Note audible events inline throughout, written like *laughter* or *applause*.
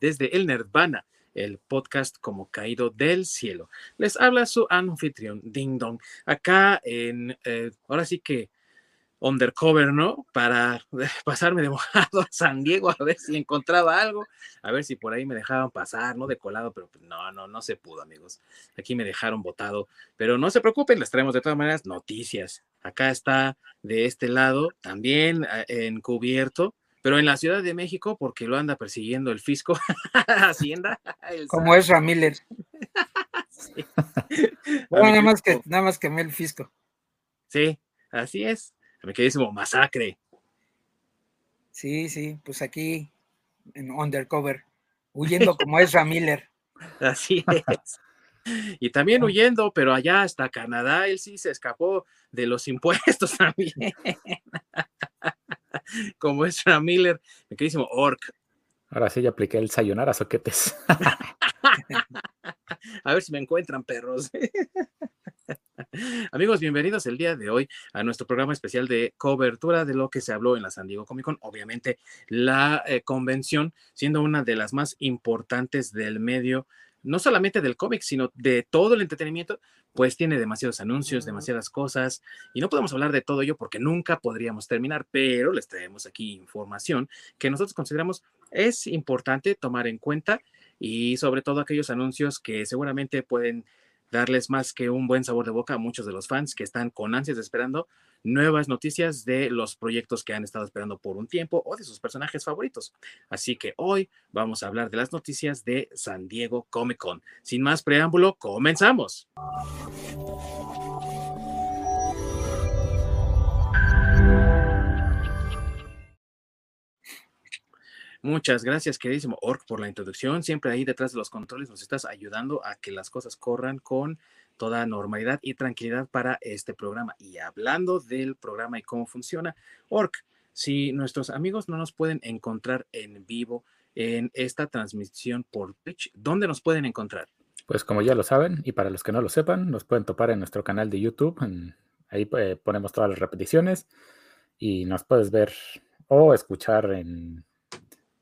Desde el Nirvana, el podcast como caído del cielo. Les habla su anfitrión, Ding Dong, acá en, eh, ahora sí que undercover, ¿no? Para *laughs* pasarme de mojado a San Diego a ver si encontraba algo, a ver si por ahí me dejaban pasar, ¿no? De colado, pero pues no, no, no se pudo, amigos. Aquí me dejaron botado, pero no se preocupen, les traemos de todas maneras noticias. Acá está de este lado, también eh, encubierto, pero en la Ciudad de México, porque lo anda persiguiendo el fisco, *laughs* Hacienda. Como es Ramírez. *laughs* nada más que, nada más que el fisco. Sí, así es. Me quedísimo masacre. Sí, sí, pues aquí en undercover, huyendo como es Miller. *laughs* Así es. Y también huyendo, pero allá hasta Canadá, él sí se escapó de los impuestos también *laughs* como es Miller, mi queridísimo Orc. Ahora sí ya apliqué el sayonara soquetes. *laughs* a ver si me encuentran, perros. *laughs* Amigos, bienvenidos el día de hoy a nuestro programa especial de cobertura de lo que se habló en la San Diego Comic Con. Obviamente, la eh, convención siendo una de las más importantes del medio no solamente del cómic, sino de todo el entretenimiento, pues tiene demasiados anuncios, demasiadas cosas, y no podemos hablar de todo ello porque nunca podríamos terminar, pero les traemos aquí información que nosotros consideramos es importante tomar en cuenta y sobre todo aquellos anuncios que seguramente pueden darles más que un buen sabor de boca a muchos de los fans que están con ansias esperando nuevas noticias de los proyectos que han estado esperando por un tiempo o de sus personajes favoritos. Así que hoy vamos a hablar de las noticias de San Diego Comic Con. Sin más preámbulo, comenzamos. Muchas gracias, queridísimo Orc, por la introducción. Siempre ahí detrás de los controles nos estás ayudando a que las cosas corran con toda normalidad y tranquilidad para este programa. Y hablando del programa y cómo funciona, Orc, si nuestros amigos no nos pueden encontrar en vivo en esta transmisión por Twitch, ¿dónde nos pueden encontrar? Pues como ya lo saben, y para los que no lo sepan, nos pueden topar en nuestro canal de YouTube. ahí eh, ponemos todas las repeticiones y nos puedes ver o escuchar en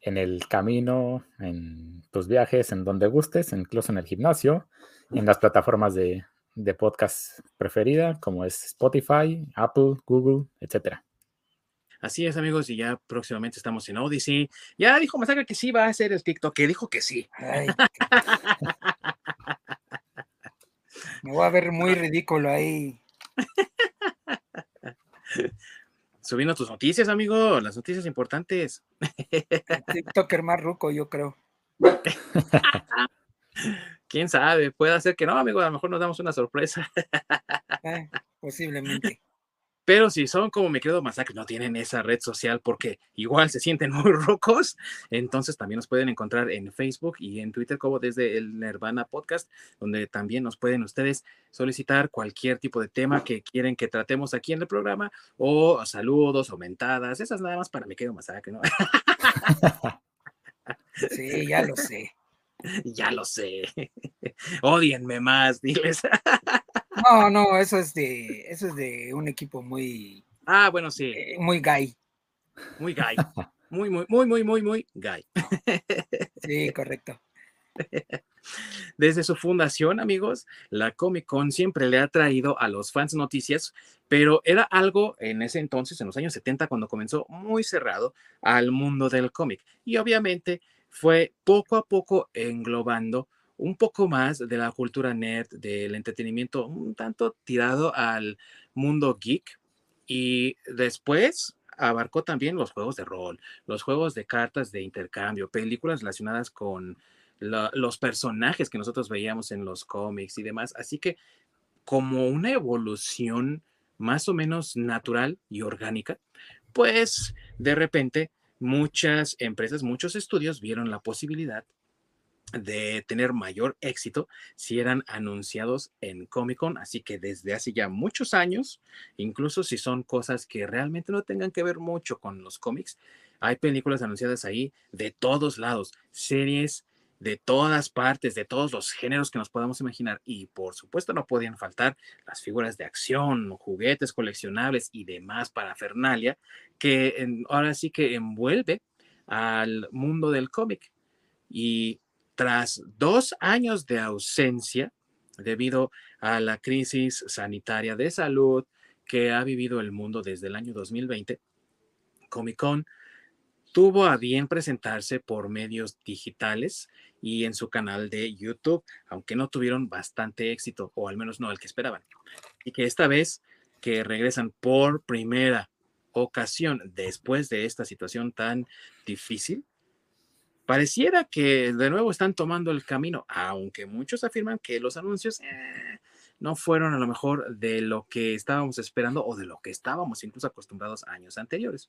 en el camino, en tus viajes, en donde gustes, incluso en el gimnasio, en las plataformas de, podcast preferida, como es Spotify, Apple, Google, etcétera. Así es, amigos, y ya próximamente estamos en Odyssey. Ya dijo Masaka que sí va a hacer el TikTok, que dijo que sí. *laughs* Me voy a ver muy ridículo ahí. *laughs* subiendo tus noticias, amigo, las noticias importantes. TikToker más ruco, yo creo. *laughs* Quién sabe, puede ser que no, amigo, a lo mejor nos damos una sorpresa. Eh, posiblemente. Pero si son como mi querido Masacre, no tienen esa red social porque igual se sienten *laughs* muy rocos, entonces también nos pueden encontrar en Facebook y en Twitter como desde el Nirvana Podcast, donde también nos pueden ustedes solicitar cualquier tipo de tema que quieren que tratemos aquí en el programa o saludos o mentadas, esas nada más para mi querido Masacre, ¿no? *laughs* Sí, ya lo sé. *laughs* Ya lo sé. Odienme más, diles. No, no, eso es de, eso es de un equipo muy. Ah, bueno, sí. Eh, muy gay. Muy gay. *laughs* Muy, muy, muy, muy, muy, muy gay. *laughs* Sí, correcto. Desde su fundación, amigos, la Comic Con siempre le ha traído a los fans noticias, pero era algo en ese entonces, en los años 70, cuando comenzó, muy cerrado al mundo del cómic. Y obviamente fue poco a poco englobando un poco más de la cultura nerd, del entretenimiento, un tanto tirado al mundo geek. Y después abarcó también los juegos de rol, los juegos de cartas de intercambio, películas relacionadas con los personajes que nosotros veíamos en los cómics y demás. Así que como una evolución más o menos natural y orgánica, pues de repente muchas empresas, muchos estudios vieron la posibilidad de tener mayor éxito si eran anunciados en Comic Con. Así que desde hace ya muchos años, incluso si son cosas que realmente no tengan que ver mucho con los cómics, hay películas anunciadas ahí de todos lados, series de todas partes, de todos los géneros que nos podamos imaginar. Y por supuesto no podían faltar las figuras de acción, juguetes coleccionables y demás parafernalia que ahora sí que envuelve al mundo del cómic y tras dos años de ausencia debido a la crisis sanitaria de salud que ha vivido el mundo desde el año 2020, Comic Con tuvo a bien presentarse por medios digitales y en su canal de YouTube, aunque no tuvieron bastante éxito, o al menos no el que esperaban. Y que esta vez que regresan por primera ocasión después de esta situación tan difícil, pareciera que de nuevo están tomando el camino, aunque muchos afirman que los anuncios eh, no fueron a lo mejor de lo que estábamos esperando o de lo que estábamos incluso acostumbrados años anteriores.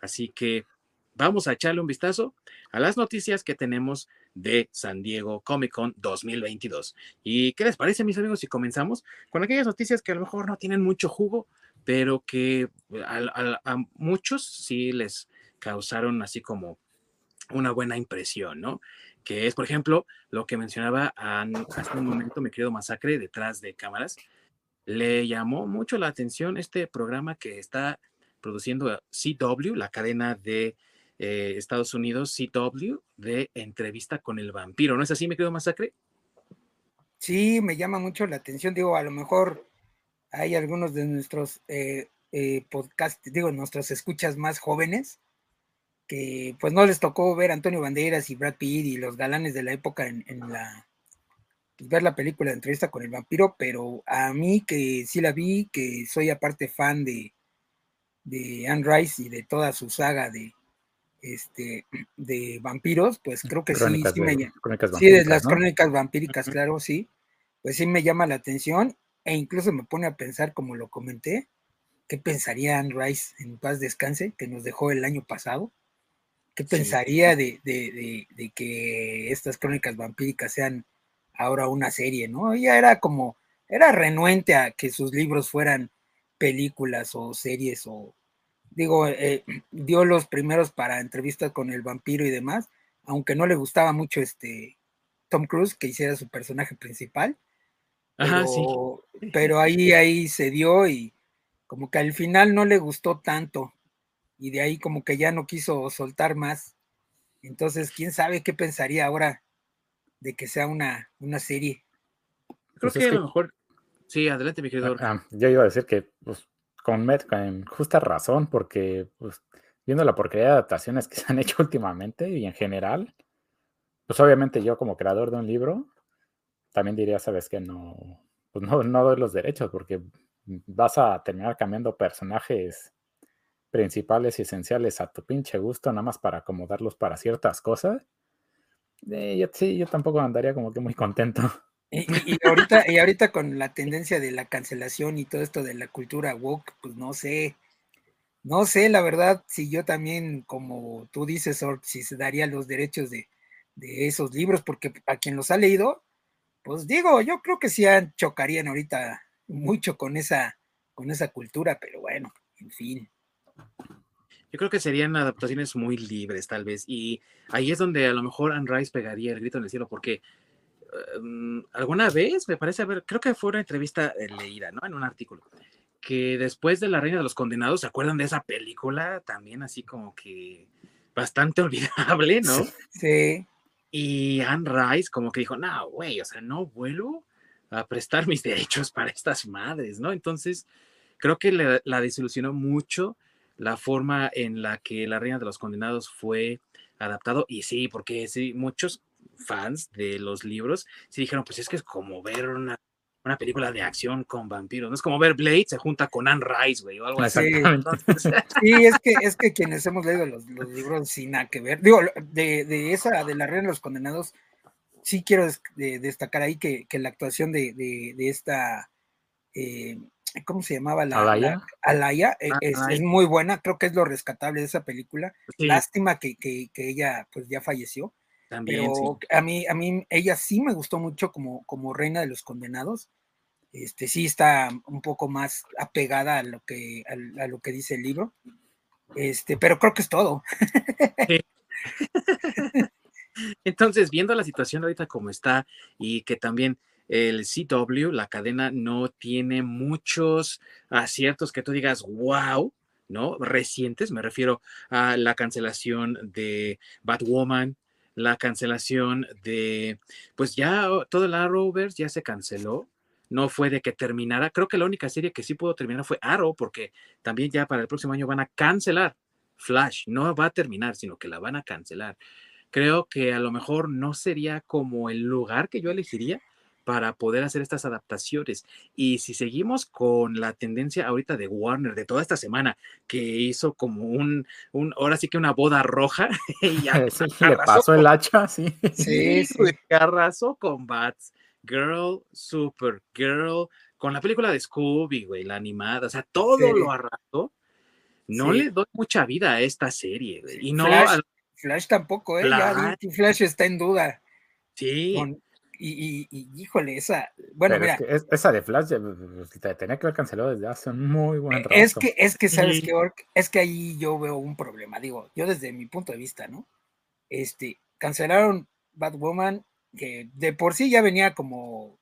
Así que vamos a echarle un vistazo a las noticias que tenemos de San Diego Comic Con 2022. ¿Y qué les parece, mis amigos, si comenzamos con aquellas noticias que a lo mejor no tienen mucho jugo, pero que a, a muchos sí les causaron así como una buena impresión, ¿no? Que es, por ejemplo, lo que mencionaba hasta un momento mi querido Masacre detrás de cámaras. Le llamó mucho la atención este programa que está produciendo CW, la cadena de eh, Estados Unidos, CW, de entrevista con el vampiro. ¿No es así, mi querido Masacre? Sí, me llama mucho la atención. Digo, a lo mejor hay algunos de nuestros eh, eh, podcasts, digo, nuestros escuchas más jóvenes, que pues no les tocó ver a Antonio Banderas y Brad Pitt y los galanes de la época en, la pues, ver la película de entrevista con el vampiro, pero a mí que sí la vi, que soy aparte fan de, de Anne Rice y de toda su saga de este de vampiros, pues creo que sí, sí, me, sí, de las crónicas vampíricas, claro, sí, pues sí me llama la atención e incluso me pone a pensar, como lo comenté, ¿qué pensaría Anne Rice en paz descanse, que nos dejó el año pasado? ¿Qué pensaría de, que estas crónicas vampíricas sean ahora una serie, ¿no? Ella era como, era renuente a que sus libros fueran películas o series o, digo, eh, *clears throat* dio los primeros para entrevistas con el vampiro y demás, aunque no le gustaba mucho este Tom Cruise que hiciera su personaje principal. Pero, sí. pero ahí, ahí se dio y como que al final no le gustó tanto y de ahí como que ya no quiso soltar más. Entonces, quién sabe qué pensaría ahora de que sea una, una serie. Creo pues que, a lo mejor. Sí, adelante, mi querido. Ah, ah, yo iba a decir que pues, con, Met, con justa razón, porque pues, viendo la porquería de adaptaciones que se han hecho *laughs* últimamente y en general, pues obviamente yo como creador de un libro, también diría, sabes que no, pues no, no doy los derechos, porque vas a terminar cambiando personajes principales y esenciales a tu pinche gusto, nada más para acomodarlos para ciertas cosas. Eh, yo, sí, yo tampoco andaría como que muy contento. Y, ahorita, y ahorita con la tendencia de la cancelación y todo esto de la cultura woke, pues no sé, no sé, la verdad, si yo también, como tú dices, si se daría los derechos de, de, esos libros, porque a quien los ha leído, pues digo, yo creo que sí chocarían ahorita mucho con esa, con esa cultura, pero bueno, en fin. Yo creo que serían adaptaciones muy libres, tal vez. Y ahí es donde a lo mejor Anne Rice pegaría el grito en el cielo, porque em, alguna vez, me parece, ver, creo que fue una entrevista leída, ¿no? En un artículo, que después de La Reina de los Condenados, ¿se acuerdan de esa película? También así como que bastante *laughs* olvidable, ¿no? Sí. Y Anne Rice como que dijo, no, güey, o sea, no vuelvo a prestar mis derechos para estas madres, ¿no? Entonces, creo que la desilusionó mucho la forma en la que La Reina de los Condenados fue adaptado. Y sí, porque sí, muchos fans de los libros sí dijeron, pues es que es como ver una, película de acción con vampiros. No es como ver Blade se junta con Anne Rice, güey, o algo así. *laughs* Sí, es, que, es que quienes hemos leído los, libros sin nada que ver, digo, de, esa, de La Reina de los Condenados, sí quiero destacar ahí que, la actuación de, esta... Eh, ¿cómo se llamaba? La, Alaya. Alaya e, es, muy buena, creo que es lo rescatable de esa película. Lástima que, ella pues ya falleció. También, pero a mí, a mí, ella sí me gustó mucho como, como reina de los condenados. Este sí está un poco más apegada a lo que, a, lo que dice el libro. Este, pero creo que es todo. *laughs* *laughs* Entonces, viendo la situación ahorita como está y que también el CW, la cadena, no tiene muchos aciertos que tú digas, wow, ¿no? Recientes, me refiero a la cancelación de Batwoman, la cancelación de, pues ya todo el Arrowverse ya se canceló. No fue de que terminara. Creo que la única serie que sí pudo terminar fue Arrow, porque también ya para el próximo año van a cancelar Flash. No va a terminar, sino que la van a cancelar. Creo que a lo mejor no sería como el lugar que yo elegiría para poder hacer estas adaptaciones. Y si seguimos con la tendencia ahorita de Warner de toda esta semana, que hizo como un, un ahora sí que una boda roja, *laughs* y ya *laughs* le pasó el hacha, sí. Sí, *laughs* sí. arrasó con Bats, Girl, Super Girl, con la película de Scooby, güey, la animada, o sea, todo lo arrasó. No le doy mucha vida a esta serie, güey. Y no Flash, Flash tampoco, ¿eh? Ya Flash está en duda. Sí. Y, híjole, esa, bueno, mira. esa de Flash pues, tenía que haber cancelado desde hace un muy buen rato. Es que, es que, ¿sabes qué, Es que ahí yo veo un problema, digo, yo desde mi punto de vista, ¿no? Este, cancelaron Batwoman, que de por sí ya venía como,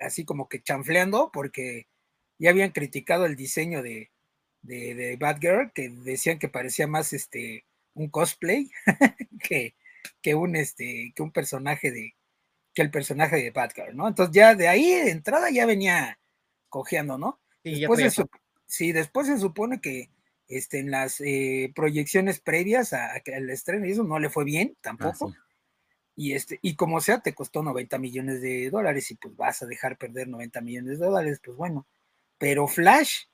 así como que chanfleando, porque ya habían criticado el diseño de, de, de Batgirl, que decían que parecía más, este, un cosplay *laughs* que, que un, este, que un personaje de el personaje de Batgirl, ¿no? Entonces ya de ahí de entrada ya venía cojeando, ¿no? después se, sí, después se supone que este, en las eh, proyecciones previas al estreno y eso no le fue bien tampoco. Ah, y, este, y como sea, te costó 90 millones de dólares y pues vas a dejar perder 90 millones de dólares, pues bueno. Pero Flash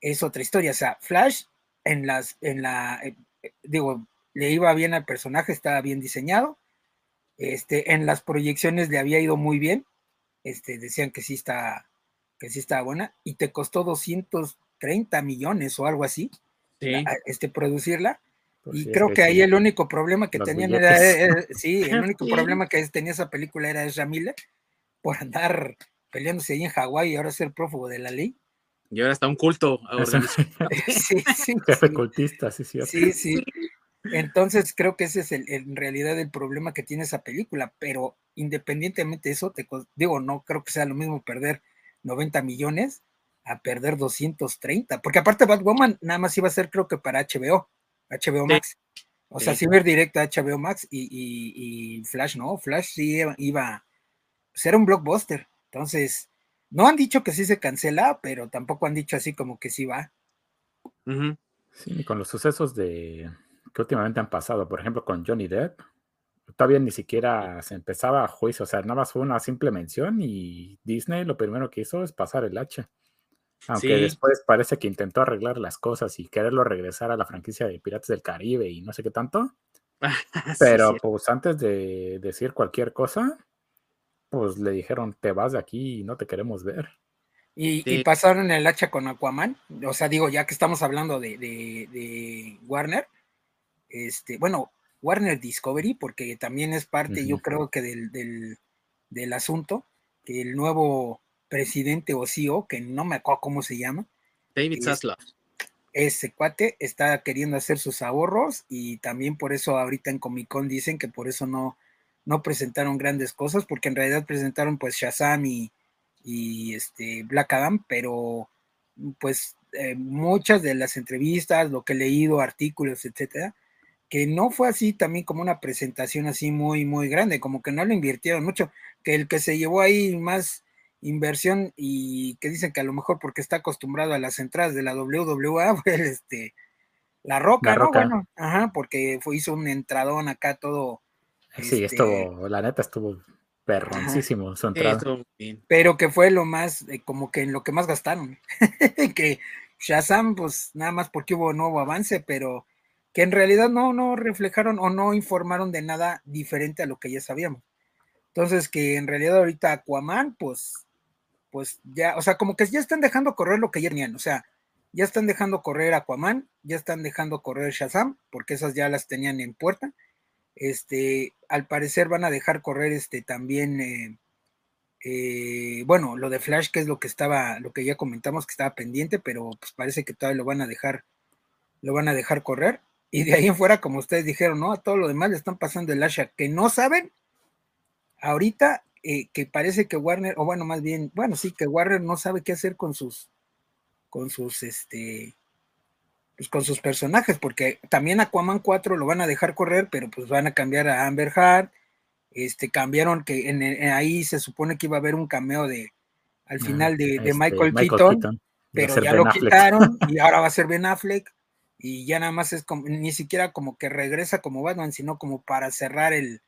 es otra historia, o sea, Flash en las, en la, eh, digo, le iba bien al personaje, estaba bien diseñado, este, en las proyecciones le había ido muy bien. Este, decían que sí está, que sí estaba buena, y te costó 230 millones o algo así, este, producirla. Pues y creo que ahí el único problema que tenían era, *laughs* sí, el único problema que tenía esa película era Ezra Miller por andar peleándose ahí en Hawái y ahora ser prófugo de la ley. Y ahora está un culto. *laughs* sí, *laughs* sí, cultista, sí, sí. Sí, sí. Entonces creo que ese es el, en realidad el problema que tiene esa película, pero independientemente de eso, te digo, no creo que sea lo mismo perder 90 millones a perder 230, porque aparte Batwoman nada más iba a ser creo que para HBO, HBO Max. O sea, si ver directo a HBO Max y, Flash no, Flash sí iba, a ser un blockbuster. Entonces, no han dicho que sí se cancela, pero tampoco han dicho así como que sí va. Sí, con los sucesos de, que últimamente han pasado, por ejemplo, con Johnny Depp, todavía ni siquiera se empezaba a juicio, o sea, nada más fue una simple mención y Disney lo primero que hizo es pasar el hacha. Aunque después parece que intentó arreglar las cosas y quererlo regresar a la franquicia de Piratas del Caribe y no sé qué tanto. *laughs* Pero pues antes de decir cualquier cosa, pues le dijeron, te vas de aquí y no te queremos ver. Y, pasaron el hacha con Aquaman. O sea, digo, ya que estamos hablando de, de Warner, este, bueno, Warner Discovery, porque también es parte, yo creo que del, del, asunto, que el nuevo presidente o CEO, que no me acuerdo cómo se llama. David Zaslav. Ese cuate está queriendo hacer sus ahorros y también por eso ahorita en Comic Con dicen que por eso no, no presentaron grandes cosas, porque en realidad presentaron pues Shazam y, y este Black Adam, pero pues eh, muchas de las entrevistas, lo que he leído, artículos, etcétera, que no fue así también como una presentación así muy, muy grande, como que no lo invirtieron mucho, que el que se llevó ahí más inversión y que dicen que a lo mejor porque está acostumbrado a las entradas de la WWA *laughs* fue este, la Roca, ¿no? Bueno, ajá, porque fue, hizo un entradón acá todo. Sí, esto, estuvo, la neta estuvo perroncísimo su entrada. Pero que fue lo más, eh, como que en lo que más gastaron. *laughs* que Shazam, pues nada más porque hubo nuevo avance, pero que en realidad no, no reflejaron o no informaron de nada diferente a lo que ya sabíamos. Entonces, que en realidad ahorita Aquaman, pues, pues ya, o sea, como que ya están dejando correr lo que ya tenían, o sea, ya están dejando correr Aquaman, ya están dejando correr Shazam, porque esas ya las tenían en puerta. Este, al parecer van a dejar correr este también, eh, eh, bueno, lo de Flash, que es lo que estaba, lo que ya comentamos que estaba pendiente, pero pues parece que todavía lo van a dejar, lo van a dejar correr. Y de ahí en fuera, como ustedes dijeron, ¿no? A todo lo demás le están pasando el Asha, que no saben, ahorita eh, que parece que Warner, o bueno, más bien, bueno, sí, que Warner no sabe qué hacer con sus, con sus, este, pues, con sus personajes, porque también Aquaman 4 lo van a dejar correr, pero pues van a cambiar a Amber Heard, este, cambiaron que en, ahí se supone que iba a haber un cameo de al final de, este, Michael, Keaton, pero ya lo quitaron y *laughs* ahora va a ser Ben Affleck y ya nada más es como, ni siquiera como que regresa como Batman, sino como para cerrar el,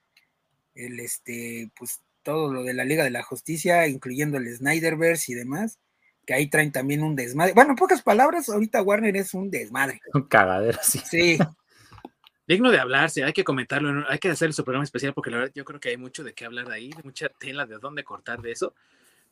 el este, pues todo lo de la Liga de la Justicia, incluyendo el Snyderverse y demás que ahí traen también un desmadre. Bueno, en pocas palabras, ahorita Warner es un desmadre. *laughs* Un cagadero, sí. Sí. Digno de hablarse, hay que comentarlo, hay que hacer su programa especial porque la verdad yo creo que hay mucho de qué hablar de ahí, mucha tela de dónde cortar de eso,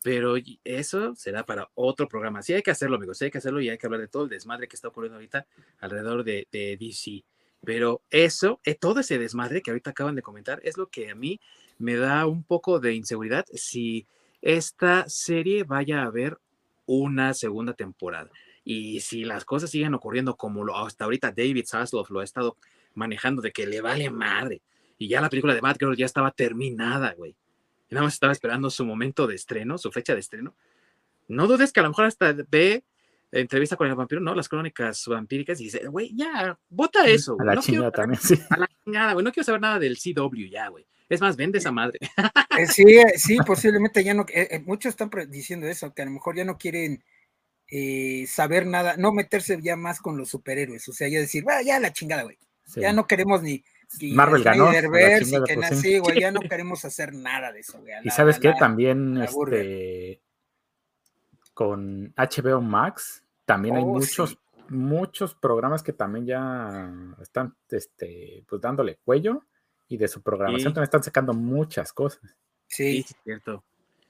pero eso será para otro programa. Sí hay que hacerlo, amigos, sí hay que hacerlo y hay que hablar de todo el desmadre que está ocurriendo ahorita alrededor de, DC. Pero eso, eh, todo ese desmadre que ahorita acaban de comentar, es lo que a mí me da un poco de inseguridad si esta serie vaya a haber una segunda temporada. Y si las cosas siguen ocurriendo como lo, hasta ahorita David Zaslow lo ha estado manejando de que le vale madre, y ya la película de Batgirl ya estaba terminada, güey. Y nada más estaba esperando su momento de estreno, su fecha de estreno. No dudes que a lo mejor hasta ve entrevista con el vampiro, ¿no? Las crónicas vampíricas y dice, güey, ya, vota eso. A la chingada también, sí. A la chingada, güey, no quiero saber nada del CW ya, güey. Es más, vende esa madre. *laughs* Eh, sí, eh, sí, posiblemente ya no, eh, muchos están diciendo eso, que a lo mejor ya no quieren saber nada, no meterse ya más con los superhéroes, o sea, ya decir, va, ya la chingada, güey. Ya no queremos ni, Marvel ganó. sí, güey, ya no *laughs* queremos hacer nada de eso, güey. Y sabes qué, también este, con HBO Max, también hay oh, muchos, muchos programas que también ya están este, pues dándole cuello y de su programación también están sacando muchas cosas. Sí, sí cierto.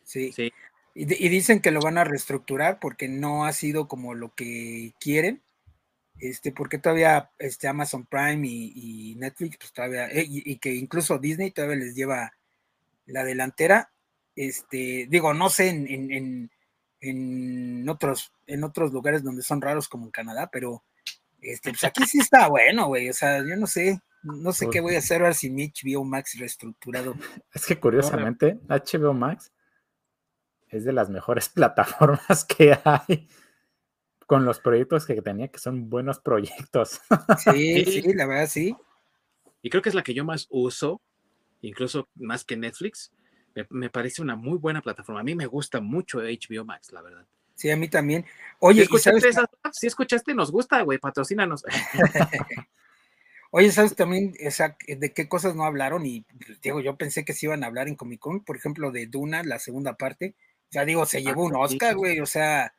Sí. sí. Y, dicen que lo van a reestructurar porque no ha sido como lo que quieren. Este, porque todavía este, Amazon Prime y, Netflix, pues todavía, eh, y, que incluso Disney todavía les lleva la delantera. Este, digo, no sé en, en, en, otros, en otros lugares donde son raros como en Canadá, pero este, pues aquí sí está bueno, güey. O sea, yo no sé. No sé qué voy a hacer ahora si mi HBO Max reestructurado. *laughs* Es que curiosamente, HBO Max es de las mejores *laughs* plataformas que hay con los proyectos que tenía, que son buenos proyectos. Sí, sí, la verdad sí. Y creo que es la que yo más uso, incluso más que Netflix. Me, parece una muy buena plataforma. A mí me gusta mucho HBO Max, la verdad. Sí, a mí también. Oye, si escuchaste, si escuchaste nos gusta, güey, patrocínanos. *laughs* Oye, ¿sabes también de qué cosas no hablaron? Y pues, digo, yo pensé que se iban a hablar en Comic Con, por ejemplo, de Duna, la segunda parte. Ya digo, se ah, llevó un Oscar, güey, o sea,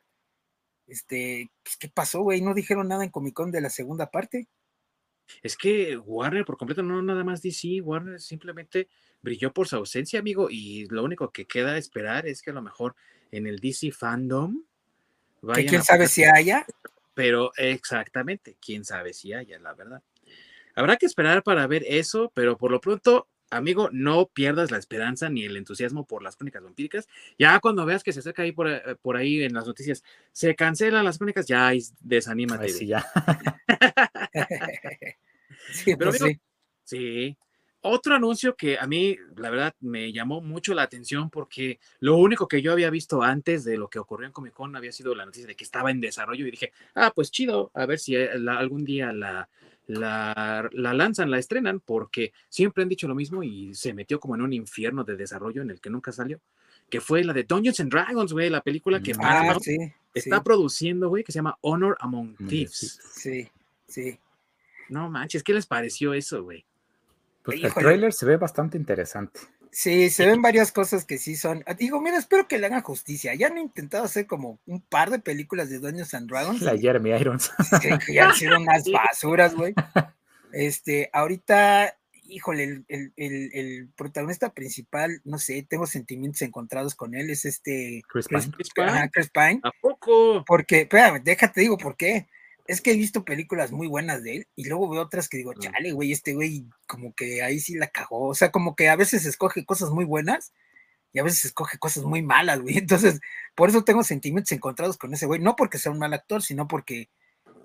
este, pues, ¿qué pasó, güey? No dijeron nada en Comic Con de la segunda parte. Es que Warner por completo no nada más DC, Warner simplemente brilló por su ausencia, amigo, y lo único que queda esperar es que a lo mejor en el DC fandom quién sabe si haya? Pero exactamente, quién sabe si haya, la verdad. Habrá que esperar para ver eso, pero por lo pronto, amigo, no pierdas la esperanza ni el entusiasmo por las crónicas vampíricas. Ya cuando veas que se acerca ahí por, eh, ahí en las noticias, se cancelan las crónicas, ya desanímate. sí, ya. *laughs* sí, pero pues sí. Otro anuncio que a mí, la verdad, me llamó mucho la atención porque lo único que yo había visto antes de lo que ocurrió en Comic Con había sido la noticia de que estaba en desarrollo y dije, ah, pues chido, a ver si eh, algún día la, la, lanzan, la estrenan, porque siempre han dicho lo mismo y se metió como en un infierno de desarrollo en el que nunca salió, que fue la de Dungeons and Dragons, güey, la película que ah, está produciendo, güey, que se llama Honor Among Thieves. Sí, sí. No manches, ¿qué les pareció eso, güey? Pues el trailer se ve bastante interesante. Sí, se ven varias cosas que sí son. Ah, digo, mira, espero que le hagan justicia. Ya han intentado hacer como un par de películas de Dungeons and Dragons. La Jeremy Irons. Que, ya han sido *laughs* unas basuras, güey. Este, ahorita, híjole, el, protagonista principal, no sé, tengo sentimientos encontrados con él, es este Chris, Pine. Chris Pine. ¿A poco? Porque, espérame, déjate, digo, ¿por qué? Es que he visto películas muy buenas de él y luego veo otras que digo, chale, güey, este güey como que ahí sí la cagó. O sea, como que a veces escoge cosas muy buenas y a veces escoge cosas muy malas, güey. *laughs* Entonces, por eso tengo sentimientos encontrados con ese güey. No porque sea un mal actor, sino porque,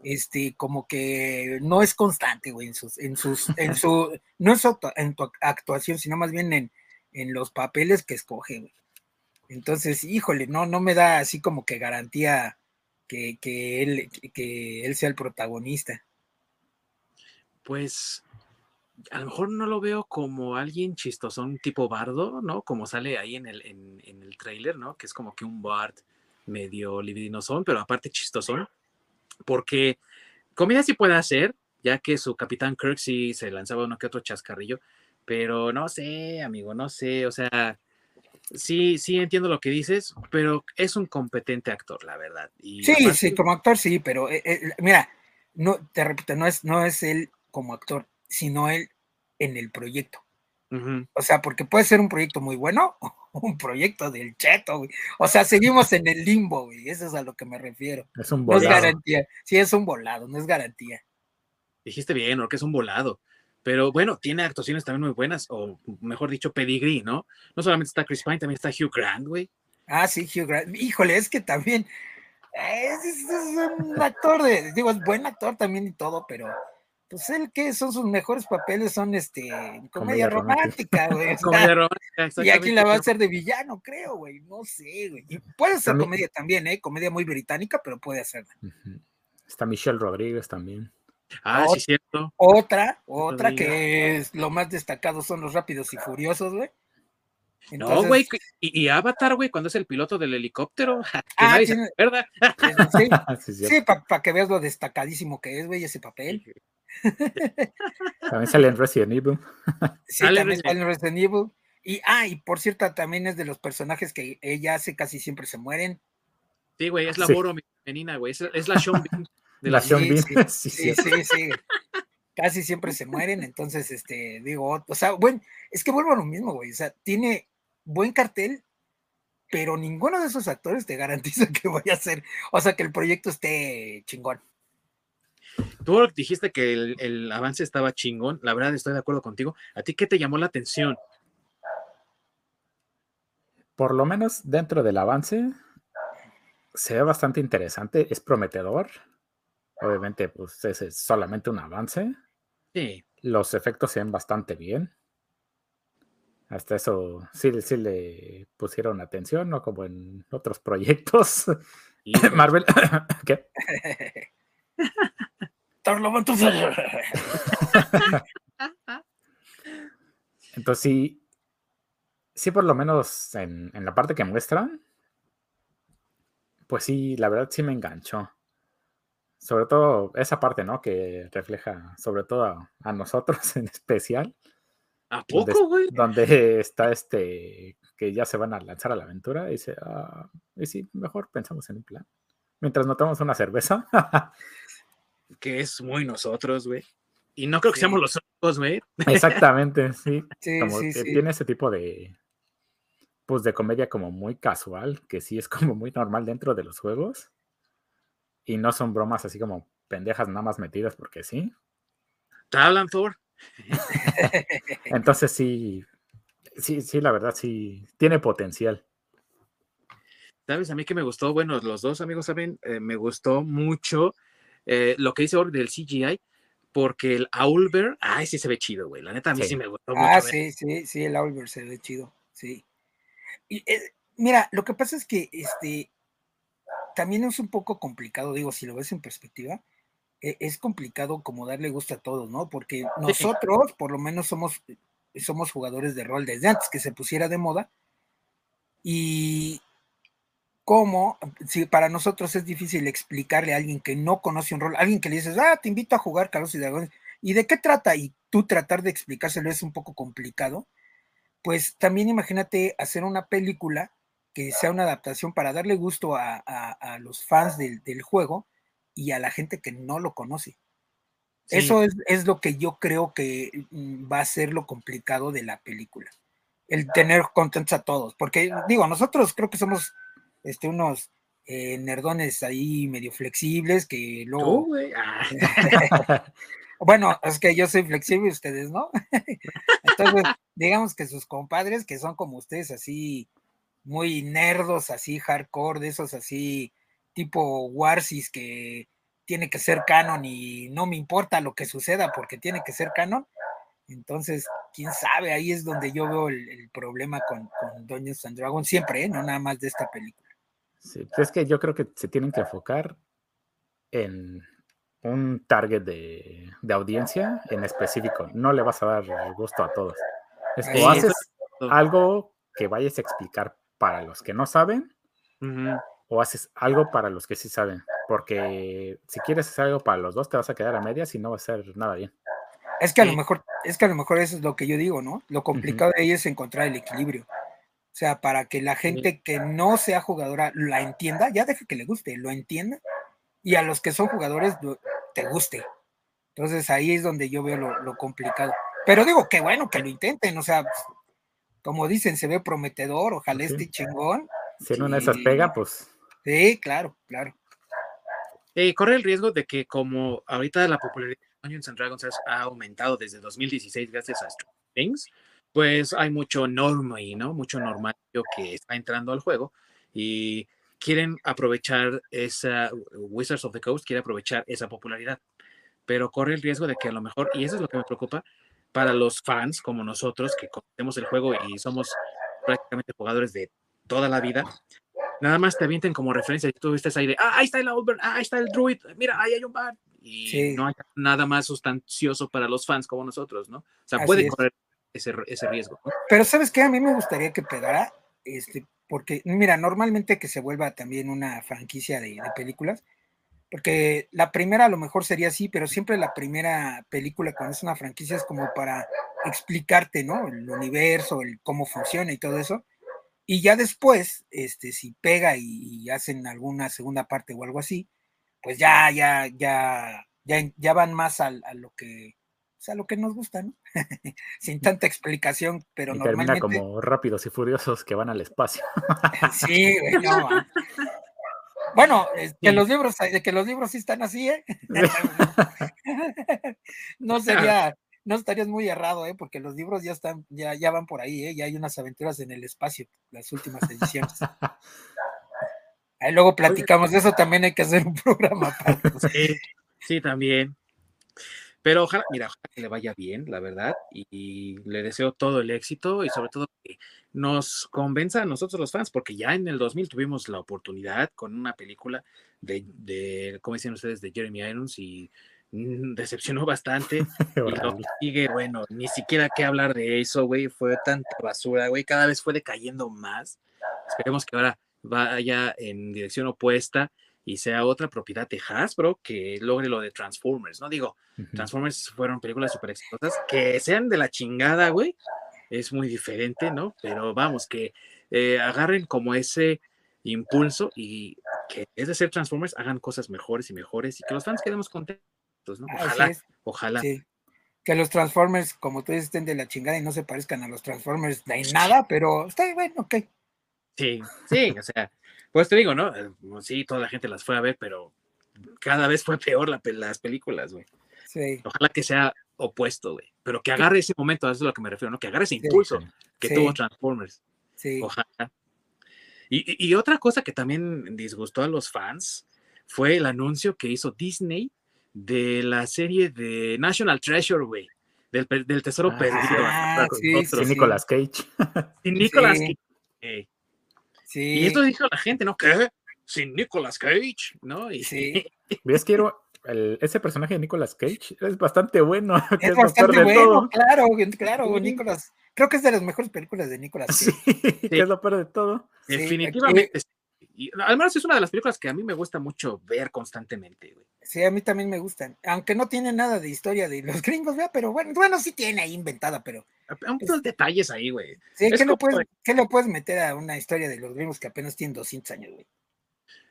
este, como que no es constante, güey, en sus, en sus, en *laughs* su, no es en tu actuación, sino más bien en, en los papeles que escoge, güey. Entonces, híjole, no, no me da así como que garantía que, que él, que él sea el protagonista. Pues a lo mejor no lo veo como alguien chistosón tipo bardo, ¿no? Como sale ahí en el, en, en el trailer, ¿no? Que es como que un bard medio libidinosón, pero aparte chistosón. Porque comedia sí puede hacer, ya que su capitán Kirk sí se lanzaba uno que otro chascarrillo, pero no sé, amigo, no sé, o sea, sí, sí entiendo lo que dices, pero es un competente actor, la verdad. Y Sí, sí, como actor sí, pero eh, eh, mira, no, te repito, no es, no es él como actor, sino él en el proyecto. O sea, porque puede ser un proyecto muy bueno *laughs* o un proyecto del cheto, güey. O sea, seguimos en el limbo, güey. Eso es a lo que me refiero. Es un No es volado. garantía. Sí, es un volado, no es garantía. Dijiste bien, porque es un volado. Pero bueno, tiene actuaciones también muy buenas, o mejor dicho, pedigree, ¿no? No solamente está Chris Pine, también está Hugh Grant, güey. Ah, sí, Hugh Grant. Híjole, es que también es, es- es un actor de, digo, es buen actor también y todo, pero pues él que son sus mejores papeles son este comedia, Comedia romántica, güey. *laughs* Comedia romántica, y aquí exactamente, la va a hacer de villano, creo, güey. No sé, güey. Y puede ser También- comedia también, ¿eh? Comedia muy británica, pero puede hacerla. Está Michelle Rodríguez también. Ah, Ot- sí, cierto. Otra, otra que es lo más destacado son los rápidos y furiosos, güey. No, Entonces, güey. Y, y Avatar, güey, cuando es el piloto del helicóptero. *laughs* que Ah, nadie se tiene- acuerda. *laughs* Sí, *laughs* Sí, sí. sí para que veas lo destacadísimo que es, güey, ese papel. También sale en Resident Evil. Sí, Sale también sale en Resident Evil. Y, ah, y por cierto, también es de los personajes que ella hace casi siempre se mueren. Sí, güey, es la Sí. Boro femenina, güey. Es, es la Sean Bean de La Sean sí, Bean. sí, *laughs* Sí, Sí, cierto. sí, sí. Casi siempre se mueren, entonces, este, digo, o sea, bueno, es que vuelvo a lo mismo, güey. O sea, tiene buen cartel, pero ninguno de esos actores te *laughs* garantiza que vaya a ser, o sea, que el proyecto esté chingón. Tú dijiste que el, el avance estaba chingón. La verdad, estoy de acuerdo contigo. ¿A ti qué te llamó la atención? Por lo menos dentro del avance se ve bastante interesante, es prometedor. Obviamente, pues ese es solamente un avance. Sí. Los efectos se ven bastante bien. Hasta eso sí, sí le pusieron atención, no como en otros proyectos. *laughs* Marvel, *coughs* ¿qué? *laughs* *laughs* Entonces sí, sí por lo menos en, en la parte que muestran, pues sí, la verdad sí me enganchó. Sobre todo esa parte, ¿no? Que refleja sobre todo a, a nosotros *laughs* en especial, ¿A donde, poco, güey? donde está este, que ya se van a lanzar a la aventura y dice, ah, y sí, mejor pensamos en un plan. Mientras nos tomamos una cerveza. *laughs* Que es muy nosotros, güey. Y no creo que Sí. seamos los únicos, güey. *laughs* Exactamente, sí. Sí, como sí, que sí. tiene ese tipo de pues de comedia como muy casual, que sí es como muy normal dentro de los juegos. Y no son bromas así como pendejas nada más metidas porque sí. ¿Te hablan, Thor? *laughs* *laughs* Entonces sí, sí, sí, la verdad sí, tiene potencial. ¿Sabes? A mí que me gustó, bueno, los dos amigos saben, eh, me gustó mucho eh, lo que dice Org del CGI, porque el Owlbear, ay, sí se ve chido, güey. La neta, a mí sí, Sí. me gustó mucho. Ah, ver. sí, sí, sí, el Owlbear se ve chido, sí. Y, eh, mira, lo que pasa es que este también es un poco complicado, digo, si lo ves en perspectiva, e- es complicado como darle gusto a todos, ¿no? Porque nosotros, por lo menos, somos, somos jugadores de rol desde antes que se pusiera de moda. Y cómo, si para nosotros es difícil explicarle a alguien que no conoce un rol, alguien que le dices, ah, te invito a jugar Carlos y Dragones, ¿y de qué trata? Y tú tratar de explicárselo es un poco complicado. Pues también imagínate hacer una película que sea una adaptación para darle gusto a, a- a los fans del, del juego y a la gente que no lo conoce. Sí. Eso es, es lo que yo creo que mm, va a ser lo complicado de la película. El tener contentos a todos. Porque, digo, nosotros creo que somos este, unos eh, nerdones ahí medio flexibles que luego. Ah, *laughs* Bueno, es que yo soy flexible y ustedes no. *laughs* Entonces, digamos que sus compadres, que son como ustedes, así muy nerdos, así hardcore, de esos así tipo Warsis que tiene que ser canon y no me importa lo que suceda porque tiene que ser canon. Entonces, quién sabe, ahí es donde yo veo el, el problema con, con Dungeons and Dragons siempre, ¿eh? no nada más de esta película. Sí, pues es que yo creo que se tienen que enfocar en un target de, de audiencia en específico. No le vas a dar gusto a todos. Es o haces algo que vayas a explicar para los que no saben o haces algo para los que sí saben. Porque si quieres hacer algo para los dos, te vas a quedar a medias y no va a ser nada bien. Es que a lo mejor, es que a lo mejor eso es lo que yo digo, ¿no? Lo complicado de ahí es encontrar el equilibrio. O sea, para que la gente que no sea jugadora la entienda, ya deja que le guste, lo entienda, y a los que son jugadores te guste. Entonces ahí es donde yo veo lo, lo complicado. Pero digo, qué bueno que lo intenten, o sea, como dicen, se ve prometedor, ojalá Sí. esté chingón. Si en una de esas pega, pues Sí, claro, claro. Eh, corre el riesgo de que como ahorita la popularidad de Dungeons and Dragons has- ha aumentado desde 2016 gracias a Stranger Things, pues hay mucho normal, ¿no? Mucho normal que está entrando al juego y quieren aprovechar esa, Wizards of the Coast quiere aprovechar esa popularidad, pero corre el riesgo de que a lo mejor, y eso es lo que me preocupa, para los fans como nosotros que conocemos el juego y somos prácticamente jugadores de toda la vida, nada más te avienten como referencia y tú viste ahí de, ah, ahí está el Outburn, ah, ahí está el Druid, mira, ahí hay un bar. Y Sí. no hay nada más sustancioso para los fans como nosotros, ¿no? O sea, Así puede es. correr ese, ese riesgo, ¿no? Pero ¿sabes qué? A mí me gustaría que pegara, este, porque, mira, normalmente que se vuelva también una franquicia de, de películas, porque la primera a lo mejor sería así, pero siempre la primera película cuando es una franquicia es como para explicarte, ¿no? El universo, el cómo funciona y todo eso. Y ya después, este, si pega y, y hacen alguna segunda parte o algo así, pues ya, ya, ya, ya, ya van más al- a, lo que, o sea, a lo que nos gusta, ¿no? *laughs* Sin tanta explicación, pero y termina normalmente. como rápidos y furiosos que van al espacio. *laughs* Sí, güey, no, man. Bueno, es que Sí. los libros, de que los libros sí están así, ¿eh? *laughs* no sería, no estarías muy errado, ¿eh? Porque los libros ya están, ya, ya van por ahí, ¿eh? Ya hay unas aventuras en el espacio, las últimas ediciones. *laughs* Ahí luego platicamos de eso, *laughs* también hay que hacer un programa aparte. Sí, sí, también. Pero ojalá, mira, ojalá que le vaya bien, la verdad, y, y le deseo todo el éxito y sobre todo que nos convenza a nosotros los fans, porque ya en el 2000 tuvimos la oportunidad con una película de, de ¿cómo dicen ustedes?, de Jeremy Irons y mm, decepcionó bastante. *laughs* Y lo que sigue, bueno, ni siquiera que hablar de eso, güey, fue tanta basura, güey, cada vez fue decayendo más. Esperemos que ahora vaya en dirección opuesta y sea otra propiedad de Hasbro que logre lo de Transformers, ¿no? Digo, Ujú. Transformers fueron películas súper exitosas, que sean de la chingada, güey, es muy diferente, ¿no? Pero vamos, que eh, agarren como ese impulso y que es de ser Transformers, hagan cosas mejores y mejores y que los fans quedemos contentos, ¿no? Ojalá, ojalá. sí. Que los Transformers, como tú dices, estén de la chingada y no se parezcan a los Transformers de nada, pero está bueno, ok. Sí, sí, o sea, pues te digo, ¿no? Eh, Sí, toda la gente las fue a ver, pero cada vez fue peor la pe- las películas, güey. Sí, Ojalá que sea opuesto, güey. Pero que agarre ese momento, a eso es a lo que me refiero, ¿no? Que agarre ese impulso que sí. tuvo Transformers. sí. Ojalá. Y, y- y otra cosa que también disgustó a los fans fue el anuncio que hizo Disney de la serie de National Treasure, güey. Del, del tesoro Ah, perdido. sí. Sí, Nicolas Cage. Sin Nicolas Sí. Cage. Sí, Y esto dijo la gente, ¿no? ¿Qué? Sin Nicolas Cage, ¿no? Y, sí. *laughs* ¿Ves? Quiero. el- ese personaje de Nicolas Cage es bastante bueno. *laughs* que Es bastante bueno, todo. claro, claro, Sí. Nicolás. Creo que es de las mejores películas de Nicolás. Sí, *laughs* que es lo peor de todo. Sí, definitivamente. sí. Y al menos es una de las películas que a mí me gusta mucho ver constantemente, güey. Sí, a mí también me gustan. Aunque no tiene nada de historia de los *laughs* gringos, ¿verdad? Pero bueno, bueno, sí tiene ahí inventada, pero Unos detalles ahí, güey. sí, Es ¿qué, le como- puedes, qué le puedes meter a una historia de los gringos que apenas tienen 200 años, güey?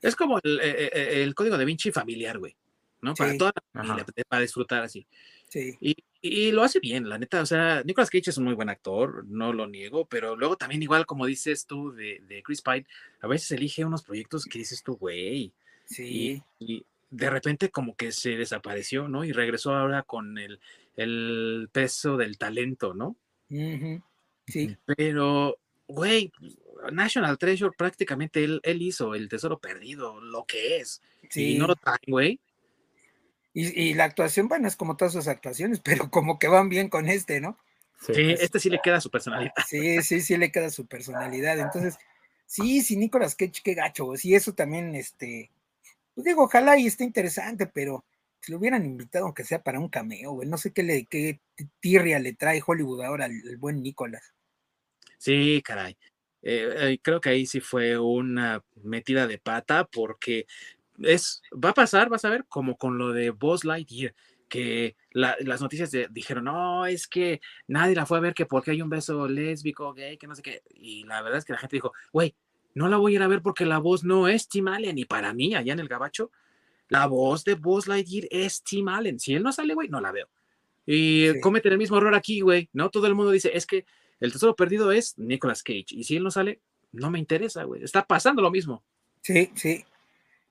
Es como el, eh, eh, el código de Vinci familiar, güey. ¿no? Para toda la familia, Ajá. para disfrutar así. Sí, Y, y lo hace bien, la neta. O sea, Nicolas Cage es un muy buen actor, no lo niego, pero luego también, igual como dices tú de, de Chris Pine, a veces elige unos proyectos que dices tú, güey. sí, Y, y de repente como que se desapareció, ¿no? Y regresó ahora con el, el peso del talento, ¿no? sí, Pero, güey, National Treasure prácticamente él, él hizo el tesoro perdido, lo que es. sí. Y no lo traen, güey. Y, y la actuación, bueno, es como todas sus actuaciones, *laughs* pero como que van bien con este, ¿no? Sí. Sí, este sí le queda su personalidad. Sí, sí, sí le queda su personalidad. Entonces, Sí, sí, Nicolas Cage, qué gacho. Sí, eso también, este, pues digo, ojalá y esté interesante, pero si lo hubieran invitado, aunque sea para un cameo, güey, no sé qué le, qué tirria le trae Hollywood ahora al, buen Nicolas. Sí, caray. Eh, eh, creo que ahí sí fue una metida de pata porque es, va a pasar, vas a ver, como con lo de Buzz Lightyear que las noticias dijeron, no, es que nadie la fue a ver que porque hay un beso lésbico, gay, que no sé qué. Y la verdad es que la gente dijo, güey, no la voy a ir a ver porque la voz no es Tim Allen. Y para mí, allá en el gabacho, la voz de Buzz Lightyear es Tim Allen. Si él no sale, güey, no la veo. Y cometen el mismo error aquí, güey, ¿no? Todo el mundo dice, es que el tesoro perdido es Nicolas Cage. Y si él no sale, no me interesa, güey. Está pasando lo mismo. Sí, sí.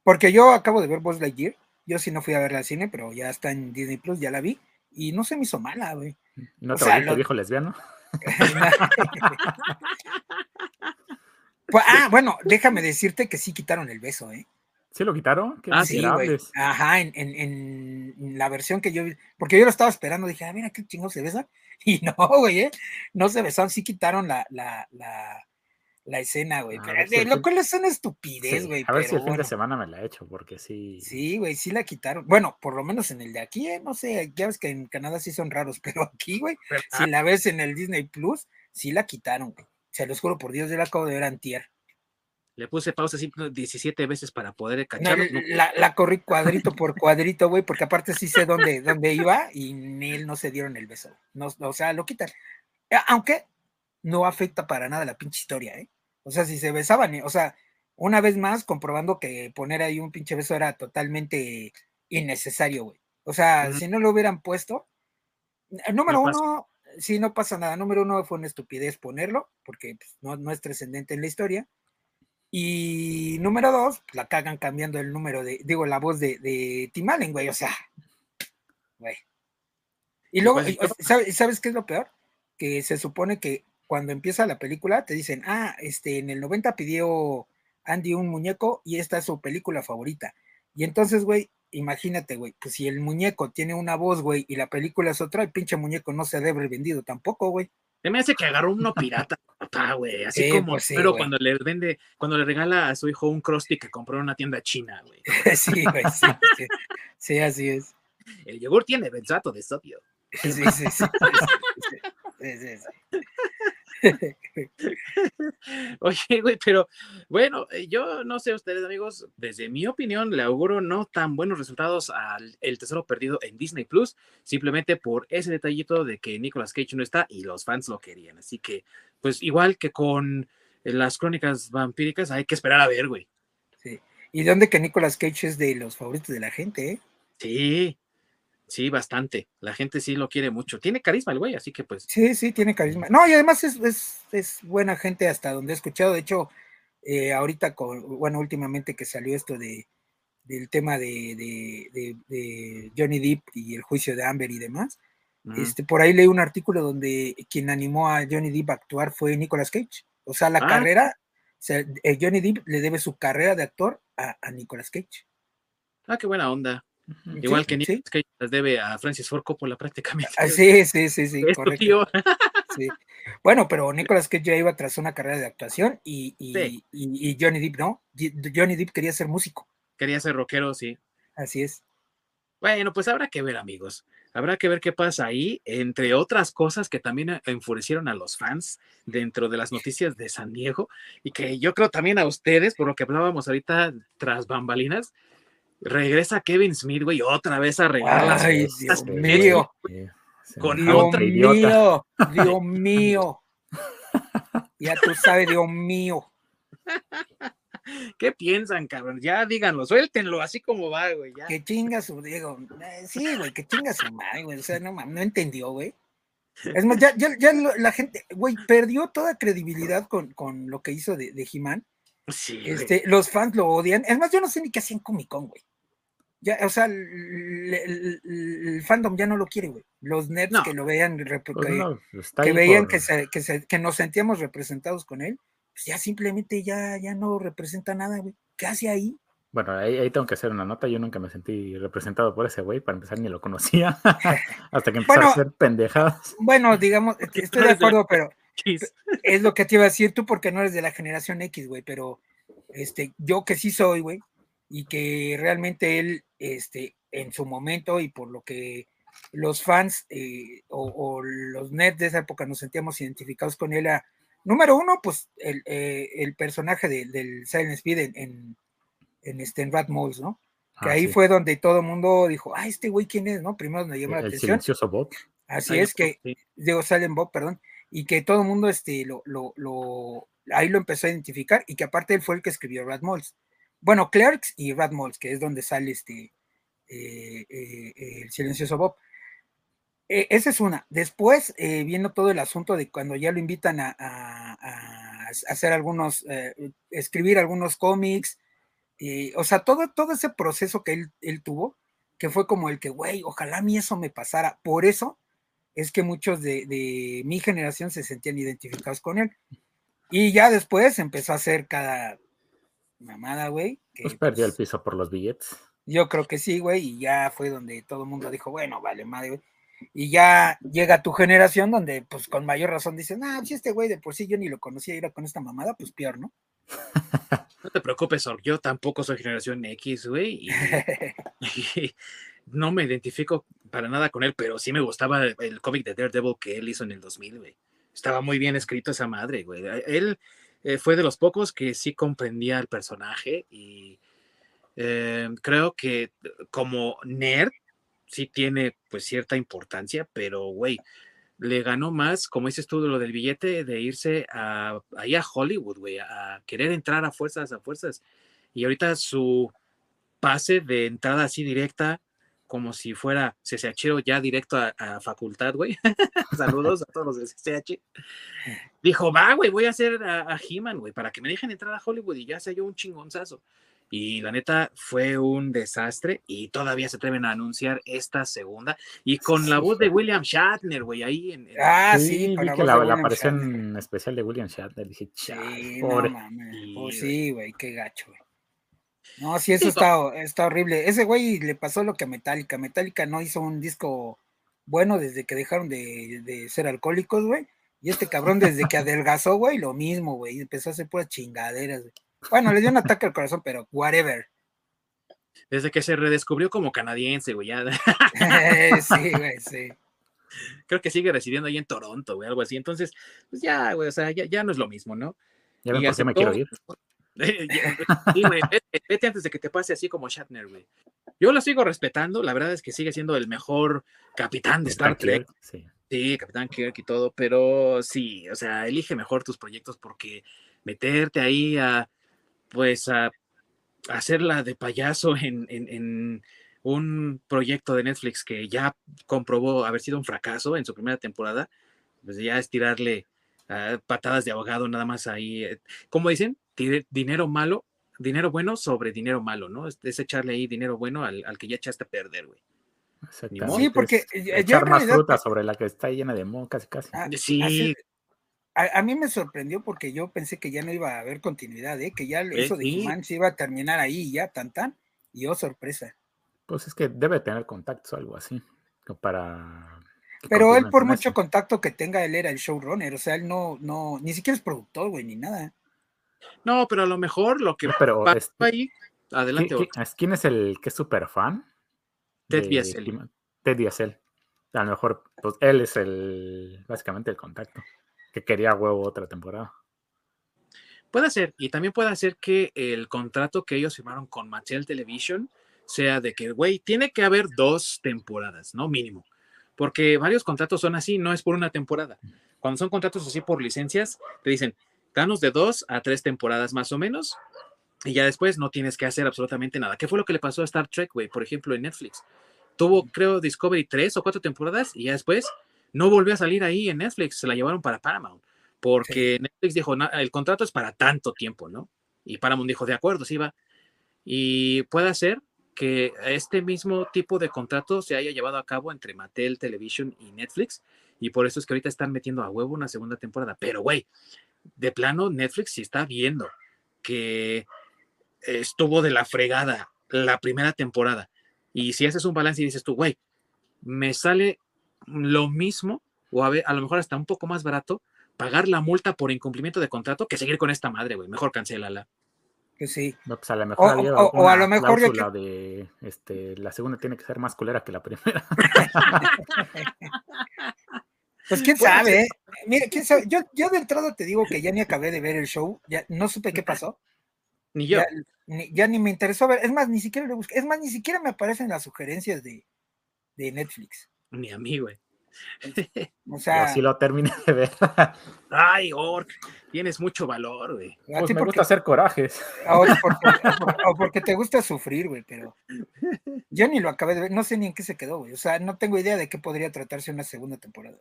Porque yo acabo de ver Buzz Lightyear yo sí no fui a verla al cine, pero ya está en Disney Plus, ya la vi. Y no se me hizo mala, güey. ¿No te o viejo lesbiano? *laughs* pues, ah, bueno, déjame decirte que sí quitaron el beso, ¿eh? ¿Sí lo quitaron? ah, sí, güey. Ajá, en, en, en, la versión que yo vi, porque yo lo estaba esperando, dije, ah, mira qué chingo se besan. *laughs* Y no, güey, ¿eh? No se besaron, sí quitaron la, la, la, la escena, güey. lo cual es una estupidez, güey. a ver si el fin de semana me la he hecho, porque sí. Sí, güey, sí la quitaron. Bueno, por lo menos en el de aquí, eh, no sé, ya ves que en Canadá sí son raros, *laughs* pero aquí, güey, si la ves en el Disney Plus, sí la quitaron, güey. Se los juro por Dios, yo la acabo de ver antier. Le puse pausa 17 veces para poder cacharlo. la, la, corrí cuadrito por cuadrito, güey, porque aparte sí sé dónde, dónde iba y ni él no se dieron el beso. No, o sea, lo quitan. Aunque no afecta para nada la pinche historia, ¿eh? O sea, si se besaban, o sea, una vez más comprobando que poner ahí un pinche beso era totalmente innecesario, güey. O sea, si no lo hubieran puesto, eh, número uno, sí, no pasa nada. Número uno fue una estupidez ponerlo, porque pues, no, es trascendente en la historia. Y número dos, la cagan cambiando el número de, digo, la voz de, de Tim Allen, güey, o sea, güey. Y luego, ¿sabes, ¿sabes qué es lo peor? Que se supone que cuando empieza la película, te dicen, ah, este, en el 90 pidió Andy un muñeco y esta es su película favorita. Y entonces, güey, imagínate, güey, pues si el muñeco tiene una voz, güey, y la película es otra, el pinche muñeco no se debe haber vendido tampoco, güey. Se me hace que agarró uno pirata, papá, güey. Así como, pues pero cuando le vende, cuando le regala a su hijo un Krusty que compró en una tienda china, güey. *laughs* sí, güey, sí, sí, sí, así es. El yogur tiene benzato de sodio. Sí, sí, sí. sí, sí, sí *laughs* Oye, güey, pero bueno, eh, yo no sé ustedes, amigos, desde mi opinión, le auguro no tan buenos resultados al El Tesoro Perdido en Disney Plus, simplemente por ese detallito de que Nicolas Cage no está y los fans lo querían. Así que, pues igual que con las crónicas vampíricas, hay que esperar a ver, güey. Sí. ¿Y dónde que Nicolas Cage es de los favoritos de la gente, eh? Sí, Sí, bastante. La gente sí lo quiere mucho. Tiene carisma el güey, así que pues. Sí, sí, tiene carisma. No, y además es, buena gente hasta donde he escuchado. De hecho, eh, ahorita, con, bueno, últimamente que salió esto de del tema de, de, Johnny Depp y el juicio de Amber y demás. Este, por ahí leí un artículo donde quien animó a Johnny Depp a actuar fue Nicolas Cage. O sea, la ah. carrera, o sea, Johnny Depp le debe su carrera de actor a, a Nicolas Cage. Ah, qué buena onda. Igual que Nick Cage las debe a Francis Ford Coppola prácticamente. Ah, sí, sí, sí, sí, correcto. sí. Bueno, pero Nicolas Cage ya iba tras una carrera de actuación y, y, Johnny Depp no. Johnny Depp quería ser músico. Quería ser rockero, sí. Así es. Bueno, pues habrá que ver, amigos. Habrá que ver qué pasa ahí, entre otras cosas que también enfurecieron a los fans dentro de las noticias de San Diego y que yo creo también a ustedes, por lo que hablábamos ahorita tras bambalinas, regresa Kevin Smith, güey, otra vez a regalar. Ay, Dios mío. Con Dios mío, Dios *laughs* mío. Ya tú sabes, Dios mío. ¿Qué piensan, cabrón? Ya díganlo, suéltenlo, así como va, güey. Que chinga su, digo, eh, sí, güey, que chinga su madre, güey. O sea, no, no entendió, güey. Es más, ya, ya, ya la gente, güey, perdió toda credibilidad con, con lo que hizo de, de He-Man. Sí, este, los fans lo odian. Es más, yo no sé ni qué hacían Comic Con, güey. Ya, o sea, el, fandom ya no lo quiere, güey. Los nerds que lo vean, pues que, veían que, se, que, nos sentíamos representados con él, pues ya simplemente ya, ya no representa nada, güey. ¿Qué hace ahí? Bueno, ahí, tengo que hacer una nota. Yo nunca me sentí representado por ese güey. Para empezar, ni lo conocía. *laughs* Hasta que empezó a hacer pendejadas. Bueno, digamos, estoy de *laughs* acuerdo, pero X. Es lo que te iba a decir tú porque no eres de la generación X, güey, pero este, yo que sí soy, güey, y que realmente él, este, en su momento y por lo que los fans eh, o, los nerds de esa época nos sentíamos identificados con él, a, número uno, pues el, eh, personaje del Silent Speed en, en, este, en Rat Moles, ¿no? Que ah, ahí fue donde todo el mundo dijo, ah, este güey, ¿quién es? ¿No? Primero nos llamó la atención. silencioso Bob. Así es que, digo, Silent Bob, perdón, y que todo el mundo, este, lo, lo, lo, ahí lo empezó a identificar y que aparte él fue el que escribió Rat Moles. Bueno, Clerks y Rat Moles, que es donde sale este, eh, eh, el silencioso Bob. E, esa es una. Después, eh, viendo todo el asunto de cuando ya lo invitan a, hacer algunos, escribir algunos cómics, o sea, todo, todo ese proceso que él, tuvo, que fue como el que, güey, ojalá a mí eso me pasara. Por eso es que muchos de, de, mi generación se sentían identificados con él. Y ya después empezó a hacer cada mamada, güey. Pues perdió el pues piso por los billetes. Yo creo que sí, güey, y ya fue donde todo el mundo dijo, bueno, vale, madre, güey. Y ya llega tu generación donde, pues, con mayor razón dicen, ah, si este güey de por sí yo ni lo conocía y era con esta mamada, pues peor, ¿no? *laughs* No te preocupes, Or, yo tampoco soy generación X, güey, y, *laughs* *laughs* no me identifico para nada con él, pero sí me gustaba el cómic de Daredevil que él hizo en el 2000, güey. Estaba muy bien escrito esa madre, güey. Él eh, fue de los pocos que sí comprendía el personaje y eh, creo que como nerd sí tiene pues cierta importancia, pero güey, le ganó más, como dices tú, lo del billete, de irse a, ahí a Hollywood, güey, a querer entrar a fuerzas, a fuerzas. Y ahorita su pase de entrada así directa, como si fuera CCH ya directo a, facultad, güey. *laughs* Saludos a todos los de CCH. Dijo, va, güey, voy a hacer a, a He-Man, güey, para que me dejen entrar a Hollywood y ya sea yo un chingonzazo. Y la neta fue un desastre y todavía se atreven a anunciar esta segunda. Y con la voz de William Shatner, güey, ahí en... Ah, sí, vi que la, la aparición especial de William Shatner. Dije, sí. No, sí, güey, qué gacho, güey. No, sí, eso está, está horrible. Ese güey le pasó lo que a Metallica. Metallica no hizo un disco bueno desde que dejaron de, de ser alcohólicos, güey. Y este cabrón desde que adelgazó, güey, lo mismo, güey. Empezó a hacer puras chingaderas, güey. Bueno, le dio un ataque al corazón, pero whatever. Desde que se redescubrió como canadiense, güey, ya. *laughs* sí, güey, sí. Creo que sigue residiendo ahí en Toronto, güey, algo así. Entonces, pues ya, güey, o sea, ya, no es lo mismo, ¿no? Ya me, me quiero ir. *laughs* sí, güey, vete, antes de que te pase así como Shatner, güey. Yo lo sigo respetando, la verdad es que sigue siendo el mejor capitán de Star Trek. sí. sí, Capitán Kirk y todo, pero sí, o sea, elige mejor tus proyectos porque meterte ahí a, pues a, hacerla de payaso en, un proyecto de Netflix que ya comprobó haber sido un fracaso en su primera temporada, pues ya es tirarle ah, patadas de abogado nada más ahí. Eh, como dicen, dinero malo, dinero bueno sobre dinero malo, ¿no? Es, echarle ahí dinero bueno al, que ya echaste a perder, güey. Sí, porque echar más fruta sobre la que está llena de moho, casi casi. Ah, sí, a, mí me sorprendió porque yo pensé que ya no iba a haber continuidad, ¿eh? que ya eso de he se iba a terminar ahí ya, tan tan, y oh, sorpresa. Pues es que debe tener contactos o algo así, para... Pero él por mucho contacto que tenga, él era el showrunner, o sea, él no, no, ni siquiera es productor, güey, ni nada. No, pero a lo mejor lo que pero pasó ahí, adelante. ¿quién, es el que es súper fan? Ted Biasel. Ted Biasel. A lo mejor, pues él es el, básicamente el contacto que quería huevo otra temporada. Puede ser, y también puede ser que el contrato que ellos firmaron con Mattel Television sea de que, güey, tiene que haber dos temporadas, ¿no? Mínimo. Porque varios contratos son así, no es por una temporada. Cuando son contratos así por licencias, te dicen, danos de dos a tres temporadas más o menos, y ya después no tienes que hacer absolutamente nada. ¿Qué fue lo que le pasó a Star Trek, güey? Por ejemplo, en Netflix. Tuvo, creo, Discovery tres o cuatro temporadas, y ya después no volvió a salir ahí en Netflix, se la llevaron para Paramount, porque Netflix dijo, el contrato es para tanto tiempo, ¿no? Y Paramount dijo, de acuerdo, sí va. Y puede ser que este mismo tipo de contrato se haya llevado a cabo entre Mattel Television y Netflix, y por eso es que ahorita están metiendo a huevo una segunda temporada. Pero, güey, de plano, Netflix sí está viendo que estuvo de la fregada la primera temporada. Y si haces un balance y dices tú, güey, me sale lo mismo o a, ver, a lo mejor hasta un poco más barato pagar la multa por incumplimiento de contrato que seguir con esta madre, güey. Mejor cancélala. Que sí. No, pues a lo mejor O- había o- o a lo mejor de este, la segunda tiene que ser más culera que la primera. *laughs* *laughs* Pues quién sabe. ¿eh? Mira, quién sabe. Yo, yo de entrada te digo que ya ni acabé de ver el show, ya no supe qué pasó. Ni yo. Ya ni, ya ni me interesó ver. Es más, ni siquiera lo busqué. Es más, ni siquiera me aparecen las sugerencias de, de Netflix. Ni a mí, güey. O *laughs* sea, Yo sí lo terminé de ver. *laughs* Ay, Orc, tienes mucho valor, güey. Pues me porque, gusta hacer corajes. o *laughs* porque, o por- o porque te gusta sufrir, güey, pero yo ni lo acabé de ver. No sé ni en qué se quedó, güey. O sea, no tengo idea de qué podría tratarse una segunda temporada.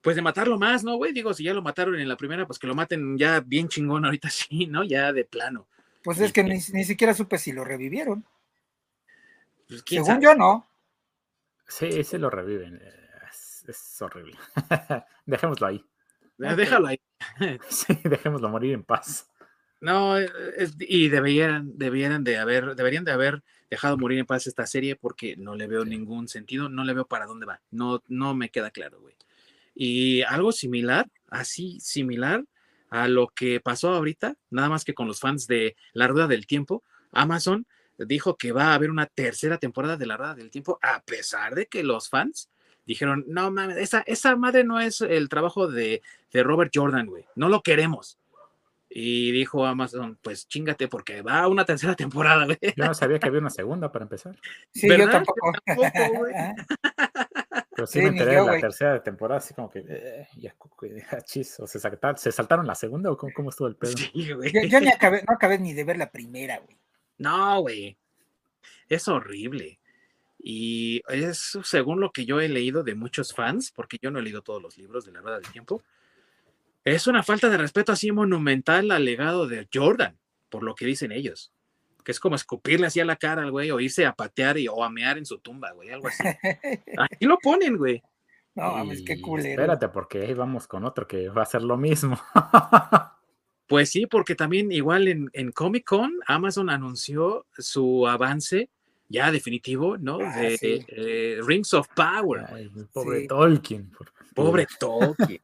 Pues de matarlo más, ¿no, güey? Digo, si ya lo mataron en la primera, pues que lo maten ya bien chingón ahorita *laughs* sí, ¿no? Ya de plano. Pues es que ni, ni siquiera supe si lo revivieron. Pues, ¿quién Según sabe? yo, no. Sí, sí lo reviven. eh, Es, es horrible. *laughs* Dejémoslo ahí. Eh, Déjalo ahí. *laughs* Sí, dejémoslo morir en paz. No, eh, es- y deberían, debieran de haber, deberían de haber dejado morir en paz esta serie porque no le veo Sí. ningún sentido, no le veo para dónde va. No, no me queda claro, güey. Y algo similar, así similar a lo que pasó ahorita, nada más que con los fans de La Rueda del Tiempo, Amazon dijo que va a haber una tercera temporada de La Rueda del Tiempo, a pesar de que los fans dijeron, no mames, esa, esa madre no es el trabajo de, de Robert Jordan, güey, no lo queremos. Y dijo Amazon, pues chingate porque va a una tercera *laughs* temporada, güey. Yo no sabía que había una segunda para empezar. Sí, yo ¿Verdad? tampoco. Tampoco, güey. *laughs* Pero sí, Sí, me ni enteré yo, de la güey. tercera temporada, así como que, eh, ya, ya, chis, o se saltaron, ¿se saltaron la segunda o cómo, cómo estuvo el pedo? Sí, güey. Yo, yo ni acabé, no acabé ni de ver la primera, güey. No, güey. Es horrible. Y es según lo que yo he leído de muchos fans, porque yo no he leído todos los libros de la Rueda del Tiempo, es una falta de respeto así monumental al legado de Jordan, por lo que dicen ellos. Que es como escupirle así a la cara al güey o irse a patear y, o a mear en su tumba, güey, algo así. *laughs* Aquí lo ponen, güey. No, mames, qué culero. Espérate, porque ahí vamos con otro que va a ser lo mismo. *laughs* Pues sí, porque también igual en, en Comic Con, Amazon anunció su avance ya definitivo, ¿no? Ah, de sí. eh, Rings of Power. Ay, pobre Sí. Tolkien. por- Pobre Tolkien.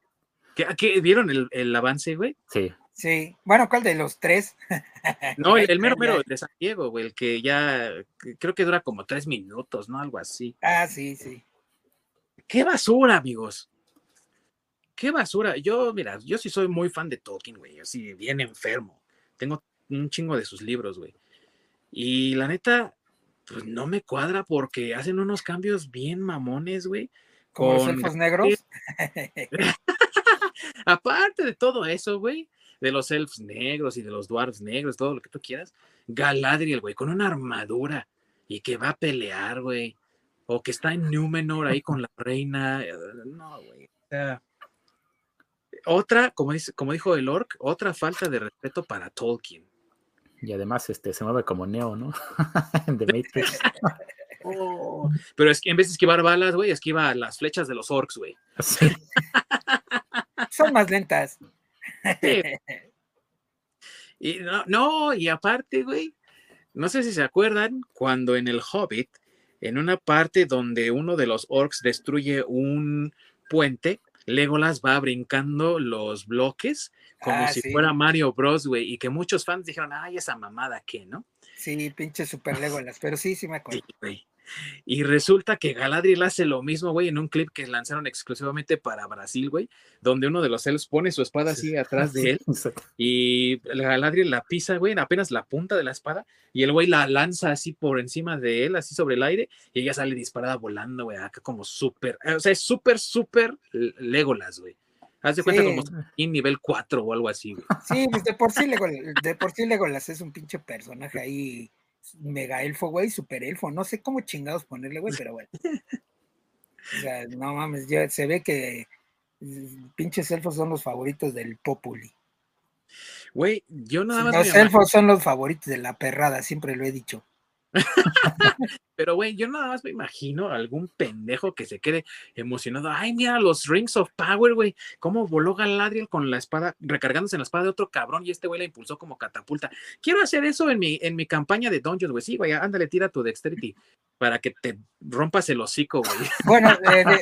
¿Qué, qué- vieron el, el avance, güey? Sí, Sí. Bueno, ¿cuál de los tres? *laughs* No, el, el mero mero de San Diego, güey, el que ya creo que dura como tres minutos, ¿no? Algo así. Ah, sí, sí. ¡Qué basura, amigos! ¡Qué basura! Yo, mira, yo sí soy muy fan de Tolkien, güey, así bien enfermo. Tengo un chingo de sus libros, güey. Y la neta, pues no me cuadra porque hacen unos cambios bien mamones, güey. Como los con elfos negros. *laughs* Aparte de todo eso, güey, de los elfos negros y de los dwarfs negros, todo lo que tú quieras, Galadriel, güey, con una armadura y que va a pelear, güey, o que está en Númenor ahí con la reina, eh, no, güey. o sea, otra, como, dice, como dijo el orc, otra falta de respeto para Tolkien. y además este, se mueve como Neo, ¿no? *laughs* En The Matrix. *laughs* Oh, pero es que en vez de esquivar balas, güey, esquiva las flechas de los orcs, güey. Sí. Son más lentas. Sí. *laughs* Y no, no, y aparte, güey, no sé si se acuerdan cuando en el Hobbit, en una parte donde uno de los orcs destruye un puente, Legolas va brincando los bloques como Ah, si sí. fuera Mario Bros, güey, y que muchos fans dijeron, ay, esa mamada, ¿qué, no? Sí, pinche super Legolas. Pero sí, sí me acuerdo. Sí, güey. Y resulta que Galadriel hace lo mismo, güey, en un clip que lanzaron exclusivamente para Brasil, güey, donde uno de los elfos pone su espada así atrás de él *laughs* y Galadriel la pisa, güey, apenas la punta de la espada, y el güey la lanza así por encima de él, así sobre el aire, y ella sale disparada volando, güey, acá como súper, o sea, es súper, súper Legolas, güey. Haz de cuenta Sí. como en nivel 4 o algo así, güey. Sí, pues de por sí Legolas, de por sí Legolas es un pinche personaje ahí mega elfo, güey, super elfo. No sé cómo chingados ponerle, güey, pero bueno. O sea, no mames, se ve que mm, pinches elfos son los favoritos del Populi. Güey, yo nada más Los elfos son los favoritos de la perrada, siempre lo he dicho. *laughs* Pero, güey, yo nada más me imagino algún pendejo que se quede emocionado. Ay, mira los Rings of Power, güey. Cómo voló Galadriel con la espada, recargándose en la espada de otro cabrón y este güey la impulsó como catapulta. Quiero hacer eso en mi, en mi campaña de Dungeons, güey. Sí, güey, ándale, tira tu Dexterity para que te rompas el hocico, güey. *laughs* Bueno, de, de,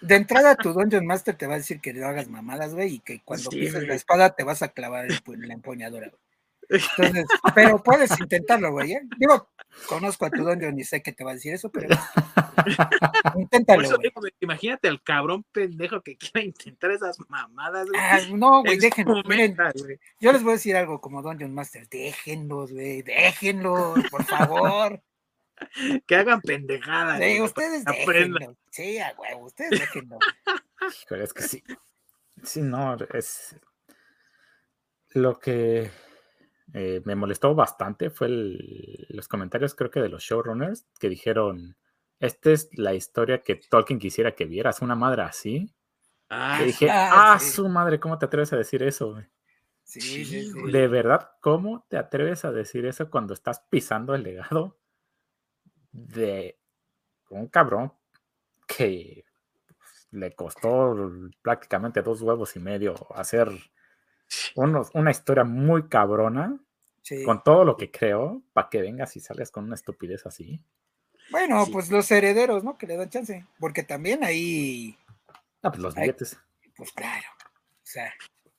de, entrada tu Dungeon Master te va a decir que no hagas mamadas, güey, y que cuando sí, pises la espada te vas a clavar el, la empuñadura, güey. Entonces, pero puedes intentarlo, güey. ¿eh? Digo, conozco a tu Dungeon y sé que te va a decir eso, pero *laughs* inténtalo. Eso, digo, imagínate al cabrón pendejo que quiera intentar esas mamadas. Güey. Ah, no, güey, déjenlo. Miren, yo les voy a decir algo como Dungeon Master, déjenlos, güey, déjenlos, por favor. *laughs* que hagan pendejadas. Sí, ustedes déjenlo. Sí, a huevo, ustedes déjenlo. Pero es que sí. Sí, no, es lo que eh, me molestó bastante fue el, los comentarios, creo que de los showrunners, que dijeron: Esta es la historia que Tolkien quisiera que vieras, una madre así. Ah, y dije: Ah, sí. su madre, ¿cómo te atreves a decir eso? Sí, sí, sí, De verdad, ¿cómo te atreves a decir eso cuando estás pisando el legado de un cabrón que le costó prácticamente dos huevos y medio hacer unos, una historia muy cabrona sí. con todo lo que creo para que vengas y salgas con una estupidez así. Bueno, sí. pues los herederos, ¿no? Que le dan chance, porque también ahí... Ah, pues los billetes. Pues claro, o sea...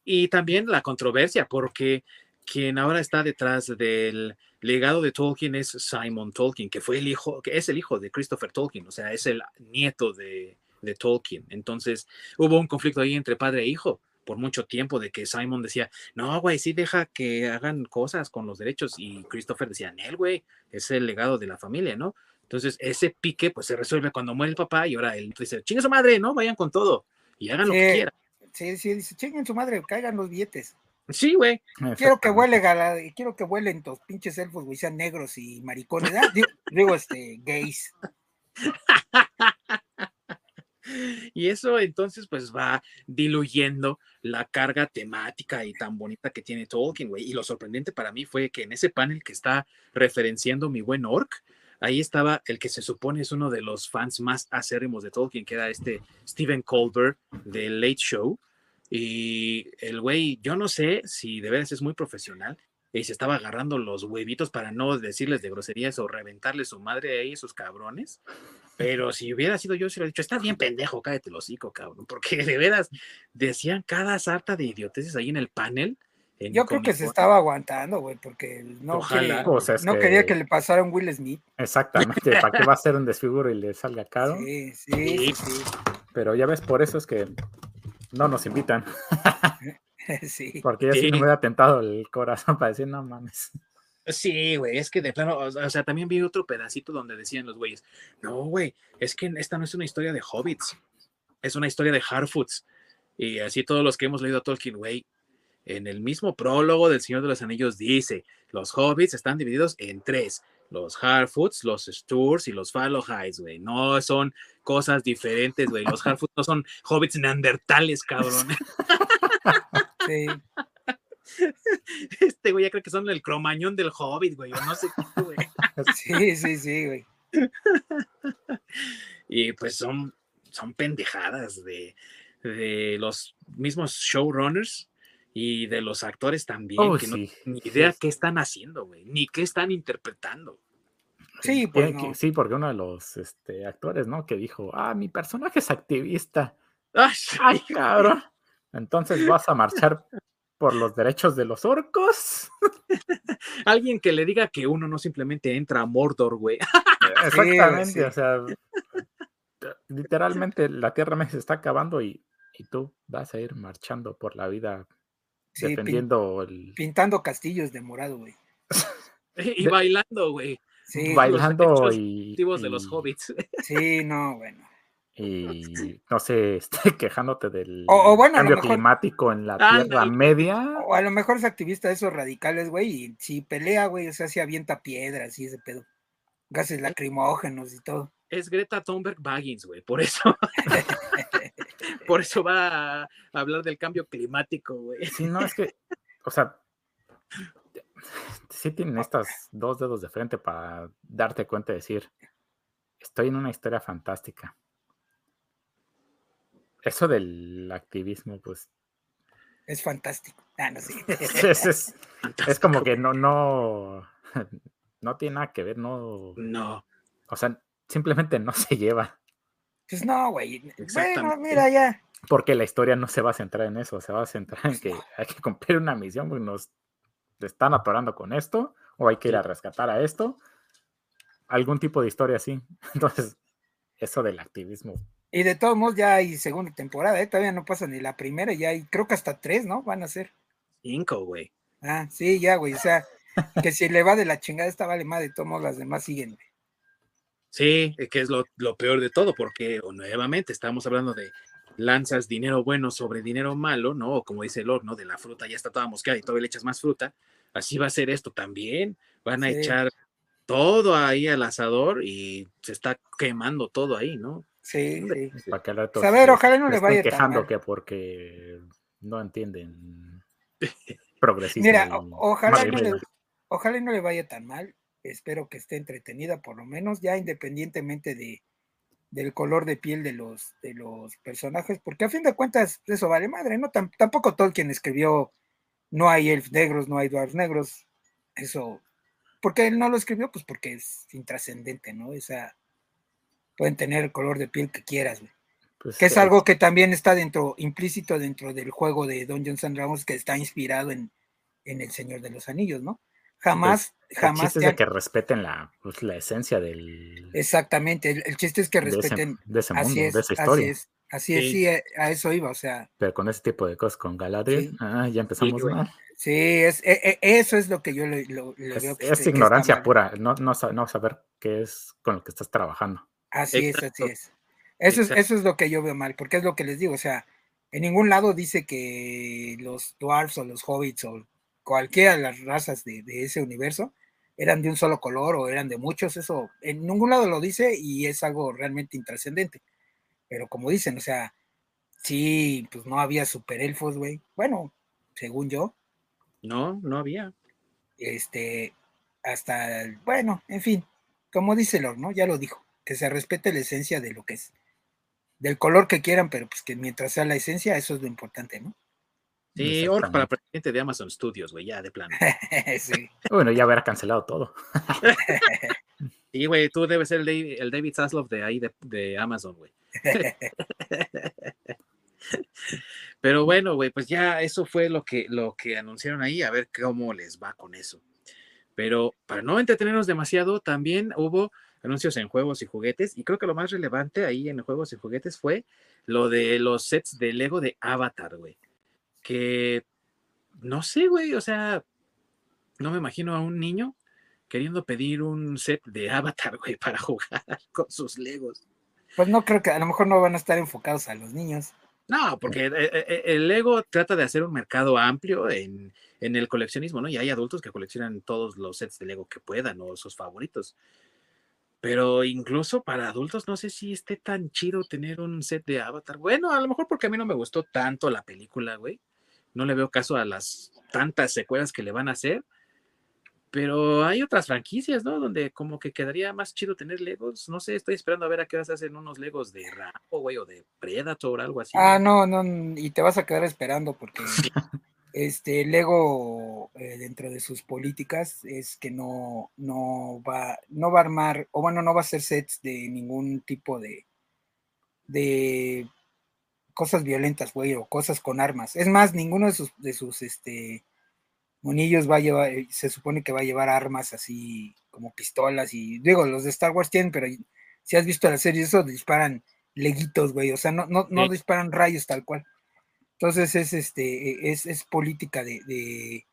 Y también la controversia, porque quien ahora está detrás del legado de Tolkien es Simon Tolkien, que fue el hijo, que es el hijo de Christopher Tolkien, o sea, es el nieto de, de Tolkien. Entonces hubo un conflicto ahí entre padre e hijo por mucho tiempo de que Simon decía, no, güey, sí deja que hagan cosas con los derechos y Christopher decía, Nel, güey, es el legado de la familia, ¿no? Entonces ese pique pues se resuelve cuando muere el papá y ahora él dice, chingue su madre, ¿no? Vayan con todo y hagan sí, lo que quieran. Sí, sí, dice, chinguen su madre, caigan los billetes. Sí, güey. Quiero que huele gala, quiero que huelen tus pinches elfos, güey, sean negros y maricones, ¿eh? digo, digo, este, gays. *laughs* Y eso entonces pues va diluyendo la carga temática y tan bonita que tiene Tolkien, güey. Y lo sorprendente para mí fue que en ese panel que está referenciando mi buen Orc, ahí estaba el que se supone es uno de los fans más acérrimos de Tolkien, que era este Stephen Colbert de Late Show. Y el güey, yo no sé si de veras es muy profesional y se estaba agarrando los huevitos para no decirles de groserías o reventarles su madre ahí, esos cabrones. Pero si hubiera sido yo, se he dicho, estás bien pendejo, cállate el hocico, cabrón, porque de veras decían cada sarta de idioteces ahí en el panel. En yo creo que se estaba aguantando, güey, porque no, quería, o sea, es no que... quería que le pasara un Will Smith. Exactamente, ¿para qué va a ser un desfiguro y le salga caro? Sí, sí, sí. sí. Pero ya ves, por eso es que no nos invitan. *laughs* sí. Porque ya sí. sí no me ha tentado el corazón para decir, no mames. Sí, güey, es que de plano, o sea, también vi otro pedacito donde decían los güeyes, no, güey, es que esta no es una historia de hobbits, es una historia de Harfoots. Y así todos los que hemos leído a Tolkien, güey, en el mismo prólogo del Señor de los Anillos dice, los hobbits están divididos en tres, los Harfoots, los Sturs y los Fallowhides, güey, no son cosas diferentes, güey, los Harfoots no son hobbits neandertales, cabrón. *laughs* Sí. *laughs* Este güey ya creo que son el cromañón del hobbit, güey, o no sé qué, güey. *laughs* Sí, sí, sí, güey. *laughs* Y pues son, son pendejadas de, de los mismos showrunners y de los actores también, Oh, que no sí. tienen ni idea qué están haciendo, güey, ni qué están interpretando. Sí, pues que- no. Sí, porque uno de los este, actores, ¿no? Que dijo, ah, mi personaje es activista. Ay, Ay, cabrón. Entonces vas a marchar por los derechos de los orcos. *laughs* alguien que le diga que uno no simplemente entra a Mordor, güey. *laughs* Exactamente, sí. o sea, literalmente la Tierra me se está acabando y, y tú vas a ir marchando por la vida Sí, pin- defendiendo el pintando castillos de morado, güey. *laughs* Y bailando, güey. Sí, bailando derechos y, Activos de los hobbits. sí, no, bueno. Y no sé, *laughs* este, quejándote del O- o bueno, a lo cambio mejor- climático en la. Tierra Media. O a lo mejor es activista de esos radicales, güey, y si pelea, güey, o sea, si avienta piedras y ese pedo. Gases lacrimógenos y todo. Es Greta Thunberg Baggins, güey, por eso. *laughs* por eso va a hablar del cambio climático, güey. *laughs* Sí, no, es que, o sea, sí tienen estos dos dedos de frente para darte cuenta y decir, estoy en una historia fantástica. Eso del activismo, pues. Es fantástico. Ah, no, sí. *laughs* es, es, como que no, no, *laughs* no tiene nada que ver, no. No. O sea, simplemente no se lleva. Pues no, güey. Bueno, mira ya. Porque la historia no se va a centrar en eso, se va a centrar en que hay que cumplir una misión, porque nos están atorando con esto, o hay que ir a rescatar a esto. Algún tipo de historia así. *laughs* Entonces, eso del activismo. Y de todos modos, ya hay segunda temporada, ¿eh? todavía no pasa ni la primera, ya hay, creo que hasta tres, ¿no? Van a ser. Cinco, güey. Ah, sí, ya, güey. O sea, que si le va de la chingada, esta vale más de todos modos, las demás siguen, Sí, que es lo, lo, peor de todo, porque nuevamente estamos hablando de lanzas dinero bueno sobre dinero malo, ¿no? O como dice Lord, ¿no? De la fruta ya está toda mosqueada y todavía le echas más fruta. Así va a ser esto también. Van a echar todo ahí al asador y se está quemando todo ahí, ¿no? Sí, sí. Para que a ver, ojalá no le vaya quejando tan que porque no entienden progresismo. Mira, ojalá no, le, ojalá no le vaya tan mal. Espero que esté entretenida, por lo menos, ya independientemente de, del color de piel de los, de los personajes, porque a fin de cuentas eso vale madre, ¿no? tampoco Tolkien escribió no hay elfos negros, no hay dwarfs negros, eso, ¿por qué él no lo escribió? Pues porque es intrascendente, ¿no? Esa, pueden tener el color de piel que quieras, güey. Pues que es algo que también está dentro, implícito dentro del juego de Dungeons and Dragons que está inspirado en, en El Señor de los Anillos, ¿no? Jamás, pues, jamás. El chiste es de que respeten la, pues, la esencia del. Exactamente, el, chiste es que respeten. De ese, mundo, de esa historia. Así es, así es, sí, a eso iba, o sea. Pero con ese tipo de cosas, con Galadriel, ah, ya empezamos mal. Sí, es, e, e, eso es lo que yo le, lo, es, veo. Que, es ignorancia pura, no, no, no saber qué es con lo que estás trabajando. Así es, así es. Eso, es. eso es lo que yo veo mal, porque es lo que les digo, o sea, en ningún lado dice que los dwarfs o los hobbits o cualquiera de las razas de, ese universo eran de un solo color o eran de muchos, eso en ningún lado lo dice y es algo realmente intrascendente. Pero como dicen, o sea, sí, pues no había superelfos, güey. Bueno, según yo. No, no había. Este, hasta, bueno, en fin, como dice Lord, ¿no? Ya lo dijo, que se respete la esencia de lo que es. Del color que quieran, pero pues que mientras sea la esencia, eso es lo importante, ¿no? Sí, org para presidente de Amazon Studios, güey, ya de plano. *laughs* sí. Bueno, ya habrá cancelado todo. *laughs* sí, güey, tú debes ser el David, el David de ahí, de, de Amazon, güey. *laughs* Pero bueno, güey, pues ya eso fue lo que, lo que anunciaron ahí, a ver cómo les va con eso. Pero para no entretenernos demasiado, también hubo anuncios en juegos y juguetes, y creo que lo más relevante ahí en juegos y juguetes fue lo de los sets de Lego de Avatar, güey que no sé, güey, o sea, no me imagino a un niño queriendo pedir un set de Avatar, *laughs* güey, para jugar con sus Legos. Pues no creo que a lo mejor no van a estar enfocados a los niños. No, porque eh, eh, eh, el Lego trata de hacer un mercado amplio en, en, el coleccionismo, ¿no? Y hay adultos que coleccionan todos los sets de Lego que puedan o sus favoritos. Pero incluso para adultos no sé si esté tan chido tener un set de Avatar. Bueno, a lo mejor porque a mí no me gustó tanto la película, güey no le veo caso a las tantas secuelas que le van a hacer. Pero hay otras franquicias, ¿no? Donde como que quedaría más chido tener Legos. No sé, estoy esperando a ver a qué vas a hacer unos Legos de Rambo, güey, o de Predator, algo así. Ah, no, no, y te vas a quedar esperando porque *laughs* este Lego eh, dentro de sus políticas es que no, no va, no va a armar, o bueno, no va a hacer sets de ningún tipo de, de cosas violentas, güey, o cosas con armas. Es más, ninguno de sus, de sus este, monillos va a llevar, eh, se supone que va a llevar armas así como pistolas y, digo, los de Star Wars tienen, pero si has visto la serie, eso disparan leguitos, güey, o sea, no, no, no disparan rayos tal cual. Entonces es, este, es, es política de, de,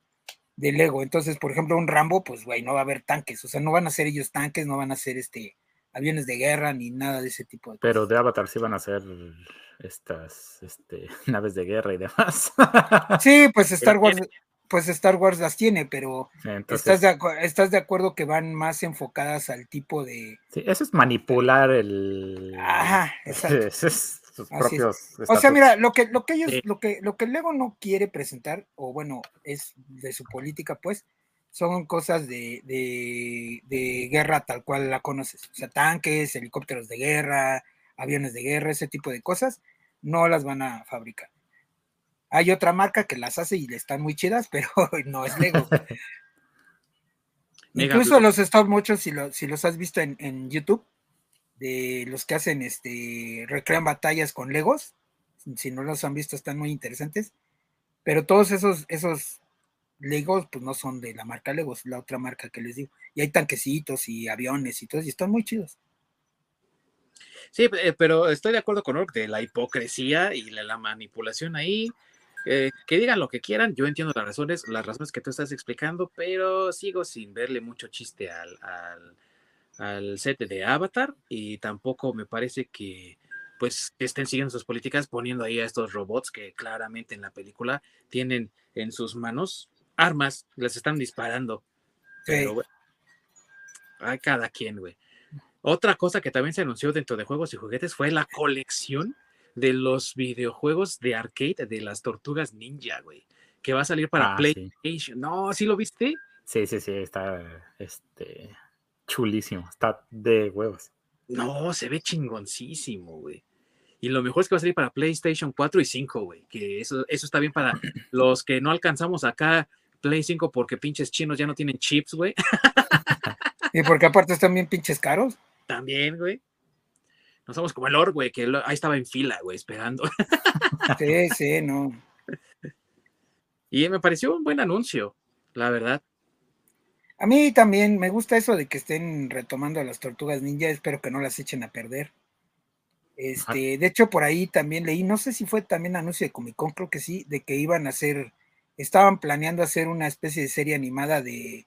de Lego. Entonces, por ejemplo, un Rambo, pues, güey, no va a haber tanques, o sea, no van a ser ellos tanques, no van a ser este, aviones de guerra ni nada de ese tipo de Pero de Avatar sí van a ser estas este, *laughs* naves de guerra y demás. Sí, pues *laughs* Star Wars, pues Star Wars las tiene, pero ¿estás, de ¿estás de acuerdo que van más enfocadas al tipo de. Sí, eso es manipular el. Ajá, exacto. *laughs* sus propios o sea, mira, lo que, lo que ellos, lo que, lo que Lego no quiere presentar, o bueno, es de su política, pues, son cosas de, de, de, guerra tal cual la conoces. O sea, tanques, helicópteros de guerra, aviones de guerra, ese tipo de cosas, no las van a fabricar. Hay otra marca que las hace y le están muy chidas, *laughs* pero no es Lego. Incluso los stop muchos, si, si los has visto en, en, YouTube, de los que hacen este recrean batallas con Legos, si no los han visto, están muy interesantes. Pero todos esos, esos Legos, pues no son de la marca Legos, la otra marca que les digo. Y hay tanquecitos y aviones y todo, y están muy chidos. Sí, eh, pero estoy de acuerdo con Ork de la hipocresía y la, manipulación ahí. Eh, que digan lo que quieran, yo entiendo las razones, las razones que tú estás explicando, pero sigo sin verle mucho chiste al, al, al set de Avatar y tampoco me parece que pues estén siguiendo sus políticas poniendo ahí a estos robots que claramente en la película tienen en sus manos armas, les están disparando. Pero, güey, hay cada quien, güey. Otra cosa que también se anunció dentro de juegos y juguetes fue la colección de los videojuegos de arcade de las tortugas ninja, güey. Que va a salir para ah, PlayStation. No, ¿sí lo viste? Sí, sí, sí, está este chulísimo, está de huevos. No, se ve chingoncísimo, güey. Y lo mejor es que va a salir para PlayStation 4 y 5, güey. Que eso, eso está bien para *clears throat* los que no alcanzamos acá Play 5 porque pinches chinos ya no tienen chips, güey. *laughs* y porque aparte están bien pinches caros. También, güey. No somos como el Or, güey, que ahí estaba en fila, güey, esperando. *laughs* sí, sí, no. Y me pareció un buen anuncio, la verdad. A mí también me gusta eso de que estén retomando a las tortugas ninja, espero que no las echen a perder. Este, de hecho, por ahí también leí, no sé si fue también anuncio de Comic Con, creo que sí, de que iban a hacer, estaban planeando hacer una especie de serie animada de,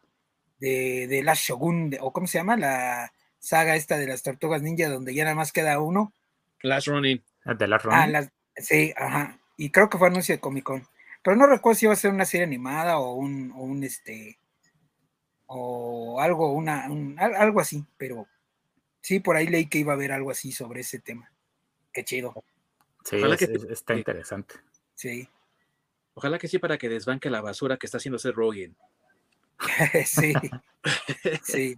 de, de la Shogun, o ¿cómo se llama? La saga esta de las tortugas ninja, donde ya nada más queda uno. Last Running. Ah, de Last ah, Running. sí, ajá. Y creo que fue anuncio de Comic Con. Pero no recuerdo si iba a ser una serie animada o un, o un este, o algo, una, algo así, pero sí, por ahí leí que iba a haber algo así sobre ese tema. Qué chido. Sí, Ojalá que está interesante. Sí. Ojalá que sí para que desbanque la basura que está haciendo ese Rogan. *laughs* sí. *laughs* sí.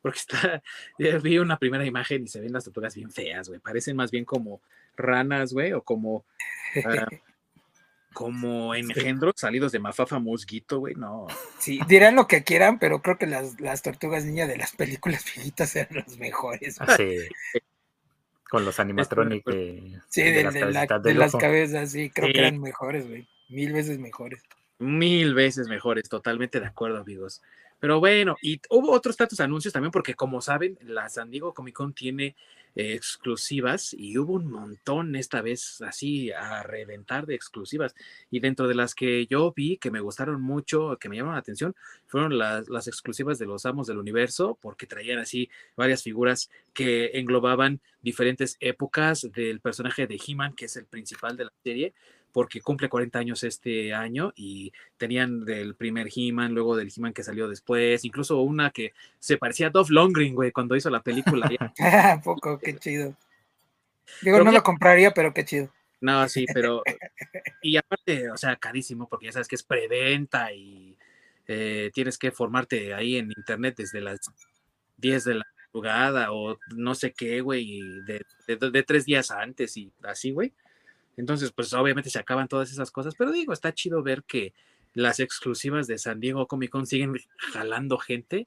Porque está, vi una primera imagen y se ven las tortugas bien feas, güey. Parecen más bien como ranas, güey, o como ah, *laughs* como engendros salidos de Mafafa Musguito, güey, no. Sí, dirán lo que quieran, pero creo que las, las tortugas niña de las películas *laughs* viejitas eran los mejores. Ah, sí con los animatronics sí, de, las, cabezas, sí, creo que eran mejores, güey. Mil veces mejores. Mil veces mejores, totalmente de acuerdo, amigos. Pero bueno, y hubo otros tantos anuncios también, porque como saben, la San Diego Comic Con tiene exclusivas y hubo un montón esta vez así a reventar de exclusivas. Y dentro de las que yo vi que me gustaron mucho, que me llamaron la atención, fueron las, las exclusivas de los Amos del Universo, porque traían así varias figuras que englobaban diferentes épocas del personaje de He-Man, que es el principal de la serie porque cumple 40 años este año y tenían del primer He-Man, luego del He-Man que salió después, incluso una que se parecía a Dove Longgreen, güey, cuando hizo la película. *laughs* poco, qué chido. Digo, no lo compraría, pero qué chido. No, sí, pero. *laughs* Y aparte, o sea, carísimo, porque ya sabes que es preventa y eh, tienes que formarte ahí en internet desde las 10 de la jugada o no sé qué, güey, de, de, tres días antes y así, güey. Entonces, pues obviamente se acaban todas esas cosas, pero digo, está chido ver que las exclusivas de San Diego Comic Con siguen jalando gente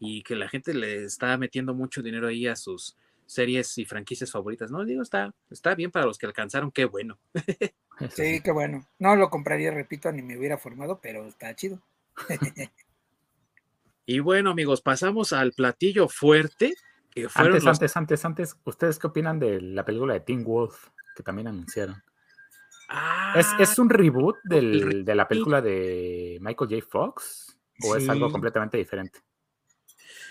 y que la gente le está metiendo mucho dinero ahí a sus series y franquicias favoritas, ¿no? Digo, está, está bien para los que alcanzaron, qué bueno. Sí, qué bueno. No lo compraría, repito, ni me hubiera formado, pero está chido. *laughs* Y bueno, amigos, pasamos al platillo fuerte. Que fueron antes, antes, antes, antes, ¿ustedes qué opinan de la película de Teen Wolf que también anunciaron? ¿Es, ah, un reboot de la película de Michael J. Fox? ¿O es algo completamente diferente?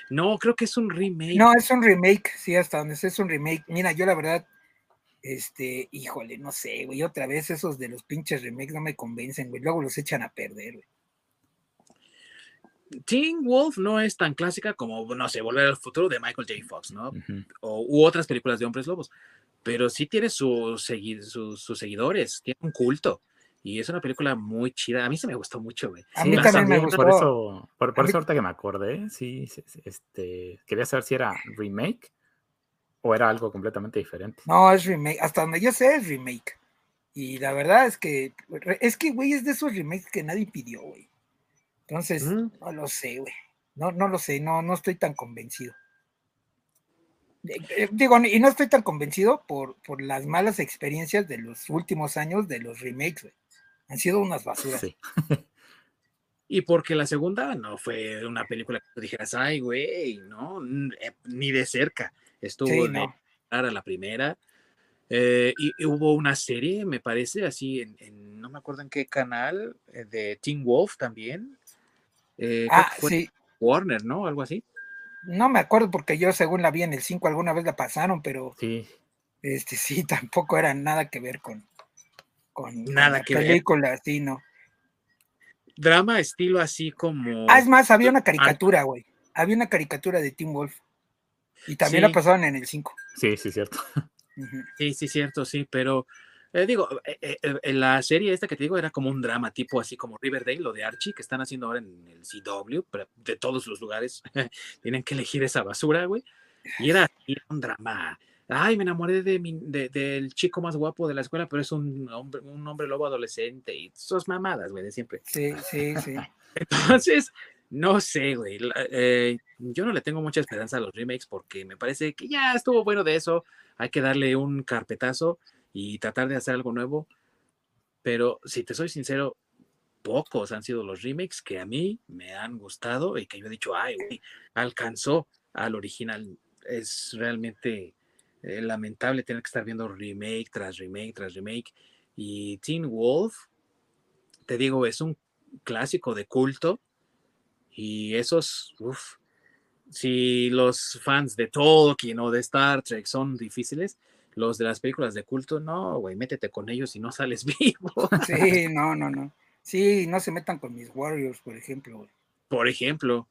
No, creo que es un remake. No, es un remake, sí, hasta donde es un remake. Mira, yo la verdad, este, híjole, no sé, güey, otra vez esos de los pinches remakes no me convencen, güey, luego los echan a perder, güey. Teen Wolf no es tan clásica como, no sé, Volver al Futuro de Michael J. Fox, ¿no? o, u otras películas de hombres lobos pero sí tiene sus, sus seguidores, tiene un culto. Y es una película muy chida. A mí se me gustó mucho, güey. A mí también me segunda, Por gustó. eso, por, por eso ahorita que me acordé, sí, este, quería saber si era remake o era algo completamente diferente. No, es remake. Hasta donde yo sé es remake. Y la verdad es que, es que, güey, es de esos remakes que nadie pidió, güey. Entonces, Mm. no lo sé, güey. No, no lo sé, no, no estoy tan convencido. Eh, Digo, y no estoy tan convencido por, por las malas experiencias de los últimos años de los remakes, güey. Han sido unas basuras. Sí. *laughs* Y porque la segunda no fue una película que tú dijeras, ay, güey, no, eh, ni de cerca. Estuvo Sí, de no. a la primera. Eh, y, y hubo una serie, me parece, así, en, en- no me acuerdo en qué canal, de Teen Wolf también. Eh, Ah, sí. Warner, ¿no? Algo así. No me acuerdo porque yo según la vi en el 5 alguna vez la pasaron, pero Sí, este *laughs* sí, tampoco era nada que ver con, con, Nada que ver. película, sí, no. Drama estilo así como... Ah, es más, había una caricatura, güey. Había una caricatura de Tim Wolf. Y también la Sí. pasaban en el 5. sí, sí, cierto. Sí, sí, cierto, sí, pero eh, digo, eh, eh, eh, en la serie esta que te digo era como un drama tipo así como Riverdale, lo de Archie, que están haciendo ahora en el CW, pero de todos los lugares *laughs* tienen que elegir esa basura, güey. Y era un drama. Ay, me enamoré de mi- de- del chico más guapo de la escuela, pero es un hombre, un hombre lobo adolescente y sus mamadas, güey, de siempre. Sí, sí, sí. *laughs* Entonces, no sé, güey. eh, yo no le tengo mucha esperanza a los remakes porque me parece que ya estuvo bueno de eso. Hay que darle un carpetazo y tratar de hacer algo nuevo. Pero si te soy sincero, pocos han sido los remakes que a mí me han gustado y que yo he dicho, ay, güey, alcanzó al original. Es realmente eh, lamentable tener que estar viendo remake tras remake tras remake. Y Teen Wolf, te digo, es un clásico de culto. Y esos, uff, si los fans de Tolkien o de Star Trek son difíciles, los de las películas de culto, no, güey, métete con ellos y no sales *laughs* vivo. Sí, no, no, no. Sí, no se metan con mis Warriors, por ejemplo. güey. Por ejemplo.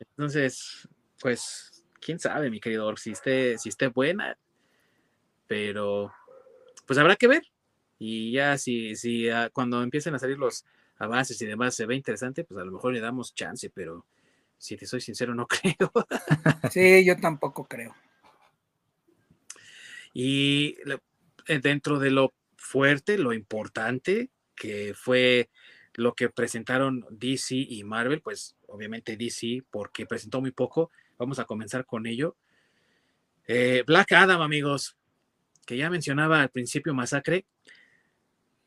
Entonces, pues, quién sabe, mi querido Orc, si esté, si esté buena, pero pues habrá que ver. Y ya si, si ah, cuando empiecen a salir los avances y demás se ve interesante, pues a lo mejor le damos chance, pero si te soy sincero, no *laughs* creo. Sí, yo tampoco creo. Y eh, dentro de lo fuerte, lo importante que fue lo que presentaron DC y Marvel, pues obviamente DC porque presentó muy poco, vamos a comenzar con ello. Eh, Black Adam, amigos, que ya mencionaba al principio Masacre,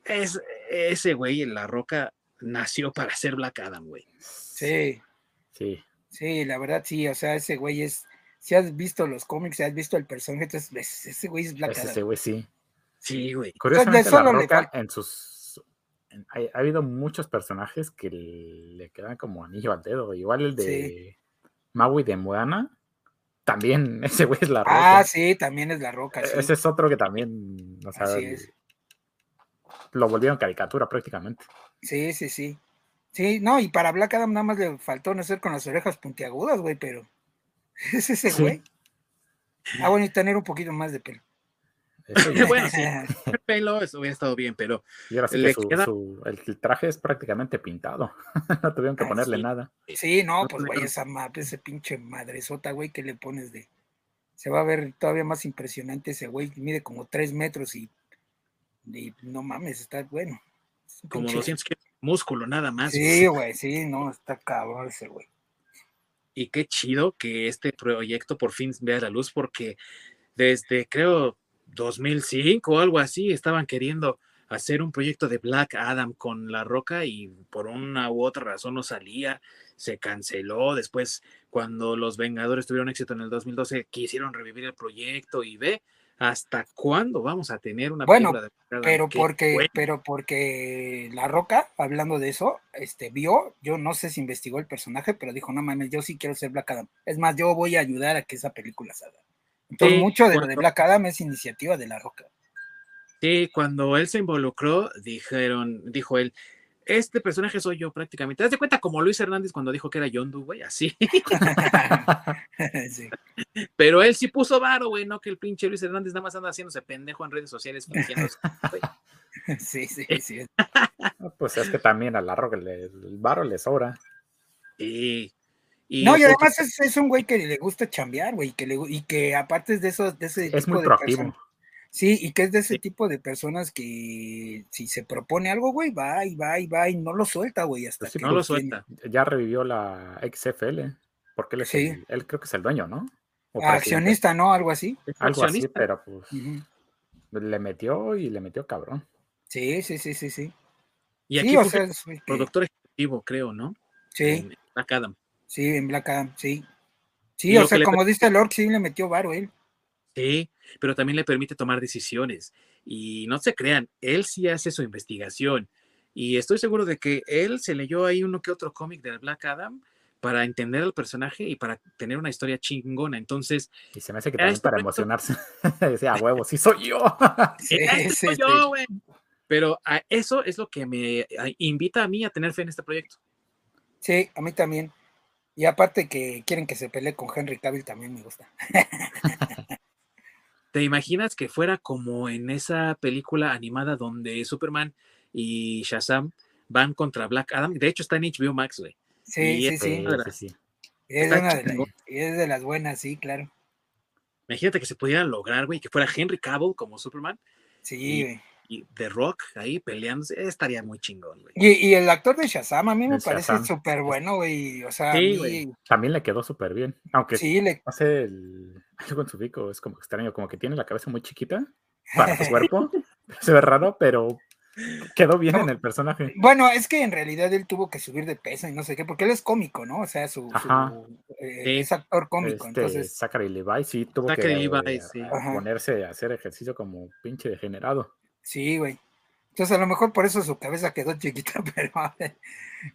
es ese güey en la roca nació para ser Black Adam, güey. Sí, Sí, sí, la verdad sí. O sea, ese güey es. Si has visto los cómics, si has visto el personaje, entonces ves, ese güey es Black Adam. ese güey, sí. Sí, güey. Curiosamente, solo La Roca en sus... en- ha, ha habido muchos personajes que le quedan como anillo al dedo. Igual el de Maui de Moana. También *laughs* ese güey es La Roca. Ah, sí, también es la roca. sí. Ese es otro que también, o sea, Así es. lo volvieron caricatura prácticamente. Sí, sí, sí. Sí, no, y para Black Adam nada más le faltó nacer con las orejas puntiagudas, güey, pero *laughs* es ese Sí. güey. Ah, bueno, y tener un poquito más de pelo. *laughs* Bueno, sí. El pelo, eso hubiera estado bien, pero Y ahora sí Le que su, queda- su- el, el traje es prácticamente pintado. *laughs* no tuvieron que Ah, ponerle sí. nada. Sí, no, No pues güey, esa ese pinche madresota, güey, que le pones de. Se va a ver todavía más impresionante ese güey, mide como tres metros y, y no mames, está bueno. Es como pinche- 200 kilos de músculo nada más. Sí, güey, sí, no, está cabrón ese güey. Y qué chido que este proyecto por fin vea la luz porque desde creo 2005 o algo así estaban queriendo hacer un proyecto de Black Adam con La Roca y por una u otra razón no salía, se canceló, después cuando los Vengadores tuvieron éxito en el 2012 quisieron revivir el proyecto y ve hasta cuándo vamos a tener una Bueno, película de Pero que porque, pero porque La Roca, hablando de eso, este vio, yo no sé si investigó el personaje, pero dijo, no mames, yo sí quiero ser Black Adam. Es más, yo voy a ayudar a que esa película salga. Entonces, Sí, mucho de lo de Black Adam es iniciativa de La Roca. Sí, cuando él se involucró, dijeron, dijo él, este personaje soy yo prácticamente. ¿Te das cuenta como Luis Hernández cuando dijo que era Yondu, güey? Así. *laughs* *laughs* Sí. Pero él sí puso varo, güey, no que el pinche Luis Hernández nada más anda haciéndose pendejo en redes sociales. *laughs* Sí, sí, sí. Pues es que también al largo el varo le sobra. Y, y no, y además es, es, un güey que le gusta chambear, güey, que le, y que aparte de eso, de ese es muy proactivo. Sí, y que es de ese tipo de personas que si se propone algo, güey, va y va y va y no lo suelta, güey, hasta pues que no lo suelta. Ya revivió la XFL, porque él, es el, él creo que es el dueño, ¿no? accionista, ¿no? Algo así. Algo así, pero pues le metió y le metió cabrón. Sí, sí, sí, sí, sí. Y aquí sí, productor ejecutivo, creo, ¿no? Sí. En Black Adam. Sí, en Black Adam, sí. Sí, o sea, como dice Lord, sí le metió varo él. Sí, pero también le permite tomar decisiones. Y no se crean, él sí hace su investigación. Y estoy seguro de que él se leyó ahí uno que otro cómic del Black Adam para entender al personaje y para tener una historia chingona. Entonces. Y se me hace que también para emocionarse. *laughs* Decía, huevo, sí soy yo. *laughs* *laughs* sí, soy yo, güey. Pero a eso es lo que me invita a mí a tener fe en este proyecto. Sí, a mí también. Y aparte que quieren que se pelee con Henry Cavill también me gusta. ¿Te imaginas que fuera como en esa película animada donde Superman y Shazam van contra Black Adam? De hecho está en HBO Max, güey. Sí, sí, sí, sí, Es, una de es de las buenas, sí, claro. Imagínate que se pudiera lograr, güey, que fuera Henry Cavill como Superman. Sí, güey y The Rock ahí peleándose, estaría muy chingón, güey. Y, el actor de Shazam a mí me parece súper bueno, güey. O sea, también le quedó súper bien. Aunque sí, le... hace el... algo en su pico, es como extraño, como que tiene la cabeza muy chiquita para su cuerpo. *laughs* Se ve raro, pero quedó bien en el personaje. Bueno, es que en realidad él tuvo que subir de peso y no sé qué, porque él es cómico, ¿no? O sea, su, eh, es actor cómico. Este, entonces... Zachary Levi sí tuvo que eh, ponerse a hacer ejercicio como pinche degenerado. Sí, güey. Entonces a lo mejor por eso su cabeza quedó chiquita, *laughs* pero,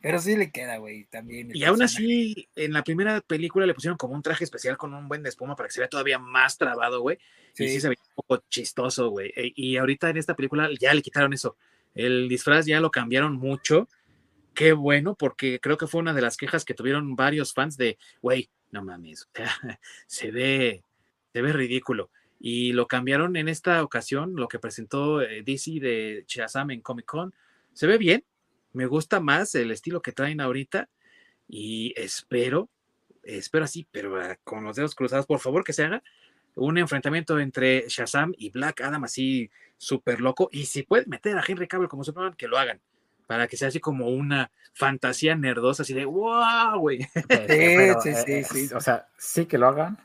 pero sí le queda, güey, también. Y aún así, en la primera película le pusieron como un traje especial con un buen de espuma para que se vea todavía más trabado, güey. Sí. Y sí se veía un poco chistoso, güey. E, y ahorita en esta película ya le quitaron eso. El disfraz ya lo cambiaron mucho. Qué bueno, porque creo que fue una de las quejas que tuvieron varios fans de, güey, no mames, *laughs* se ve, se ve ridículo y lo cambiaron en esta ocasión, lo que presentó eh, DC de Shazam en Comic Con. Se ve bien, me gusta más el estilo que traen ahorita y espero, espero así, pero ah, con los dedos cruzados, por favor que se haga un enfrentamiento entre Shazam y Black Adam así súper loco y si pueden meter a Henry Cavill como Superman, que lo hagan para que sea así como una fantasía nerdosa, así de wow, güey. Sí, sí, sí, O sea, sí que lo hagan,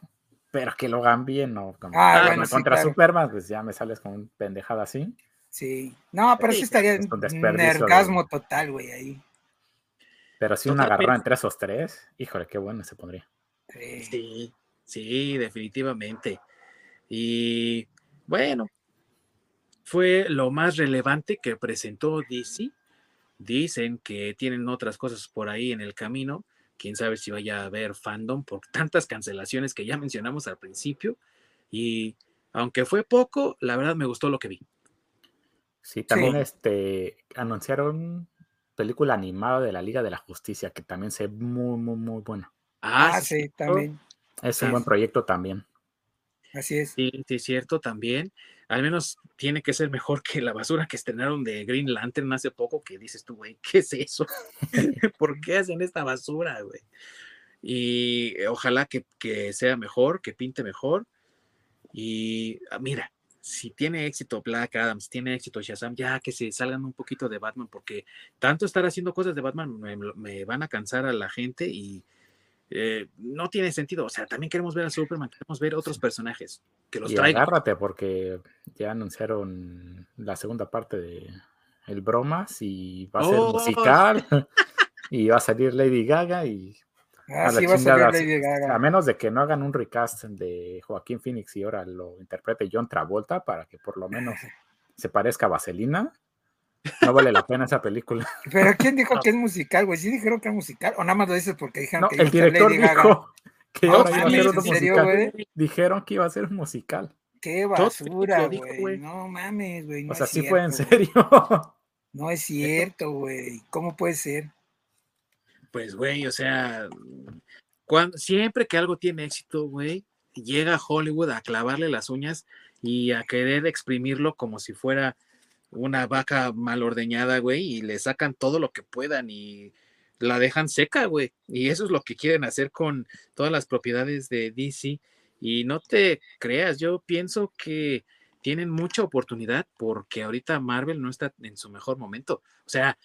pero que lo hagan bien, ¿no? Como, ah, contra Superman, pues ya me sales con un pendejada así. Sí, no, pero sí, estaría en nergasmo total, güey, ahí. Pero si un agarró entre esos tres, híjole, qué bueno se pondría. Sí, sí, definitivamente. Y bueno, fue lo más relevante que presentó DC. Dicen que tienen otras cosas por ahí en el camino quién sabe si vaya a haber fandom por *laughs* tantas cancelaciones que ya mencionamos al principio. Y aunque fue poco, la verdad me gustó lo que vi. Sí, también este anunciaron película animada de la Liga de la Justicia, que también se ve muy, muy, muy buena. Ah, ah sí, también. Es un buen proyecto también. Así es. Sí, sí, cierto también. Al menos tiene que ser mejor que la basura que estrenaron de Green Lantern hace poco, que dices tú, güey, ¿qué es eso? *laughs* ¿Por qué hacen esta basura, güey? Y ojalá que, que sea mejor, que pinte mejor. Y ah, mira, si tiene éxito Black Adams, tiene éxito Shazam, ya que se salgan un poquito de Batman, porque tanto estar haciendo cosas de Batman me van a cansar a la gente y eh, no tiene sentido. O sea, también queremos ver a Superman, queremos ver otros personajes que los y Agárrate, porque ya anunciaron la segunda parte de El Bromas y va a ser oh. musical *laughs* y va a salir Lady Gaga y. Ah, a, a menos de que no hagan un recast de Joaquín Phoenix y ahora lo interprete John Travolta para que por lo menos *laughs* se parezca a Vaselina. No vale la pena esa película. *laughs* Pero ¿quién dijo que es musical, güey? ¿Sí dijeron que es musical? ¿O nada más lo dices porque dijeron que el director dijo que iba a ser un musical. Dijeron que iba a ser un musical. Qué basura, güey. No mames, güey. o sea, sí fue en serio. No es cierto, güey. ¿Cómo puede ser? Pues, güey, o sea, cuando, siempre que algo tiene éxito, güey, llega a Hollywood a clavarle las uñas y a querer exprimirlo como si fuera una vaca mal ordeñada, güey, y le sacan todo lo que puedan y la dejan seca, güey. Y eso es lo que quieren hacer con todas las propiedades de DC. Y no te creas, yo pienso que tienen mucha oportunidad porque ahorita Marvel no está en su mejor momento. O sea,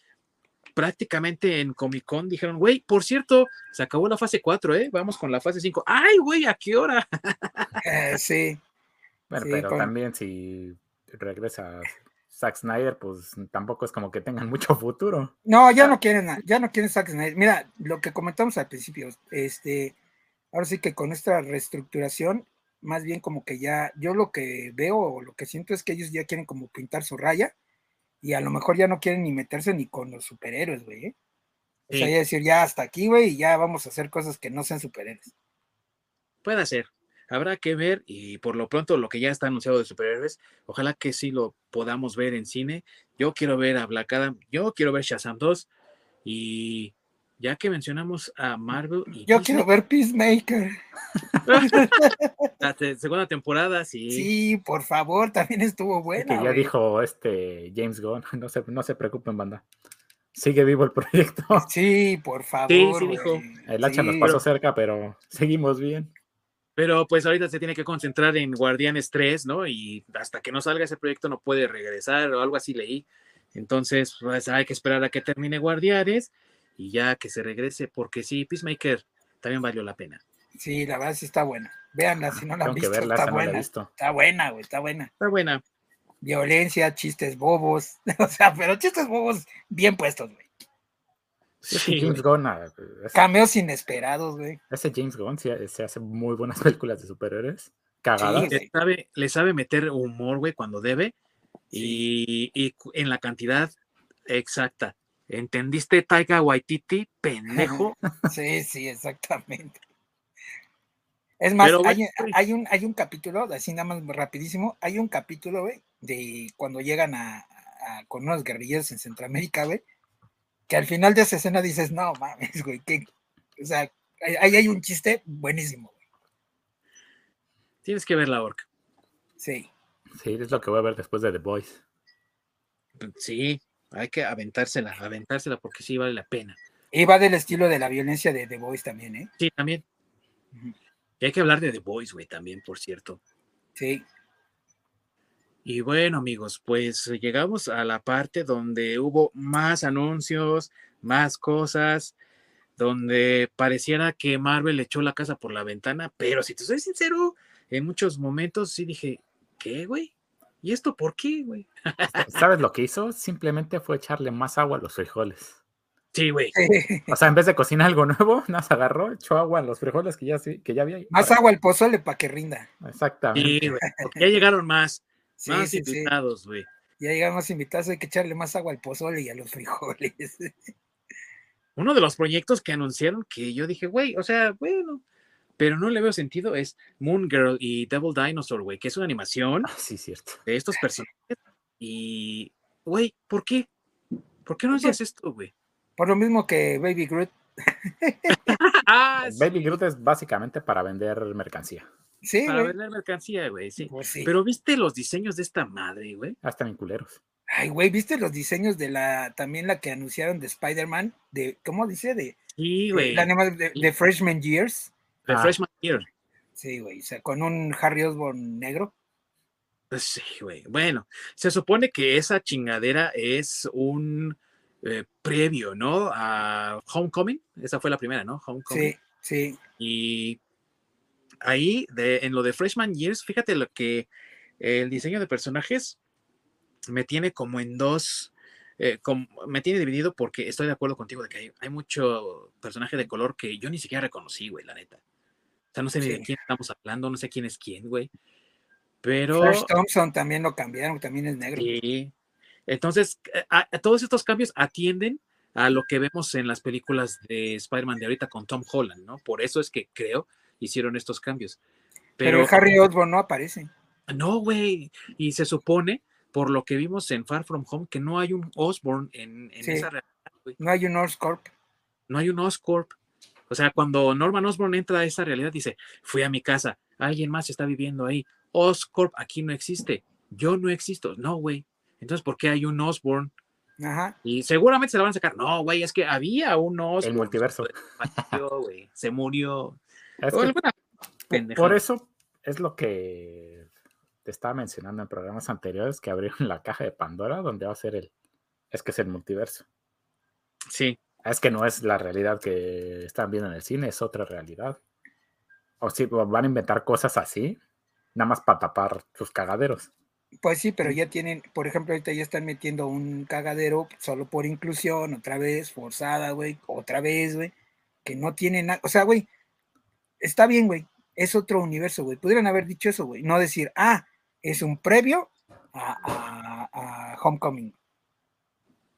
prácticamente en Comic Con dijeron, güey, por cierto, se acabó la fase 4, ¿eh? Vamos con la fase 5. ¡Ay, güey! ¿A qué hora? Eh, sí. Bueno, Sí, pero con- también si regresa Zack Snyder, pues tampoco es como que tengan mucho futuro. No, ya no quieren, a- ya no quieren Zack Snyder. Mira, lo que comentamos al principio, este, ahora sí que con esta reestructuración, más bien como que ya, yo lo que veo o lo que siento es que ellos ya quieren como pintar su raya y a lo mejor ya no quieren ni meterse ni con los superhéroes, güey. ¿eh? O sea, ya decir, ya hasta aquí, güey, y ya vamos a hacer cosas que no sean superhéroes. Puede ser. Habrá que ver y por lo pronto lo que ya está anunciado de superhéroes, ojalá que sí lo podamos ver en cine. Yo quiero ver a Black Adam, yo quiero ver Shazam 2 y ya que mencionamos a Marvel y Yo Disney, quiero ver Peacemaker. *laughs* la te- segunda temporada, sí. Sí, por favor, también estuvo Es buena. que ya güey. dijo este James Gunn, *laughs* no se, no se preocupen, banda. Sigue vivo el *laughs* proyecto. Sí, por favor. sí dijo. El hacha nos pasó cerca, pero seguimos bien. Pero pues ahorita se tiene que concentrar en Guardianes 3, ¿no? Y hasta que no salga ese proyecto no puede regresar o algo así leí. Entonces, pues hay que esperar a que termine Guardianes y ya que se regrese, porque sí, Peacemaker también valió la pena. Sí, la verdad sí está buena. Véanla si no la han Tengo que visto. verla, está no la buena. visto. Está buena, güey, está buena. Está buena. Violencia, chistes bobos. *laughs* O sea, pero chistes bobos bien puestos, güey. Sí, James. Gunn, ah, es- Cameos inesperados, güey. ese James Gunn sí, se hace muy buenas *laughs* películas de superhéroes. Cagadas. Sí, le sabe, le sabe meter humor, güey, cuando debe y, y en la cantidad exacta. ¿Entendiste, Taika Waititi, pendejo? *laughs* Sí, sí, exactamente. Es más, Pero, hay, güey. hay un, hay un capítulo, así nada más rapidísimo, hay un capítulo, güey, de cuando llegan a, a- con unos guerrilleros en Centroamérica, güey, que al final de esa escena dices, no mames, güey, que, o sea, ahí hay un chiste buenísimo, güey. Tienes que ver la orca. Sí, Sí, es lo que voy a ver después de The Boys. Sí, hay que aventársela, aventársela porque sí vale la pena. y va del estilo de la violencia de The Boys también, ¿eh? Sí, también. Y hay que hablar de The Boys, güey, también, por cierto. Sí, Y bueno, amigos, pues llegamos a la parte donde hubo más anuncios, más cosas, donde pareciera que Marvel echó la casa por la ventana, pero si te soy sincero, en muchos momentos sí dije, ¿qué, güey? ¿Y esto por qué, güey? ¿Sabes lo que hizo? Simplemente fue echarle más agua a los frijoles. Sí, güey. *laughs* O sea, en vez de cocinar algo nuevo, *laughs* nada, se agarró, echó agua a los frijoles que ya, sí- que ya había. más para- agua al pozole para que rinda. Exactamente. Sí, güey. porque ya llegaron más, Sí, más sí, invitados, güey. Ya llegamos invitados, hay que echarle más agua al pozole y a los frijoles. *laughs* Uno de los proyectos que anunciaron que yo dije, güey, o sea, bueno, pero no le veo sentido es Moon Girl y Devil Dinosaur, güey, que es una animación Ah, sí, cierto. de estos personajes. Y, güey, ¿por qué? ¿Por qué no hacías esto, güey? Por lo mismo que Baby Groot. *laughs* Ah, Baby sí, Groot es básicamente para vender mercancía. Sí, para güey. vender mercancía, güey, sí. Pues sí. Pero viste los diseños de esta madre, güey. Hasta en culeros. Ay, güey, ¿viste los diseños de la, también la que anunciaron de Spider-Man? De, ¿cómo dice? De, Sí, güey. la de, de Freshman Years. De Ah. Freshman Year. Sí, güey, o sea, con un Harry Osborn negro. Pues Sí, güey. Bueno, se supone que esa chingadera es un eh, previo, ¿no? A Homecoming. Esa fue la primera, ¿no? Homecoming. Sí, sí. Y ahí, de, en lo de Freshman Years, fíjate lo que el diseño de personajes me tiene como en dos, eh, me tiene dividido porque estoy de acuerdo contigo de que hay, hay mucho personaje de color que yo ni siquiera reconocí, güey, la neta. O sea, no sé ni de quién estamos hablando, no sé quién es quién, güey. Pero... Flash Thompson también lo cambiaron, también es negro. Sí. Entonces, eh, a- a todos estos cambios atienden a lo que vemos en las películas de Spider-Man de ahorita con Tom Holland, ¿no? Por eso es que creo hicieron estos cambios. Pero, Harry Osborn no aparece. no, güey. Y se supone, por lo que vimos en Far From Home, que no hay un Osborn en, en Sí. esa realidad, güey. No hay un Oscorp. No hay un Oscorp. O sea, cuando Norman Osborn entra a esa realidad, dice, fui a mi casa, alguien más está viviendo ahí. Oscorp aquí no existe. Yo no existo. No, güey. Entonces, ¿por qué hay un Osborn? Ajá. Y seguramente se la van a sacar. No, güey, es que había un Osborn. El multiverso. *laughs* Se murió. Es que, por eso es lo que te estaba mencionando en programas anteriores que abrieron la caja de Pandora donde va a ser el. Es que es el multiverso. Sí. Es que no es la realidad que están viendo en el cine, es otra realidad. O si van a inventar cosas así, nada más para tapar sus cagaderos. Pues sí, pero ya tienen, por ejemplo, ahorita ya están metiendo un cagadero solo por inclusión, otra vez, forzada, güey, otra vez, güey, que no tiene nada, o sea, güey, está bien, güey, es otro universo, güey, pudieran haber dicho eso, güey, no decir, ah, es un previo a, a, Homecoming.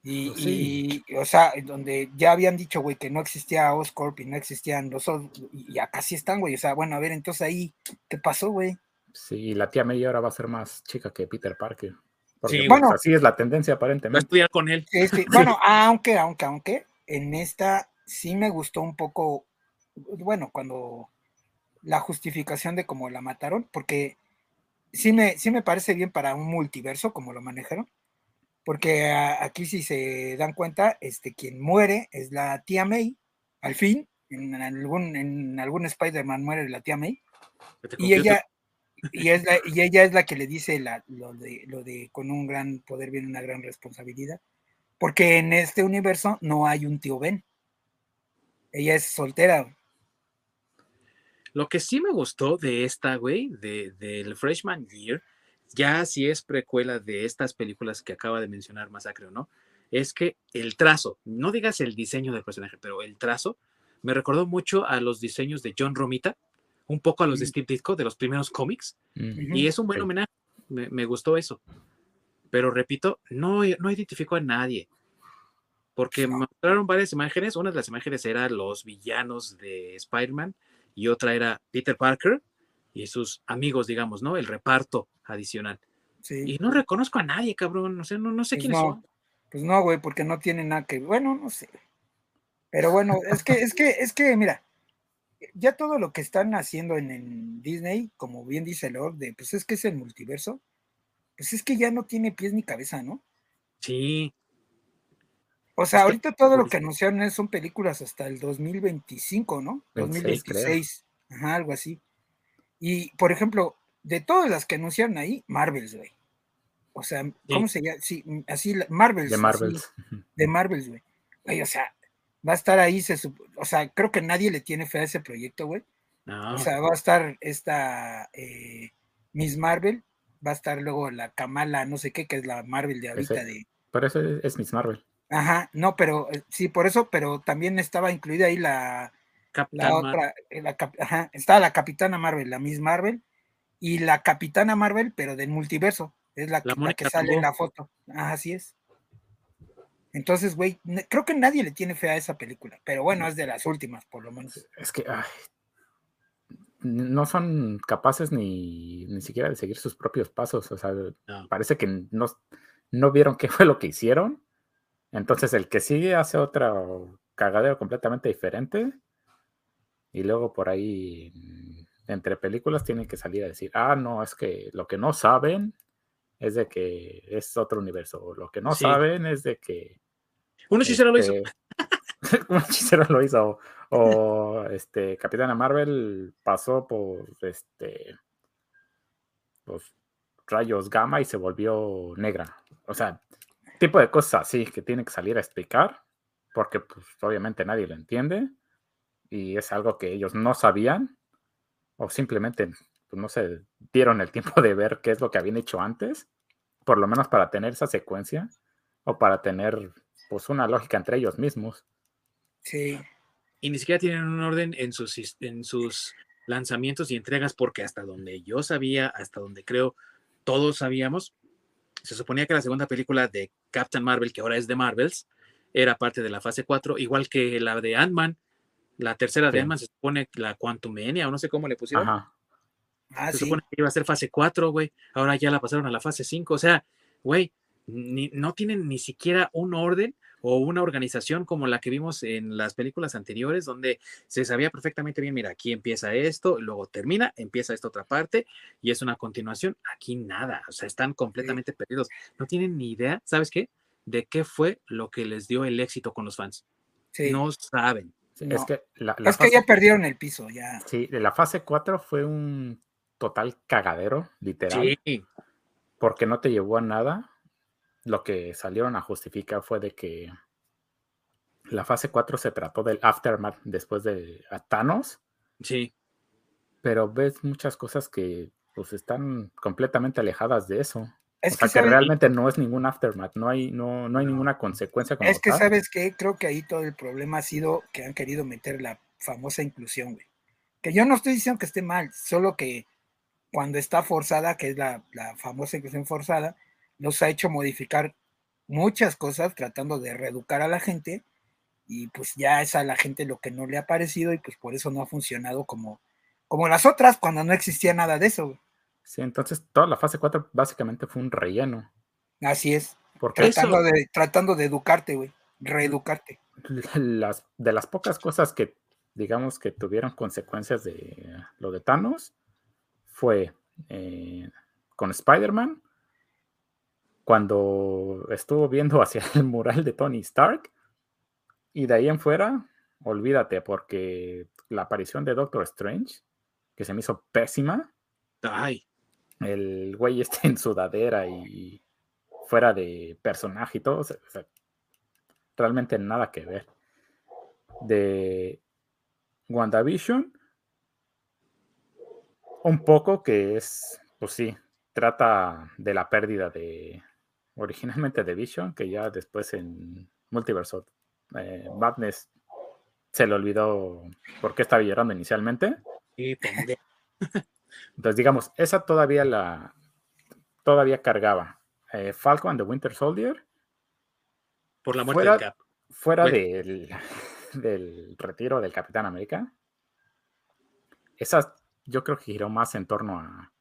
Y, pues y, o sea, donde ya habían dicho, güey, que no existía Oscorp y no existían los y acá sí están, güey, o sea, bueno, a ver, entonces ahí, ¿qué pasó, güey? Sí, la tía May ahora va a ser más chica que Peter Parker. Porque bueno, así es la tendencia aparentemente. Va a estudiar con él. *laughs* Bueno, aunque, aunque, aunque, en esta sí me gustó un poco, bueno, cuando la justificación de cómo la mataron, porque sí me, sí me parece bien para un multiverso como lo manejaron, porque aquí si se dan cuenta, este, quien muere es la tía May, al fin, en algún, en algún Spider-Man muere la tía May, y ella, y, es y ella es la que le dice lo, de, lo de con un gran poder viene una gran responsabilidad. Porque en este universo no hay un tío Ben. Ella es soltera. Lo que sí me gustó de esta, güey, de, del Freshman Year, ya si es precuela de estas películas que acaba de mencionar Masacre o no, es que el trazo, no digas el diseño del personaje, pero el trazo, me recordó mucho a los diseños de John Romita un poco a los de Steve Ditko, de los primeros cómics, y es un buen homenaje, me, gustó eso. Pero repito, no, no identificó a nadie, porque mostraron varias imágenes, una de las imágenes era los villanos de Spider-Man, y otra era Peter Parker y sus amigos, digamos, ¿no? El reparto adicional. Y no reconozco a nadie, cabrón, no sé, no, no sé pues quiénes son. Pues no, güey, porque no tienen nada que, bueno, no sé. Pero bueno, es que, es que, es que, mira, ya todo lo que están haciendo en, Disney, como bien dice Lord, de pues es que es el multiverso, pues es que ya no tiene pies ni cabeza, ¿no? Sí. O sea, ahorita todo lo que anunciaron son películas hasta el 2025, ¿no? 2026, ajá, algo así. Y, por ejemplo, de todas las que anunciaron ahí, Marvels, güey. O sea, ¿cómo se llama? Sí, así, Marvels. *laughs* De Marvels. de Marvels, güey. O sea, va a estar ahí, se, o sea, creo que nadie le tiene fe a ese proyecto, güey. O sea, va a estar esta eh, Miss Marvel, va a estar luego la Kamala, no sé qué, que es la Marvel de ahorita de. Por eso es, Miss Marvel. Ajá, no, pero eh, sí, por eso, pero también estaba incluida ahí la, la otra, eh, la, ajá, estaba la Capitana Marvel, la Miss Marvel, y la Capitana Marvel, pero del multiverso, es la, la que sale en la foto. Ajá, así es. Entonces, güey, creo que nadie le tiene fe a esa película, pero bueno, es de las últimas, por lo menos. Es que no son capaces ni, ni siquiera de seguir sus propios pasos. O sea, parece que no, no vieron qué fue lo que hicieron. Entonces, el que sigue hace otra cagadero completamente diferente. Y luego por ahí, entre películas, tienen que salir a decir, ah, no, es que lo que no saben es de que es otro universo. O lo que no saben es de que un hechicero lo hizo. Este, *laughs* un hechicero lo hizo. O, este, Capitana Marvel pasó por este los rayos gamma y se volvió negra. O sea, tipo de cosas así que tiene que salir a explicar, porque pues obviamente nadie lo entiende y es algo que ellos no sabían o simplemente pues, no se dieron el tiempo de ver qué es lo que habían hecho antes, por lo menos para tener esa secuencia o para tener pues una lógica entre ellos mismos. Sí. Y ni siquiera tienen un orden en sus, en sus lanzamientos y entregas, porque hasta donde yo sabía, hasta donde creo todos sabíamos, se suponía que la segunda película de Captain Marvel, que ahora es de Marvels, era parte de la fase 4, igual que la de Ant-Man. La tercera de Ant-Man se supone la Quantumania, o no sé cómo le pusieron. Ajá. Ah, se supone que iba a ser fase 4, güey. Ahora ya la pasaron a la fase 5. O sea, güey, no tienen ni siquiera un orden o una organización como la que vimos en las películas anteriores, donde se sabía perfectamente bien, mira, aquí empieza esto, luego termina, empieza esta otra parte y es una continuación. Aquí nada, o sea, están completamente perdidos. No tienen ni idea, ¿sabes qué? De qué fue lo que les dio el éxito con los fans. No saben. Es que, es que ya perdieron el piso, ya. Sí, la fase 4 fue un total cagadero, literal. Sí. Porque no te llevó a nada. Lo que salieron a justificar fue de que la fase 4 se trató del aftermath después de Thanos. Sí. Pero ves muchas cosas que pues están completamente alejadas de eso. Es o sea, que, realmente no es ningún aftermath, no hay, no, no hay ninguna consecuencia. es que, ¿sabes que Creo que ahí todo el problema ha sido que han querido meter la famosa inclusión, güey. Que yo no estoy diciendo que esté mal, solo que cuando está forzada, que es la, la famosa inclusión forzada, nos ha hecho modificar muchas cosas tratando de reeducar a la gente y pues ya es a la gente lo que no le ha parecido y pues por eso no ha funcionado como, como las otras cuando no existía nada de eso. Sí, entonces toda la fase 4 básicamente fue un relleno. Así es. Porque tratando, de, tratando de educarte, güey, reeducarte. Las, de las pocas cosas que digamos que tuvieron consecuencias de lo de Thanos fue eh, con Spider-Man, cuando estuvo viendo *laughs* hacia el mural de Tony Stark, y de ahí en fuera, olvídate, porque la aparición de Doctor Strange, que se me hizo pésima. Ay. El güey está en sudadera y fuera de personaje y todo. realmente nada que ver. De WandaVision, un poco que es, pues sí, trata de la pérdida de originalmente de Vision, que ya después en Multiverso eh, Madness se le olvidó por qué estaba llorando inicialmente. *laughs* Entonces, digamos, esa todavía la todavía cargaba. Eh, Falcon and the Winter Soldier. Por la muerte fuera, del Fuera del, *laughs* del, retiro del Capitán América. Esa yo creo que giró más en torno a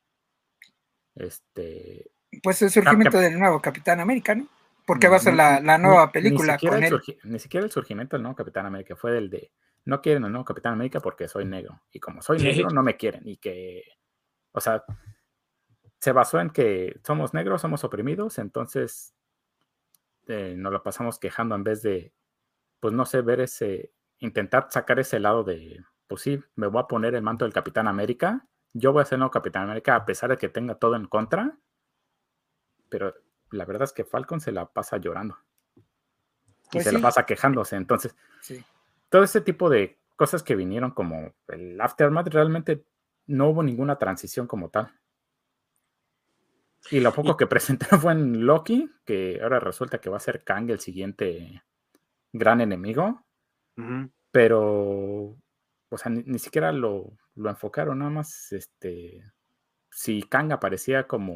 este. Pues el surgimiento del nuevo Capitán América, ¿no? Porque va a ser la, nueva película con él. Ni siquiera el surgimiento del nuevo Capitán América fue el de no quieren al nuevo Capitán América porque soy negro. Y como soy negro, no me quieren. Y que, o sea, se basó en que somos negros, somos oprimidos, entonces eh, nos lo pasamos quejando en vez de, pues no sé, ver ese, intentar sacar ese lado de, pues sí, me voy a poner el manto del Capitán América. Yo voy a ser nuevo Capitán América a pesar de que tenga todo en contra. Pero la verdad es que Falcon se la pasa llorando. y pues se la pasa quejándose. Entonces, todo ese tipo de cosas que vinieron como el Aftermath, realmente no hubo ninguna transición como tal. Y lo poco que *laughs* presentaron fue en Loki, que ahora resulta que va a ser Kang el siguiente gran enemigo. Pero, o sea, ni, siquiera lo, lo, enfocaron, nada más, este, si Kang aparecía como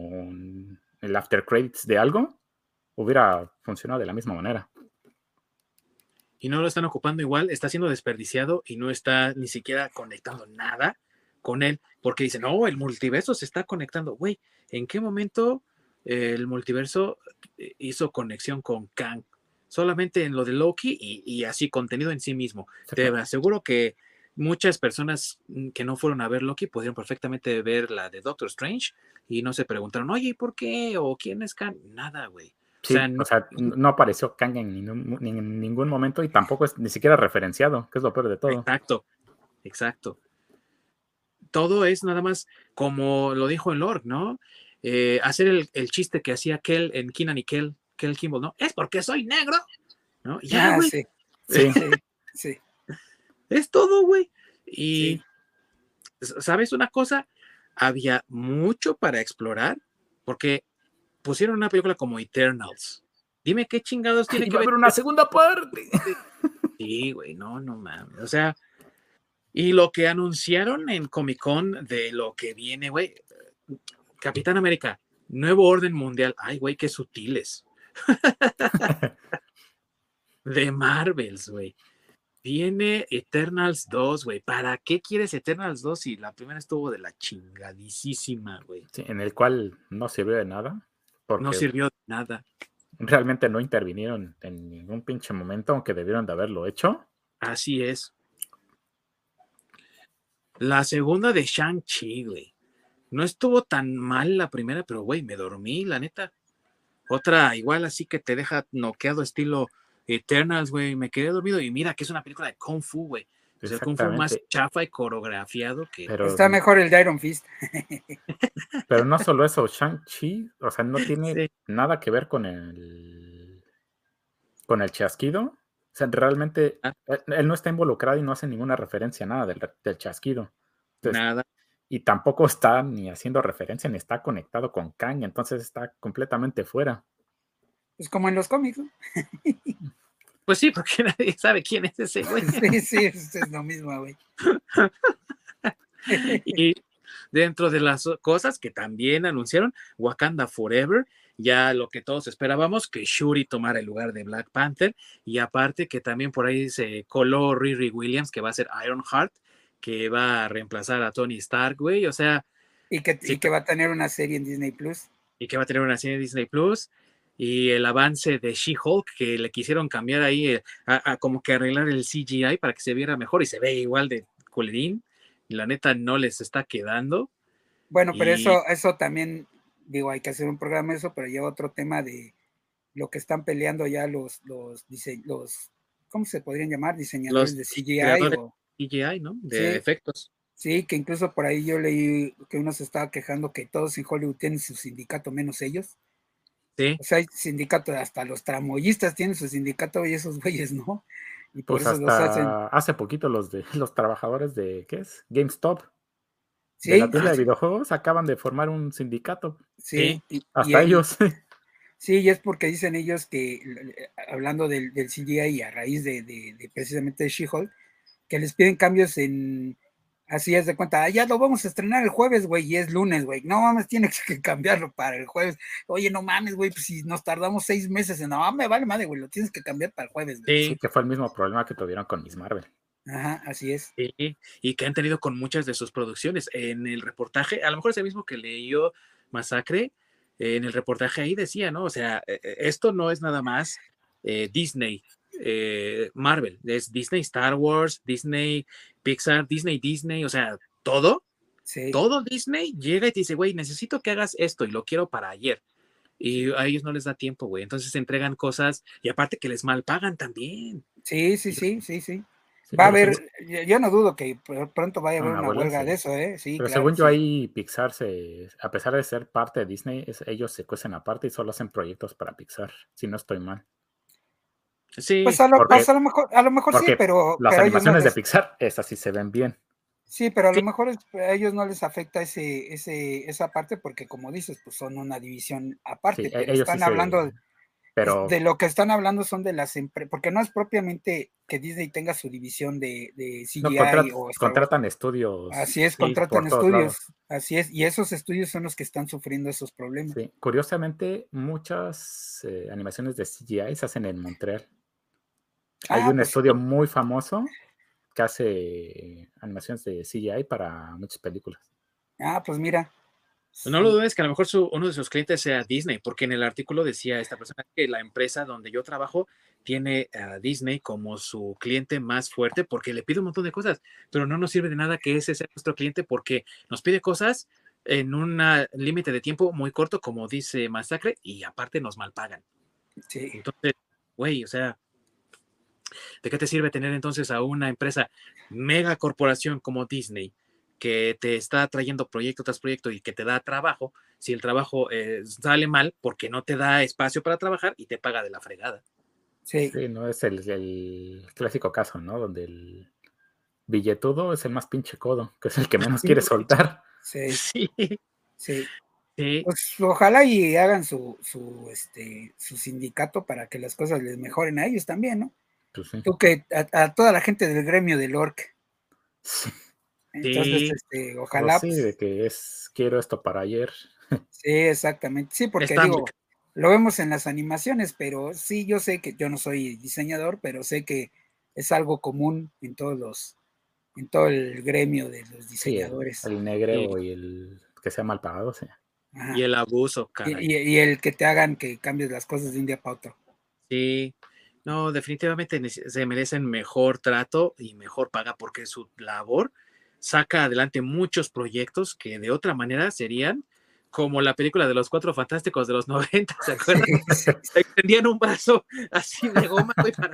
el after credits de algo, hubiera funcionado de la misma manera. Y no lo están ocupando igual, está siendo desperdiciado y no está ni siquiera conectando nada con él, porque dicen, no, el multiverso se está conectando. Güey, ¿en qué momento el multiverso hizo conexión con Kang? Solamente en lo de Loki y, y así contenido en sí mismo. Te aseguro que muchas personas que no fueron a ver Loki pudieron perfectamente ver la de Doctor Strange y no se preguntaron, oye, ¿por qué? ¿O quién es Kang? Nada, güey. o, sea, no, apareció Kang en ningún, momento y tampoco es ni siquiera referenciado, que es lo peor de todo. Exacto, exacto. Todo es nada más como lo dijo el Lord, ¿no? Eh, hacer el, chiste que hacía Kel en Keenan y Kel, Kel Kimball, ¿no? Es porque soy negro, ¿no? Ya, ah, sí. Sí, sí, Es todo, güey. Y, ¿sabes una cosa? había mucho para explorar, porque pusieron una película como Eternals. Dime qué chingados tiene que ver una segunda parte. Sí, güey, no, no mames. O sea, y lo que anunciaron en Comic Con de lo que viene, güey, Capitán América, nuevo orden mundial. Ay, güey, qué sutiles. *laughs* de Marvels, güey. Viene Eternals 2, güey. ¿Para qué quieres Eternals 2 si la primera estuvo de la chingadísima, güey? Sí, en el cual no sirvió de nada. no sirvió de nada. realmente no intervinieron en ningún pinche momento, aunque debieron de haberlo hecho. Así es. La segunda de Shang-Chi, güey. No estuvo tan mal la primera, pero güey, me dormí, la neta. Otra igual así que te deja noqueado estilo Eternals, güey. Me quedé dormido y mira que es una película de Kung Fu, güey. Es el Kung Fu más chafa y coreografiado que. Está mejor el de Iron Fist. *laughs* Pero no solo eso, Shang-Chi, o sea, no tiene nada que ver con el. con el chasquido. O sea, realmente ah. él, no está involucrado y no hace ninguna referencia a nada del, del chasquido. nada. Y tampoco está ni haciendo referencia ni está conectado con Kang, entonces está completamente fuera. Pues como en los cómics, *laughs* Pues sí, porque *laughs* nadie sabe quién es ese güey. *laughs* Sí, sí, es lo mismo, güey. *laughs* y dentro de las cosas que también anunciaron, Wakanda Forever, ya lo que todos esperábamos, que Shuri tomara el lugar de Black Panther, y aparte que también por ahí se coló Riri Williams, que va a ser Ironheart, que va a reemplazar a Tony Stark, güey, o sea... Y que, y que va a tener una serie en Disney Plus. Y que va a tener una serie en Disney Plus y el avance de She-Hulk, que le quisieron cambiar ahí, eh, a, como que arreglar el CGI para que se viera mejor y se ve igual de culerín. Y la neta no les está quedando. Bueno, pero eso, eso también, digo, hay que hacer un programa eso, pero lleva otro tema de lo que están peleando ya los, los, los ¿cómo se podrían llamar? Diseñadores de CGI. O, CGI, ¿no? De efectos. Sí, que incluso por ahí yo leí que uno se estaba quejando que todos en Hollywood tienen su sindicato menos ellos. O sea, hay sindicato, hasta los tramoyistas tienen su sindicato y esos güeyes, ¿no? Y por pues eso los hacen. Hace poquito los de *laughs* los trabajadores de, ¿qué es? GameStop. ¿Sí? De la tienda de *laughs* videojuegos acaban de formar un sindicato. Sí. hasta ellos. *laughs* Sí, y es porque dicen ellos que, hablando del, del CGI y a raíz de, de precisamente de She-Hulk, que les piden cambios en, Así es de cuenta, ah, ya lo vamos a estrenar el jueves, güey, y es lunes, güey. No mames, tiene que cambiarlo para el jueves. Oye, no mames, güey, pues si nos tardamos seis meses en no, me vale madre, güey, lo tienes que cambiar para el jueves, güey. Sí, que fue el mismo problema que tuvieron con Miss Marvel. Ajá, así es. Sí, y que han tenido con muchas de sus producciones. En el reportaje, a lo mejor es el mismo que leyó Masacre, en el reportaje ahí decía, ¿no? O sea, e, e, esto no es nada más eh, Disney, eh, Marvel, es Disney Star Wars, Disney Pixar, Disney Disney, o sea, todo, todo Disney llega y te dice, güey, necesito que hagas esto y lo quiero para ayer. Y a ellos no les da tiempo, güey. Entonces entregan cosas y aparte que les mal pagan también. Sí, sí, sí, sí, sí. Va a haber, yo no dudo que pronto vaya a haber una, huelga de eso, ¿eh? Sí, pero según yo ahí Pixar, se, a pesar de ser parte de Disney, ellos se cuecen aparte y solo hacen proyectos para Pixar, si no estoy mal. Sí, pues a lo, mejor, a lo mejor sí, pero. Las animaciones de Pixar, esas sí se ven bien. Sí, pero a lo mejor a ellos no les afecta ese, ese, esa parte porque, como dices, pues son una división aparte. E, pero están hablando. Pero... De lo que están hablando son de las empresas, porque no es propiamente que Disney tenga su división de, de CGI o contratan estudios. Así es, contratan estudios. Así es, y esos estudios son los que están sufriendo esos problemas. Curiosamente, muchas eh, animaciones de CGI se hacen en Montreal. Hay ah, un pues estudio muy famoso que hace animaciones de CGI para muchas películas. Ah, pues mira. No lo dudes que a lo mejor uno de sus clientes sea Disney, porque en el artículo decía esta persona que la empresa donde yo trabajo tiene a Disney como su cliente más fuerte porque le pide un montón de cosas, pero no nos sirve de nada que ese sea nuestro cliente porque nos pide cosas en un límite de tiempo muy corto, como dice Masacre, y aparte nos malpagan. Sí. Entonces, güey, o sea, ¿De qué te sirve tener entonces a una empresa mega corporación como Disney que te está trayendo proyecto tras proyecto y que te da trabajo si el trabajo eh, sale mal porque no te da espacio para trabajar y te paga de la fregada? Sí, no es el, clásico caso, ¿no? Donde el billetudo es el más pinche codo, que es el que menos quiere soltar. Sí. Sí. sí. Pues ojalá y hagan su, su, este, su sindicato para que las cosas les mejoren a ellos también, ¿no? Pues Tú que a, toda la gente del gremio del ORC. Entonces, este, ojalá. Pues sí, de que es quiero esto para ayer. *laughs* Sí, exactamente. Sí, porque digo, lo vemos en las animaciones, pero sí, yo sé que yo no soy diseñador, pero sé que es algo común en todos los, en todo el gremio de los diseñadores. el, negro y el que sea mal pagado, sí. Ajá. Y el abuso, Y, caray. y- y el que te hagan que cambies las cosas de un día para otro. Sí. No, definitivamente se merecen mejor trato y mejor paga porque su labor saca adelante muchos proyectos que de otra manera serían como la película de los cuatro fantásticos de los *laughs* 90, ¿se acuerdan? Se extendían un brazo así de goma, güey, para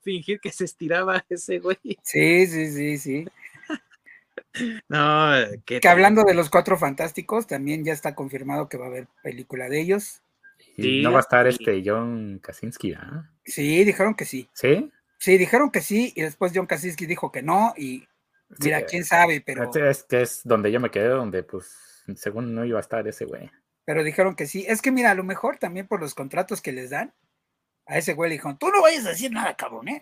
fingir que se estiraba ese güey. Sí, sí, sí, sí. No, Que hablando de los cuatro fantásticos, también ya está confirmado que va a haber película de ellos. Y Sí, no va a estar este John Krasinski, ¿verdad? Sí, dijeron que sí. ¿Sí? Sí, dijeron que sí, y después John Krasinski dijo que no, y mira, Sí, quién sabe, pero, Es que es donde yo me quedé, donde pues según no iba a estar ese güey. pero dijeron que sí. Es que mira, a lo mejor también por los contratos que les dan, a ese güey le dijeron, tú no vayas a decir nada, cabrón, ¿eh?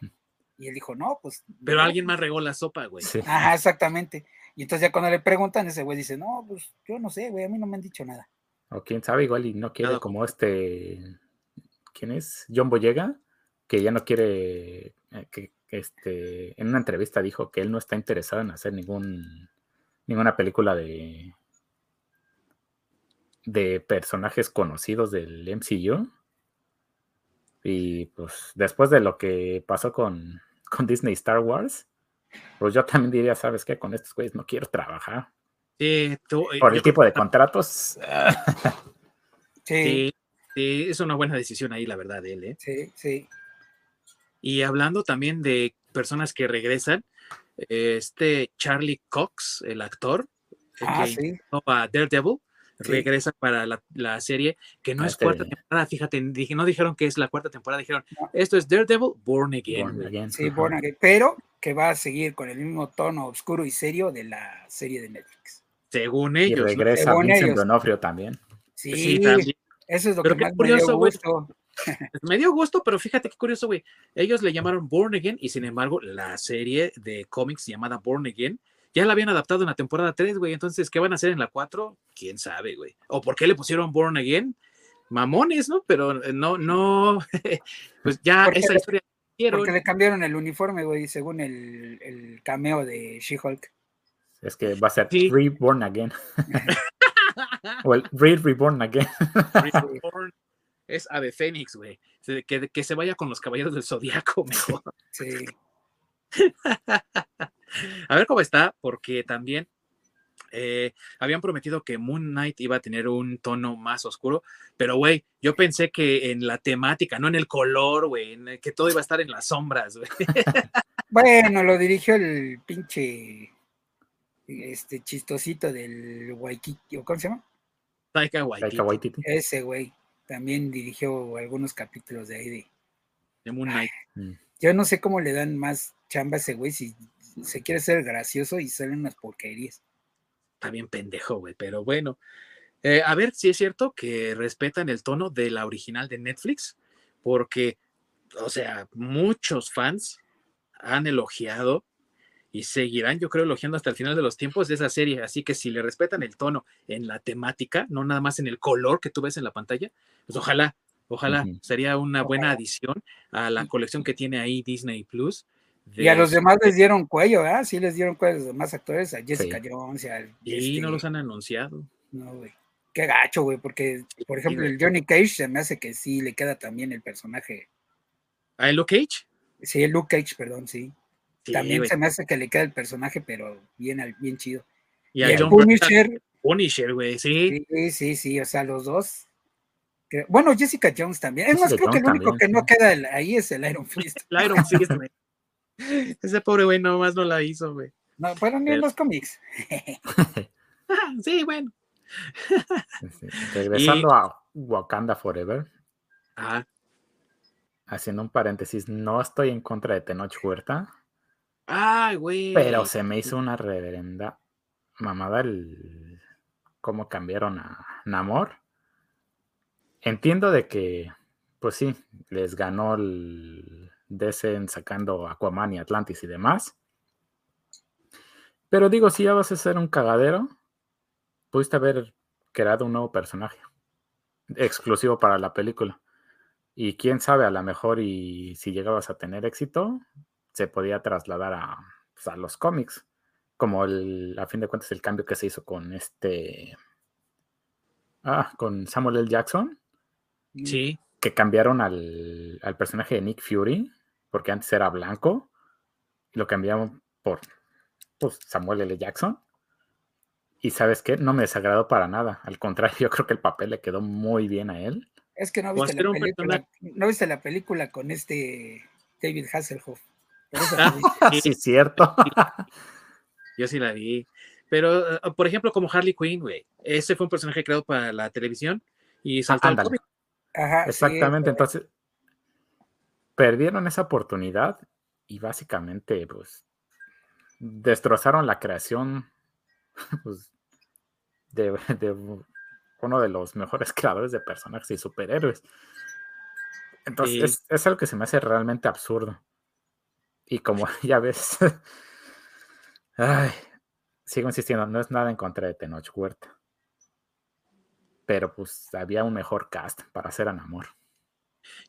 Y él dijo, no, pues. Pero no". alguien más regó la sopa, güey. Sí. Ajá, exactamente. Y entonces ya cuando le preguntan, ese güey dice, no, pues yo no sé, güey, a mí no me han dicho nada. O quién sabe, igual y no quiere Nada. como este. ¿Quién es? John Boyega, que ya no quiere. eh, que que, este, en una entrevista dijo que él no está interesado en hacer ningún ninguna película de de personajes conocidos del MCU. Y pues después de lo que pasó con, con Disney Star Wars, pues yo también diría, ¿sabes qué? Con estos güeyes no quiero trabajar. Sí, tú- Por yo el tipo de contratos. *laughs* Sí, Sí, sí, es una buena decisión ahí, la verdad, él, ¿eh? sí, sí. Y hablando también de personas que regresan, este Charlie Cox, el actor, eh, Ah, que sí. a Daredevil, Sí. regresa para la, la serie, que no Ah, es cuarta temporada, fíjate, dije, no dijeron que es la cuarta temporada, dijeron, No. esto es Daredevil Born Again. Born. Again, Sí, ajá. Born Again, pero que va a seguir con el mismo tono oscuro y serio de la serie de Netflix. Según Y ellos. ¿no? regresa Según Vincent ellos. D'Onofrio también. Sí, Sí, también. eso es lo Pero que más curioso, me dio gusto. *laughs* Me dio gusto, pero fíjate qué curioso, güey. Ellos le llamaron Born Again y sin embargo la serie de cómics llamada Born Again ya la habían adaptado en la temporada 3, güey. Entonces, ¿qué van a hacer en la 4? ¿Quién sabe, güey? ¿O por qué le pusieron Born Again? Mamones, ¿no? Pero eh, no, no, *laughs* pues ya Porque esa le- historia. Porque le cambiaron el uniforme, güey, según el, el cameo de She-Hulk. Es que va a ser Sí. Reborn Again. *laughs* o el Re Reborn Again. Reborn es Ave Fénix, güey. Que, que se vaya con los caballeros del zodiaco *laughs* mejor. Sí. *laughs* A ver cómo está, porque también eh, habían prometido que Moon Knight iba a tener un tono más oscuro, pero güey, yo pensé que en la temática, no en el color, güey, que todo iba a estar en las sombras, güey. *laughs* Bueno, lo dirigió el pinche este chistosito del Waikiki, ¿o ¿cómo se llama? Taika Waititi, Taika Waititi. Ese güey. También dirigió algunos capítulos de ahí de. de Moon Knight. Mm. Yo no sé cómo le dan más chamba a ese güey si se quiere ser gracioso y salen unas porquerías. Está bien pendejo, güey, pero bueno. Eh, a ver si es cierto que respetan el tono de la original de Netflix, porque, o sea, muchos fans han elogiado y seguirán, yo creo, elogiando hasta el final de los tiempos de esa serie. Así que si le respetan el tono en la temática, no nada más en el color que tú ves en la pantalla, pues ojalá, ojalá sería una buena adición a la colección que tiene ahí Disney Plus. Y a los demás les dieron cuello, ¿verdad? Sí les dieron cuello a los demás actores, a Jessica Sí. Jones, y al. Y no este, los han anunciado. No, güey. Qué gacho, güey, porque, por ejemplo, el Johnny Cage se me hace que sí le queda también el personaje. ¿A Luke Cage? Sí, el Luke Cage, perdón, sí. Sí, también güey. se me hace que le queda el personaje, pero bien, al- bien chido. Y Y a el John Bernthal- Punisher, Punisher, güey, sí. sí, sí, sí, o sea, los dos. Creo- Bueno, Jessica Jones también. Es más, creo que el único también, que no queda el- ahí es el Iron Fist. *laughs* El Iron Fist, güey. *laughs* Ese pobre güey nomás no la hizo, güey. No, fueron ni en los cómics. *laughs* Sí, bueno. Sí. Regresando a Wakanda Forever, haciendo un paréntesis, no estoy en contra de Tenoch Huerta, ay, güey. pero se me hizo una reverenda mamada el cómo cambiaron a Namor. Entiendo de que, pues sí, les ganó el DC en sacando Aquaman y Atlantis y demás. Pero digo, si ya vas a ser un cagadero, pudiste haber creado un nuevo personaje exclusivo para la película. Y quién sabe, a lo mejor y si llegabas a tener éxito, se podía trasladar a, pues, a los cómics. Como el, a fin de cuentas el cambio que se hizo con este Ah, con Samuel L. Jackson. Sí. Que cambiaron al, al personaje de Nick Fury, porque antes era blanco, y lo cambiaron por pues, Samuel L. Jackson. Y sabes qué, no me desagradó para nada. Al contrario, *laughs* yo creo que el papel le quedó muy bien a él. Es que no viste, la película, no viste la película con este David Hasselhoff. *laughs* Ah. Sí, cierto. *laughs* Yo sí la vi. Pero, eh, por ejemplo, como Harley Quinn, güey. Ese fue un personaje creado para la televisión y saltó. Ajá, Exactamente, entonces perdieron esa oportunidad y básicamente pues destrozaron la creación *laughs* pues, de, de uno de los mejores creadores de personajes y superhéroes. Entonces Sí. es, es algo que se me hace realmente absurdo. Y como *laughs* ya ves, ay, sigo insistiendo, no es nada en contra de Tenoch Huerta. Pero pues había un mejor cast para hacer a Namor.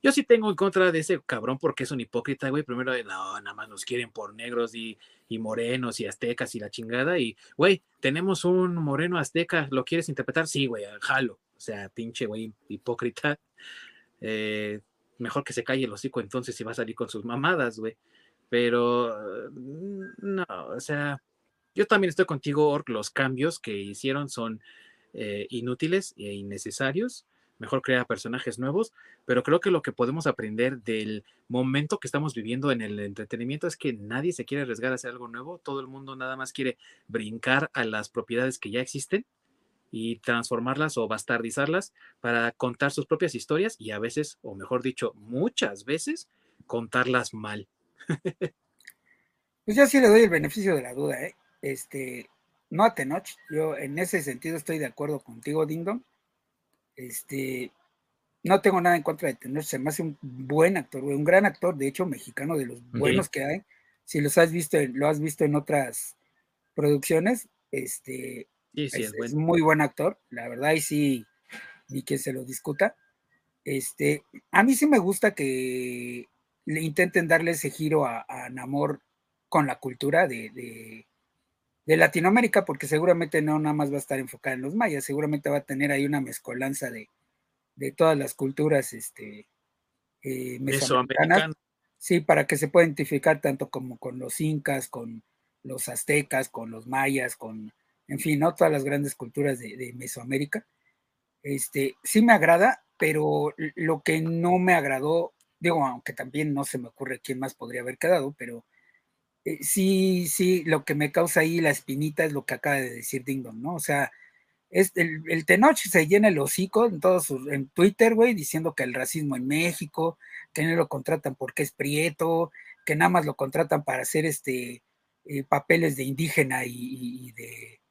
Yo sí tengo en contra de ese cabrón porque es un hipócrita, güey. Primero, no, nada más nos quieren por negros y, y morenos y aztecas y la chingada. Y, güey, tenemos un moreno azteca, ¿lo quieres interpretar? Sí, güey, jalo. O sea, pinche, güey, hipócrita. Eh, mejor que se calle el hocico entonces si va a salir con sus mamadas, güey. Pero, eh, no, o sea, yo también estoy contigo, Orc. Los cambios que hicieron son eh, inútiles e innecesarios. Mejor crear personajes nuevos pero creo que lo que podemos aprender del momento que estamos viviendo en el entretenimiento es que nadie se quiere arriesgar a hacer algo nuevo, todo el mundo nada más quiere brincar a las propiedades que ya existen y transformarlas o bastardizarlas para contar sus propias historias y a veces, o mejor dicho, muchas veces, contarlas mal. Pues yo sí le doy el beneficio de la duda, ¿eh? Este, no a Tenoch, yo en ese sentido estoy de acuerdo contigo, Dingdon. Este, no tengo nada en contra de Tenoch, se me hace un buen actor, un gran actor, de hecho, mexicano, de los buenos que hay. Si los has visto, lo has visto en otras producciones, este, Sí, sí, es, es es bueno. muy buen actor, la verdad, y sí, ni quien se lo discuta. Este, a mí sí me gusta que le intenten darle ese giro a, a Namor con la cultura de, de- de Latinoamérica, porque seguramente no nada más va a estar enfocada en los mayas, seguramente va a tener ahí una mezcolanza de, de todas las culturas este, eh, mesoamericanas. Sí, para que se pueda identificar tanto como con los incas, con los aztecas, con los mayas, con, en fin, ¿no? Todas las grandes culturas de, de Mesoamérica. Este, sí me agrada, pero lo que no me agradó, digo, aunque también no se me ocurre quién más podría haber quedado, pero eh, sí, sí, lo que me causa ahí la espinita es lo que acaba de decir Dingdon, ¿no? O sea, es el, el Tenoch se llena el hocico en todos sus, en Twitter, güey, diciendo que el racismo en México, que no lo contratan porque es prieto, que nada más lo contratan para hacer este eh, papeles de indígena y, de,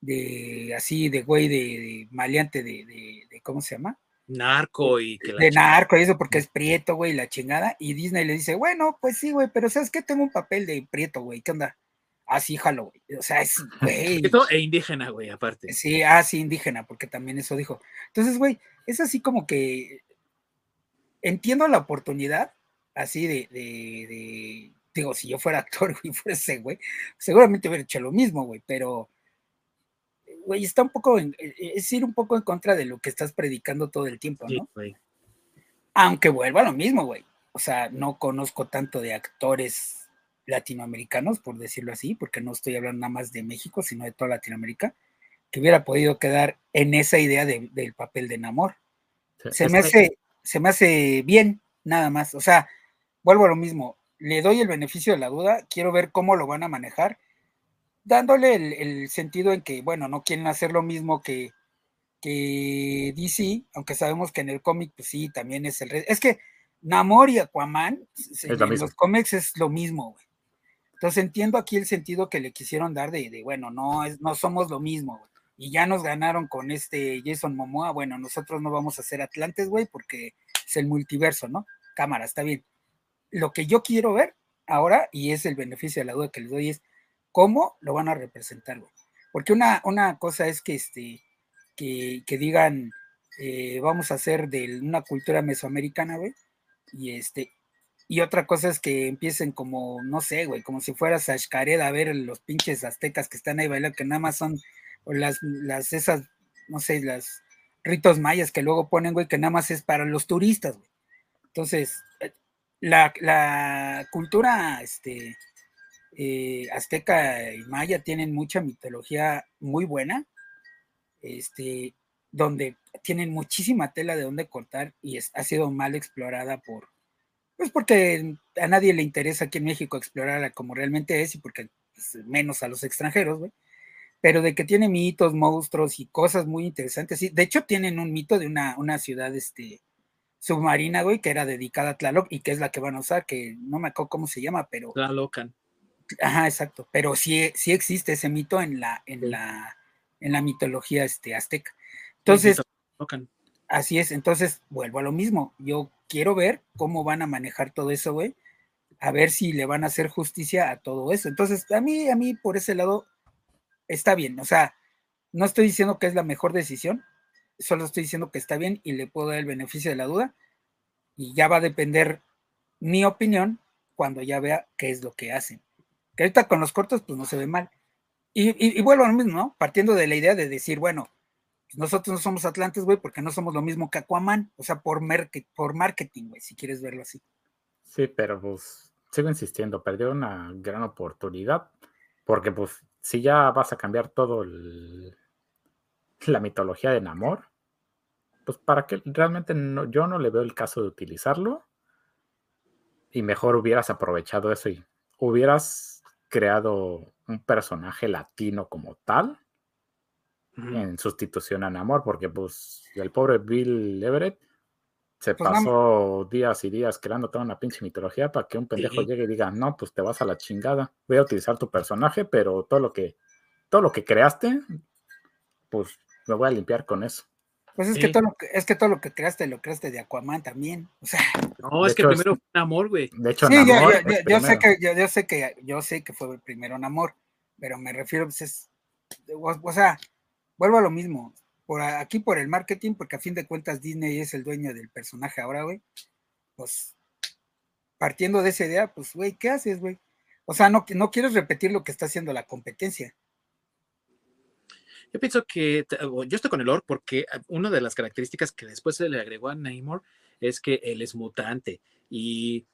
de así, de güey, de, de maleante, de, de- de- ¿cómo se llama? Narco y que la de chingada. narco y eso porque es prieto, güey, la chingada. Y Disney le dice, bueno, pues sí, güey, pero ¿sabes qué? Tengo un papel de prieto, güey, ¿qué onda? Así, jalo, güey. O sea, es, *laughs* güey. E indígena, güey, aparte. Sí, ah, sí, indígena, porque también eso dijo. Entonces, güey, es así como que entiendo la oportunidad, así de, de, de- digo, si yo fuera actor, *laughs* güey, fuera ese, güey, seguramente hubiera hecho lo mismo, güey, pero, güey, está un poco, en- es ir un poco en contra de lo que estás predicando todo el tiempo, ¿no? Aunque vuelva a lo mismo, güey. O sea, no conozco tanto de actores latinoamericanos, por decirlo así, porque no estoy hablando nada más de México, sino de toda Latinoamérica, que hubiera podido quedar en esa idea de- del papel de Namor. Sí, Se me hace, se me hace bien, nada más. O sea, vuelvo a lo mismo. Le doy el beneficio de la duda, quiero ver cómo lo van a manejar, dándole el, el sentido en que, bueno, no quieren hacer lo mismo que, que DC, aunque sabemos que en el cómic, pues sí, también es el... Es que Namor y Aquaman, en los cómics es lo mismo, güey. Entonces entiendo aquí el sentido que le quisieron dar de, de, bueno, no, es, no somos lo mismo, güey. Y ya nos ganaron con este Jason Momoa, bueno, nosotros no vamos a ser Atlantes, güey, porque es el multiverso, ¿no? Cámara, está bien. Lo que yo quiero ver ahora, y es el beneficio de la duda que les doy, es cómo lo van a representar, güey. Porque una, una cosa es que, este, que, digan, eh, vamos a hacer de una cultura mesoamericana, güey, y este, y otra cosa es que empiecen como, no sé, güey, como si fueras a Xcaret a ver los pinches aztecas que están ahí bailando, que nada más son las, las esas, no sé, las ritos mayas que luego ponen, güey, que nada más es para los turistas, güey. Entonces, eh, la, cultura este, eh, azteca y maya tienen mucha mitología muy buena, este, donde tienen muchísima tela de donde cortar y ha sido mal explorada por, pues porque a nadie le interesa aquí en México explorarla como realmente es y porque pues, menos a los extranjeros, güey. Pero de que tiene mitos, monstruos y cosas muy interesantes. Sí, de hecho, tienen un mito de una, una ciudad este, submarina, güey, que era dedicada a Tlaloc y que es la que van a usar, que no me acuerdo cómo se llama, pero. Tlalocan. Ajá, exacto. Pero sí, sí existe ese mito en la, en la, en la mitología este, azteca. Entonces, así es. Entonces, vuelvo a lo mismo. Yo quiero ver cómo van a manejar todo eso, güey. A ver si le van a hacer justicia a todo eso. Entonces, a mí, a mí, por ese lado, está bien. O sea, no estoy diciendo que es la mejor decisión, solo estoy diciendo que está bien y le puedo dar el beneficio de la duda. Y ya va a depender mi opinión cuando ya vea qué es lo que hacen. Que ahorita con los cortos, pues no se ve mal. Y, vuelvo a lo mismo, ¿no? Partiendo de la idea de decir, bueno, pues nosotros no somos Atlantes, güey, porque no somos lo mismo que Aquaman. O sea, por, por marketing, güey, si quieres verlo así. Sí, pero pues sigo insistiendo, perdió una gran oportunidad. Porque pues si ya vas a cambiar todo el, la mitología de Namor, pues para que realmente no, yo no le veo el caso de utilizarlo y mejor hubieras aprovechado eso y hubieras creado un personaje latino como tal en sustitución a Namor, porque pues el pobre Bill Everett se pues pasó días y días creando toda una pinche mitología para que un pendejo llegue y diga, no, pues te vas a la chingada, voy a utilizar tu personaje, pero todo lo que, todo lo que creaste, pues me voy a limpiar con eso. Pues es que todo lo que, es que todo lo que creaste lo creaste de Aquaman también. O sea. No, es que primero fue amor, güey. De hecho, sí, yo, sé que, yo, sé que yo sé que fue primero un amor, pero me refiero, pues es, o, sea, vuelvo a lo mismo. Por aquí por el marketing, porque a fin de cuentas Disney es el dueño del personaje ahora, güey. Pues partiendo de esa idea, pues, güey, ¿qué haces, güey? O sea, no, no quieres repetir lo que está haciendo la competencia. Yo pienso que yo estoy con el Or porque ah, una de las características que después se le agregó a Namor es que él es mutante y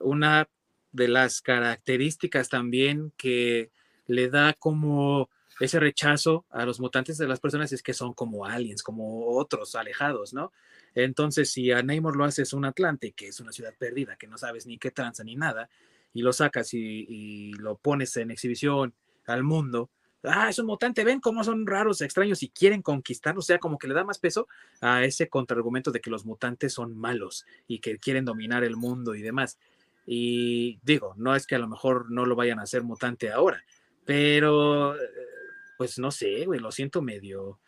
una de las características también que le da como ese rechazo a los mutantes de las personas es que son como aliens, como otros alejados, ¿no? Entonces, si a Namor lo haces un Atlante, que es una ciudad perdida, que no sabes ni qué tranza ni nada, y lo sacas y lo pones en exhibición al mundo, ah, es un mutante, ven cómo son raros, extraños y quieren conquistarlo, o sea, como que le da más peso a ese contraargumento de que los mutantes son malos y que quieren dominar el mundo y demás. Y digo, no es que a lo mejor no lo vayan a hacer mutante ahora, pero pues no sé, güey, lo siento medio,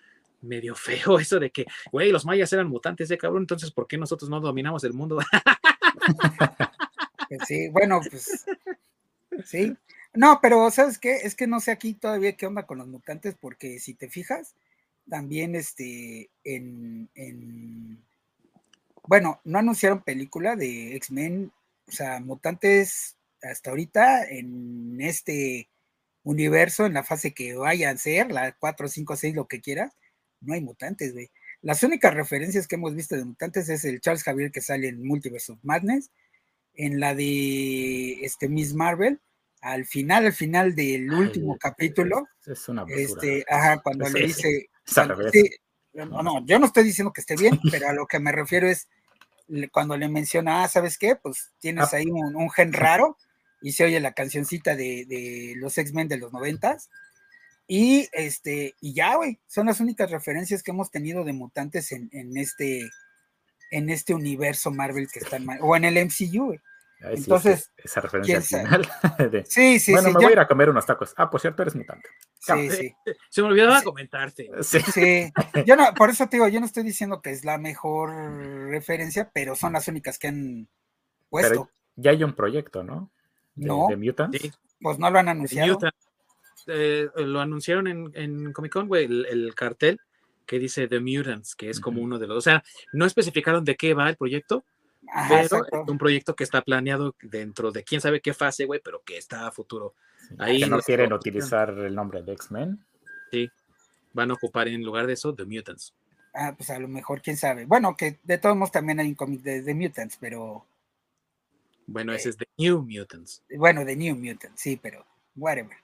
medio *laughs* feo eso de que, güey, los mayas eran mutantes de cabrón, entonces, ¿por qué nosotros no dominamos el mundo? *laughs* sí, bueno, pues sí, no, pero ¿sabes qué? Es que no sé aquí todavía qué onda con los mutantes, porque si te fijas, también este, en, bueno, no anunciaron película de X-Men, o sea, mutantes hasta ahorita en este universo, en la fase que vayan a ser, la 4, 5, 6, lo que quieras, no hay mutantes, güey. Las únicas referencias que hemos visto de mutantes es el Charles Javier que sale en Multiverse of Madness, en la de este, Miss Marvel, al final, al final del último capítulo, es una este, ajá, cuando le dice, *laughs* no, no, yo no estoy diciendo que esté bien, *laughs* pero a lo que me refiero es cuando le menciona, ah, ¿sabes qué? Pues tienes ah. ahí un, gen raro y se oye la cancioncita de, los X-Men de los noventas. Y este, y ya, güey, son las únicas referencias que hemos tenido de mutantes en, en este, en este universo Marvel que están, o en el MCU, güey. Entonces, esa referencia final. *laughs* sí, sí, bueno, me voy a ir a comer unos tacos. Ah, por cierto, eres mutante. Sí, sí. *laughs* Se me olvidaba comentarte. Sí. sí. Yo no, por eso te digo, yo no estoy diciendo que es la mejor referencia, pero son las únicas que han puesto. ya hay un proyecto, ¿no? no. De Mutant. Pues no lo han anunciado. Eh, lo anunciaron en, en Comic Con, güey, el, cartel que dice The Mutants, que es como uno de los. O sea, no especificaron de qué va el proyecto, pero es un proyecto que está planeado dentro de quién sabe qué fase, güey, pero que está a futuro. Ahí que no quieren utilizar el nombre de X-Men. Sí, van a ocupar en lugar de eso The Mutants. Ah, pues a lo mejor, quién sabe. Bueno, que de todos modos también hay un cómic de, de Mutants, pero. Bueno, ese es de New Mutants. Bueno, de New Mutants, sí, pero whatever.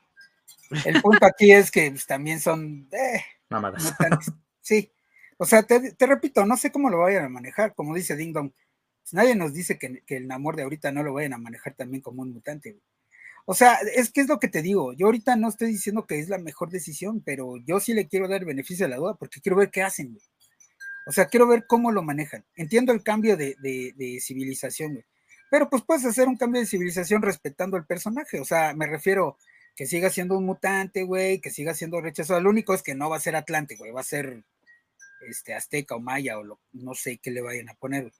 El punto aquí es que pues, también son. Eh, Mamadas. mutantes. Sí. O sea, te, te repito, no sé cómo lo vayan a manejar, como dice Ding Dong. Pues, nadie nos dice que, el Namor de ahorita no lo vayan a manejar también como un mutante. güey. O sea, es que es lo que te digo. Yo ahorita no estoy diciendo que es la mejor decisión, pero yo sí le quiero dar beneficio de la duda porque quiero ver qué hacen, güey. O sea, quiero ver cómo lo manejan. Entiendo el cambio de, civilización, güey. Pero pues puedes hacer un cambio de civilización respetando al personaje. O sea, me refiero que siga siendo un mutante, güey, que siga siendo rechazado. Lo único es que no va a ser Atlante, güey, va a ser este azteca o maya o no sé qué le vayan a poner.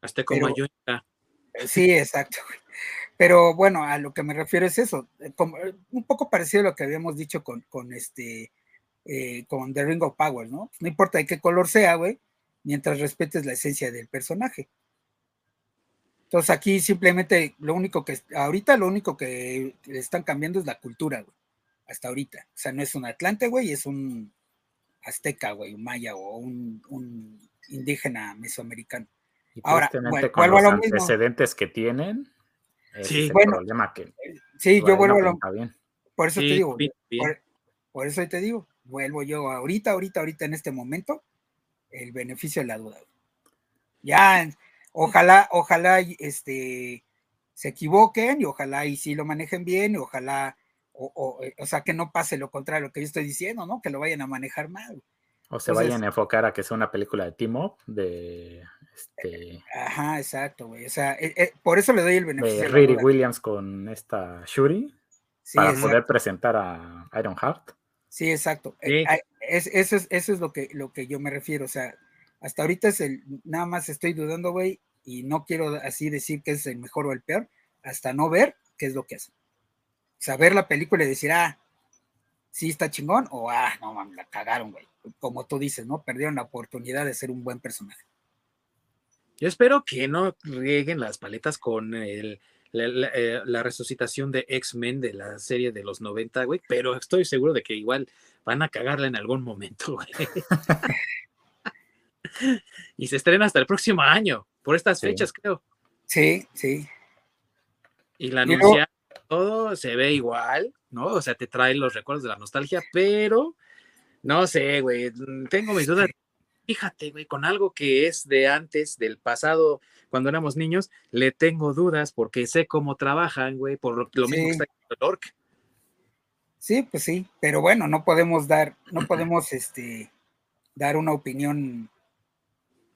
Hasta como Pero- yo. Eh, Sí, exacto. Pero bueno, a lo que me refiero es eso, eh, como, eh, un poco parecido a lo que habíamos dicho con, con este, eh, con The Ring of Power, ¿no? No importa de qué color sea, güey, mientras respetes la esencia del personaje. Entonces aquí simplemente lo único que, ahorita lo único que le están cambiando es la cultura, güey, hasta ahorita. O sea, no es un Atlante, güey, es un azteca, güey, un maya o un, un indígena mesoamericano. Y Ahora, vuel- con vuelvo a los lo mismo. antecedentes que tienen, ese Sí. es el Bueno, problema que Sí, yo vuelvo no a lo, por eso te digo, bien, bien. Por, por eso te digo, vuelvo yo ahorita, ahorita, ahorita en este momento, el beneficio de la duda. Ya, ojalá, ojalá y, este, se equivoquen y ojalá y sí lo manejen bien y ojalá, o, o, o sea, que no pase lo contrario a lo que yo estoy diciendo, ¿no? Que lo vayan a manejar mal. O se Entonces- vayan a enfocar a que sea una película de team up de este Ajá, exacto, güey. O sea, eh, eh, por eso le doy el beneficio de Riri. Williams con esta Shuri Sí, para exacto. poder presentar a Ironheart. Sí, exacto. Sí. Eh, ay, es- eso, es, eso es lo que, lo que yo me refiero. O sea, hasta ahorita es el, nada más estoy dudando, güey, y no quiero así decir que es el mejor o el peor, hasta no ver qué es lo que hacen. O sea, ver la película y decir, ah, sí está chingón, o ah, no mames, la cagaron, güey. Como tú dices, ¿no? Perdieron la oportunidad de ser un buen personaje. Yo espero que no rieguen las paletas con el, la, la- eh, la resucitación de X-Men de la serie de los 90, güey, pero estoy seguro de que igual van a cagarla en algún momento, *laughs* güey. y se estrena hasta el próximo año, por estas Sí. fechas, creo. Sí, sí. Y la anuncia todo se ve igual, ¿no? O sea, te trae los recuerdos de la nostalgia, pero no sé, güey, mm, tengo mis dudas. Fíjate, güey, con algo que es de antes, del pasado, cuando éramos niños, le tengo dudas porque sé cómo trabajan, güey, por lo, lo mismo que está el Orc. Sí, pues sí, pero bueno, no podemos dar, no podemos este dar una opinión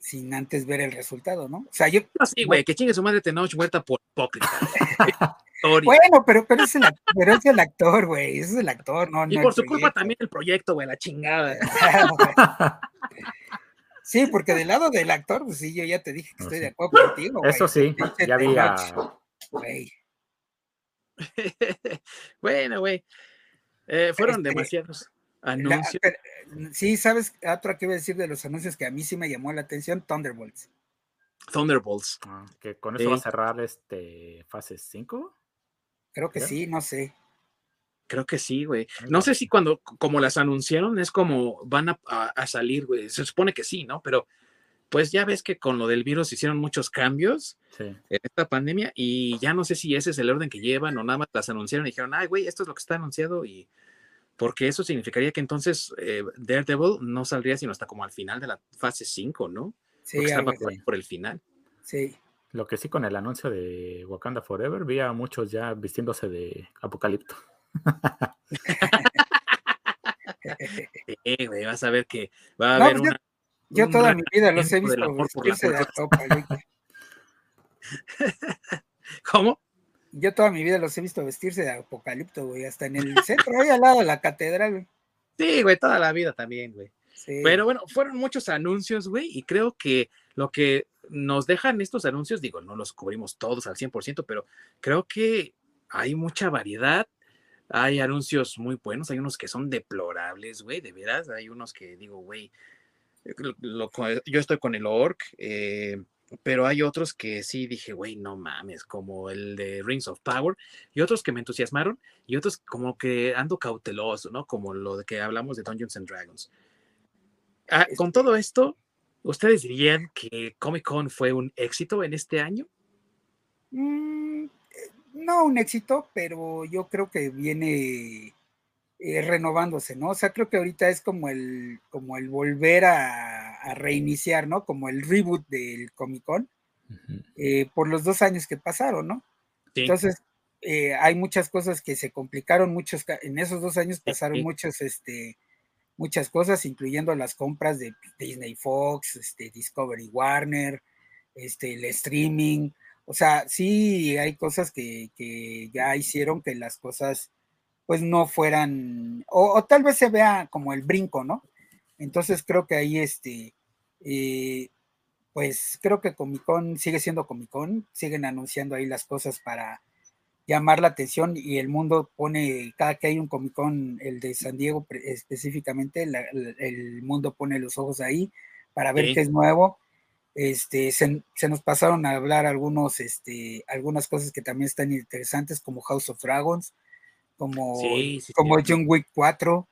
sin antes ver el resultado, ¿no? O sea, yo, No, sí, güey, que chingue su madre Tenoch muerta por hipócrita. *laughs* Bueno, pero, pero es el, act- pero es el actor, güey, ese es el actor, no, y no por su culpa también el proyecto, güey, la chingada. *laughs* Sí, porque del lado del actor, pues sí, yo ya te dije que estoy de acuerdo contigo. güey. Eso sí, ya vi a güey. *laughs* bueno, güey. eh, fueron Este, demasiados La- anuncios. pero, sí, ¿sabes? Otra que iba a decir de los anuncios que a mí sí me llamó la atención, Thunderbolts. Thunderbolts. Ah, que con eso va a cerrar este fase 5. Creo que sí, no sé. Creo que sí, güey. No sé si cuando, como las anunciaron, es como van a, a- a salir, güey. Se supone que sí, ¿no? Pero pues ya ves que con lo del virus hicieron muchos cambios Sí. en esta pandemia y ya no sé si ese es el orden que llevan o nada más las anunciaron y dijeron, ay, güey, esto es lo que está anunciado y porque eso significaría que entonces eh, Daredevil no saldría sino hasta como al final de la fase 5, ¿no? Sí, Porque estaba por, el final. sí. Lo que sí con el anuncio de Wakanda Forever, vi a muchos ya vistiéndose de Apocalipto. Eh, güey, vas a ver que va a No, haber pues yo- una... Yo un toda mi vida los he visto vestirse de apocalipto. *laughs* ¿Cómo? Yo toda mi vida los he visto vestirse de apocalipto, güey, hasta en el centro, ahí al lado de la catedral, güey. Sí, güey, toda la vida también, güey. Sí. Pero bueno, fueron muchos anuncios, güey, y creo que lo que nos dejan estos anuncios, digo, no los cubrimos todos al 100%, pero creo que hay mucha variedad. Hay anuncios muy buenos, hay unos que son deplorables, güey, de veras. Hay unos que digo, güey, yo estoy con el Orc, eh, pero hay otros que sí dije, güey, no mames, como el de Rings of Power, y otros que me entusiasmaron, y otros como que ando cauteloso, ¿no? Como lo de que hablamos de Dungeons and Dragons. Ah, con todo esto, ¿ustedes dirían que Comic Con fue un éxito en este año? Mm, no un éxito, pero yo creo que viene eh, renovándose, ¿no? O sea, creo que ahorita es como el, como el volver a, reiniciar, ¿no? Como el reboot del Comic Con, eh, por los dos años que pasaron, ¿no? Entonces, eh, hay muchas cosas que se complicaron, muchos, en esos dos años pasaron muchos, este, muchas cosas, incluyendo las compras de Disney Fox, este, Discovery Warner, este, el streaming, o sea, sí hay cosas que, que ya hicieron que las cosas pues no fueran, o, tal vez se vea como el brinco, ¿no? Entonces creo que ahí este, eh, pues creo que Comic Con sigue siendo Comic Con, siguen anunciando ahí las cosas para llamar la atención y el mundo pone, cada que hay un Comic Con, el de San Diego específicamente, el, mundo pone los ojos ahí para ver qué es nuevo. Este, se, nos pasaron a hablar algunos, este, algunas cosas que también están interesantes, como House of Dragons, como, como John Wick 4.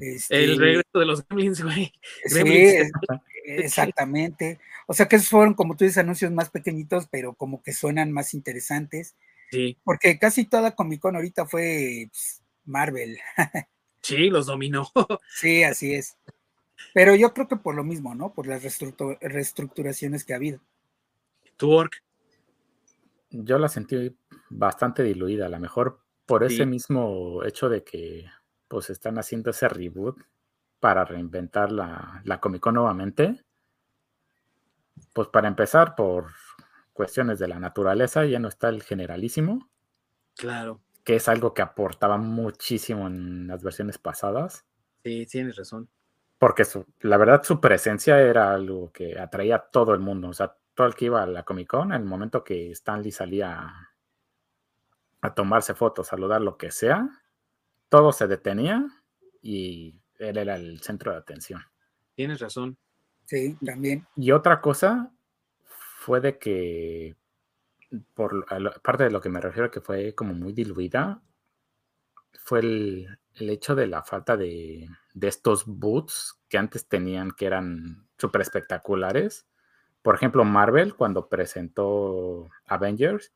Este, el regreso de los Gremlins, güey. *laughs* Sí, *laughs* exactamente. O sea que esos fueron, como tú dices, anuncios más pequeñitos, pero como que suenan más interesantes. Sí. Porque casi toda Comic Con ahorita fue pues, Marvel. *laughs* Sí, los dominó. Sí, así es. Pero yo creo que por lo mismo, ¿no? Por las reestructuraciones que ha habido. ¿Tu work? Yo la sentí bastante diluida. A lo mejor por ese mismo hecho de que pues están haciendo ese reboot para reinventar la, la Comic Con nuevamente. Pues para empezar, por cuestiones de la naturaleza, ya no está el generalísimo. Claro. Que es algo que aportaba muchísimo en las versiones pasadas. Sí, tienes razón. Porque su, la verdad su presencia era algo que atraía a todo el mundo. O sea, todo el que iba a la Comic Con, en el momento que Stanley salía a tomarse fotos, saludar, lo que sea, todo se detenía y él era el centro de atención. Tienes razón. Sí, también. Y otra cosa fue de que, por parte de lo que me refiero que fue como muy diluida, fue el, hecho de la falta de, de, estos boots que antes tenían, que eran súper espectaculares. Por ejemplo, Marvel, cuando presentó Avengers,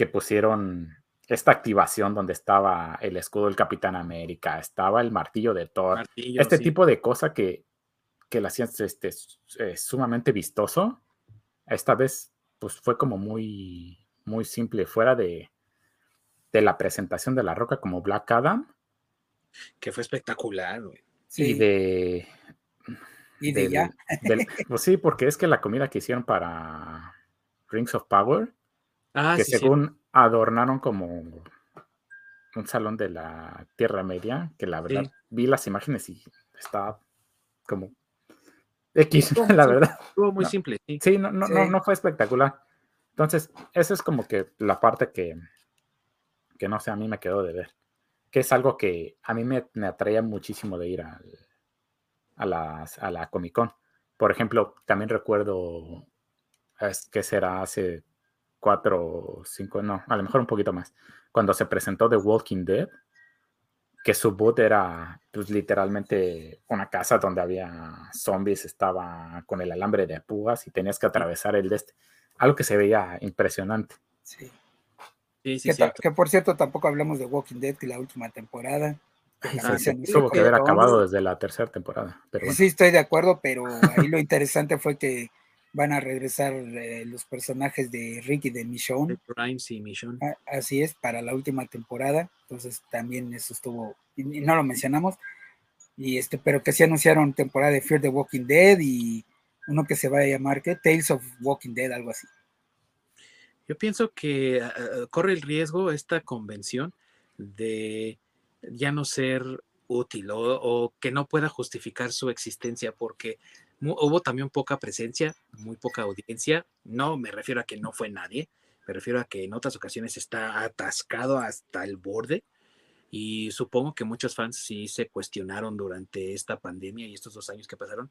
que pusieron esta activación donde estaba el escudo del Capitán América, estaba el martillo de Thor, este tipo de cosa que, que la hacían este, eh, sumamente vistoso. Esta vez, pues fue como muy, muy simple, fuera de, de la presentación de la roca como Black Adam. Que fue espectacular, güey. Y de. Y de ya. *laughs* pues sí, porque es que la comida que hicieron para Rings of Power Ah, que según adornaron como un salón de la Tierra Media, que la verdad vi las imágenes y estaba como X, *laughs* la verdad. Estuvo muy simple, sí. Sí, no, no, no, fue espectacular. Entonces, esa es como que la parte que, que no sé, a mí me quedó de ver. Que es algo que a mí me, me atraía muchísimo de ir a, las, a la Comic Con. Por ejemplo, también recuerdo, es que será hace cuatro, cinco, no, a lo mejor un poquito más, cuando se presentó The Walking Dead, que su boot era pues, literalmente una casa donde había zombies, estaba con el alambre de púas y tenías que atravesar el de este. Algo que se veía impresionante. Sí. Sí, sí, que, por cierto tampoco hablamos de Walking Dead, que la última temporada. Ah, tuvo que haber acabado desde la tercera temporada. Pero Sí, estoy de acuerdo, pero ahí lo interesante fue que van a regresar eh, los personajes de Ricky de Michonne. Ah, así es, para la última temporada. Entonces también eso estuvo, y no lo mencionamos. Y este, pero que sí anunciaron temporada de Fear the Walking Dead y uno que se va a llamar ¿qué? Tales of Walking Dead, algo así. Yo pienso que ah, ah, corre el riesgo esta convención de ya no ser útil o que no pueda justificar su existencia porque hubo también poca presencia, muy poca audiencia. No me refiero a que no fue nadie, me refiero a que en otras ocasiones está atascado hasta el borde. Y supongo que muchos fans sí se cuestionaron durante esta pandemia y estos dos años que pasaron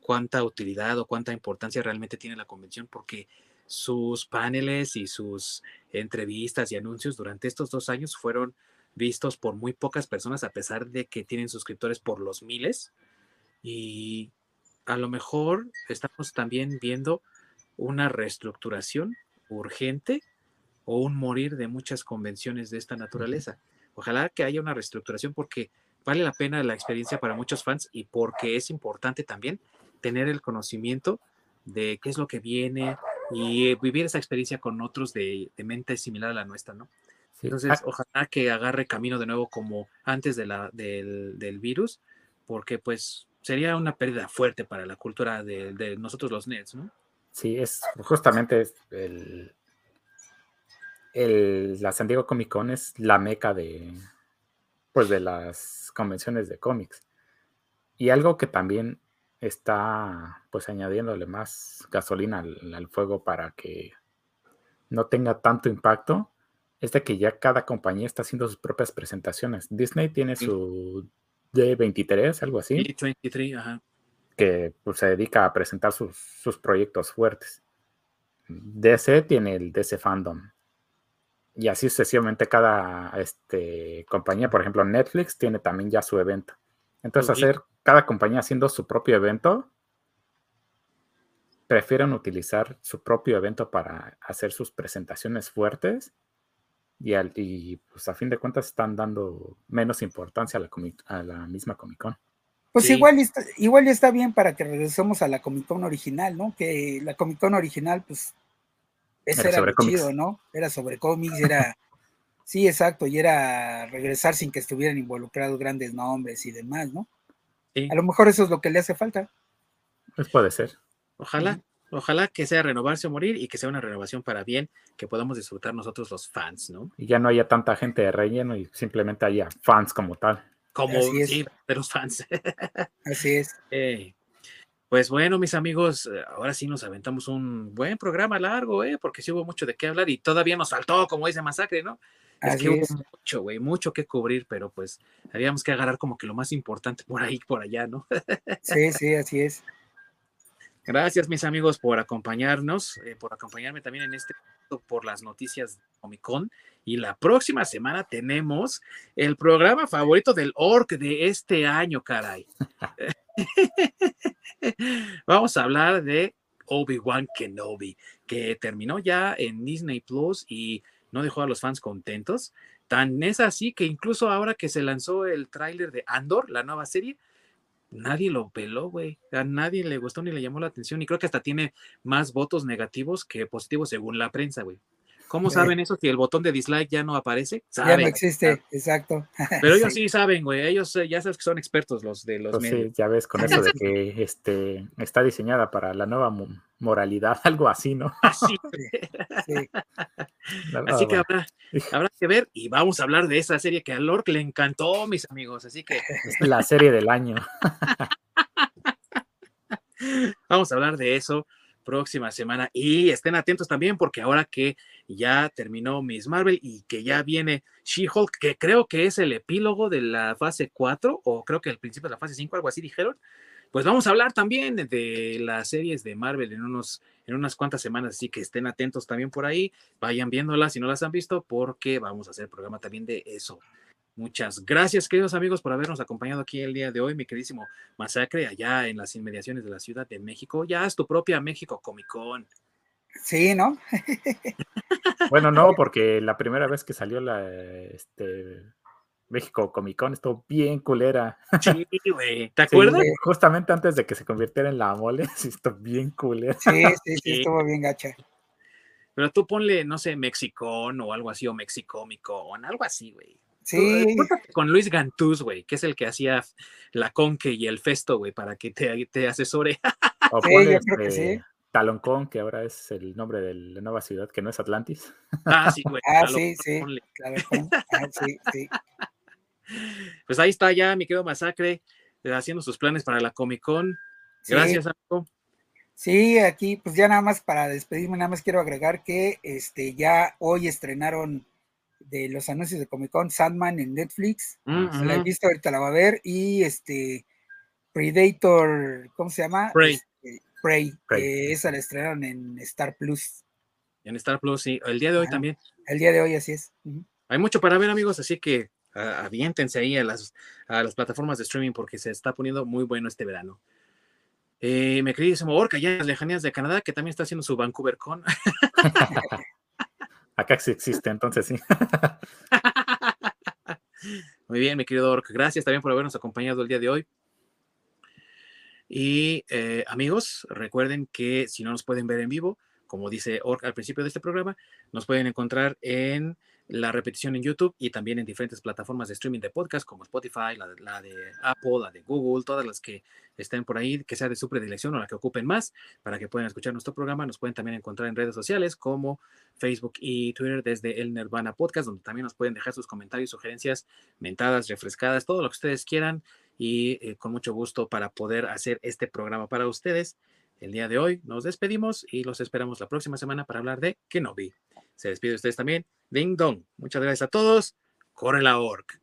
cuánta utilidad o cuánta importancia realmente tiene la convención, porque sus paneles y sus entrevistas y anuncios durante estos dos años fueron vistos por muy pocas personas, a pesar de que tienen suscriptores por los miles y a lo mejor estamos también viendo una reestructuración urgente o un morir de muchas convenciones de esta naturaleza. Ojalá que haya una reestructuración porque vale la pena la experiencia para muchos fans y porque es importante también tener el conocimiento de qué es lo que viene y vivir esa experiencia con otros de, mente similar a la nuestra, ¿no? Entonces, ojalá que agarre camino de nuevo como antes de la, del, del virus, porque pues sería una pérdida fuerte para la cultura de, nosotros los nerds, ¿no? Sí, es justamente el, el, la San Diego Comic Con es la meca de, pues, de las convenciones de cómics. Y algo que también está pues añadiéndole más gasolina al, fuego para que no tenga tanto impacto es de que ya cada compañía está haciendo sus propias presentaciones. Disney tiene su D23, algo así. D23, ajá. Que pues, se dedica a presentar sus, sus, proyectos fuertes. DC tiene el DC Fandom. Y así sucesivamente cada este, compañía, por ejemplo Netflix, tiene también ya su evento. Entonces hacer cada compañía haciendo su propio evento, prefieren utilizar su propio evento para hacer sus presentaciones fuertes y, al, y pues a fin de cuentas están dando menos importancia a la, a la misma Comic Con. Pues igual, está, igual está bien para que regresemos a la Comic Con original, ¿no? Que la Comic Con original, pues, ese era, chido, ¿no? Era sobre cómics, era, *laughs* sí, exacto, y era regresar sin que estuvieran involucrados grandes nombres y demás, ¿no? A lo mejor eso es lo que le hace falta. Pues puede ser. Ojalá, Ojalá que sea renovarse o morir y que sea una renovación para bien, que podamos disfrutar nosotros los fans, ¿no? Y ya no haya tanta gente de relleno y simplemente haya fans como tal. Como sí, pero fans. *laughs* Así es. Eh, pues bueno, mis amigos, eh, ahora sí nos aventamos un buen programa largo, ¿eh? Porque sí hubo mucho de qué hablar y todavía nos faltó, como dice Masacre, ¿no? Es que hubo mucho, güey, mucho que cubrir, pero pues habíamos que agarrar como que lo más importante por ahí, por allá, ¿no? *laughs* sí, sí, así es. Gracias, mis amigos, por acompañarnos, eh, por acompañarme también en este por las noticias de Comic Con. Y la próxima semana tenemos el programa favorito del ORC de este año, caray. *laughs* Vamos a hablar de Obi-Wan Kenobi, que terminó ya en Disney Plus y no dejó a los fans contentos. Tan es así que incluso ahora que se lanzó el tráiler de Andor, la nueva serie, nadie lo peló, güey. A nadie le gustó ni le llamó la atención. Y creo que hasta tiene más votos negativos que positivos según la prensa, güey. ¿Cómo saben eso si el botón de dislike ya no aparece? Ya no existe, exacto. *laughs* Pero ellos sí, saben, güey. Ellos eh, ya sabes que son expertos los de los pues medios. Sí, ya ves con eso de *laughs* que este, está diseñada para la nueva moralidad, *laughs* algo así, ¿no? Así, así que habrá, habrá, que ver y vamos a hablar de esa serie que a Lork le encantó, mis amigos. Así que. Es la serie del año. vamos a hablar de eso próxima semana. Y estén atentos también porque ahora que ya terminó Miss Marvel y que ya viene She-Hulk, que creo que es el epílogo de la fase 4 o creo que el principio de la fase 5, algo así dijeron. Pues vamos a hablar también de las series de Marvel en, unos, en unas cuantas semanas, así que estén atentos también por ahí, vayan viéndolas si no las han visto, porque vamos a hacer programa también de eso. Muchas gracias, queridos amigos, por habernos acompañado aquí el día de hoy, mi queridísimo Masacre, allá en las inmediaciones de la Ciudad de México. Ya es tu propia México Comic Con. Sí, ¿no? *laughs* bueno, no, porque la primera vez que salió la este, México Comic Con estuvo bien culera. *laughs* Sí, güey. ¿Te acuerdas? justamente antes de que se convirtiera en la mole, *laughs* sí, estuvo bien culera. Sí, sí, sí, estuvo bien gacha. Pero tú ponle, no sé, Mexicón o algo así, o Mexicómico, o algo así, güey. Sí. Con Luis Gantús, güey, que es el que hacía la Conque y el Festo, güey, para que te, te asesore. *laughs* O sí, yo creo que sí. Taloncón, que ahora es el nombre de la nueva ciudad, que no es Atlantis. Ah, sí, *laughs* güey. ah, sí, sí. Ah, sí, sí. Pues ahí está ya, mi querido Masacre, haciendo sus planes para la Comic Con. Gracias, amigo. Sí, aquí, pues ya nada más para despedirme, nada más quiero agregar que este ya hoy estrenaron de los anuncios de Comic Con, Sandman en Netflix. Se la he visto, ahorita la va a ver. Y este Predator, ¿cómo se llama? Prey. Este, Prey, esa la estrenaron en Star Plus. En Star Plus, sí. El día de hoy también. El día de hoy, así es. Hay mucho para ver, amigos, así que aviéntense ahí a las, a las plataformas de streaming porque se está poniendo muy bueno este verano. Eh, me queridísimo Orca, ya en las lejanías de Canadá, que también está haciendo su Vancouver Con. *laughs* Acá sí existe, entonces sí. *laughs* Muy bien, mi querido Orca. Gracias también por habernos acompañado el día de hoy. Y eh, amigos, recuerden que si no nos pueden ver en vivo, como dice Orca al principio de este programa, nos pueden encontrar en la repetición en YouTube y también en diferentes plataformas de streaming de podcast como Spotify, la, de Apple, la de Google, todas las que estén por ahí, que sea de su predilección o la que ocupen más, para que puedan escuchar nuestro programa. Nos pueden también encontrar en redes sociales como Facebook y Twitter desde el Nirvana Podcast, donde también nos pueden dejar sus comentarios, sugerencias, mentadas, refrescadas, todo lo que ustedes quieran y eh, con mucho gusto para poder hacer este programa para ustedes. El día de hoy nos despedimos y los esperamos la próxima semana para hablar de Kenobi. Se despide ustedes también. Ding dong. Muchas gracias a todos. Corre la orc.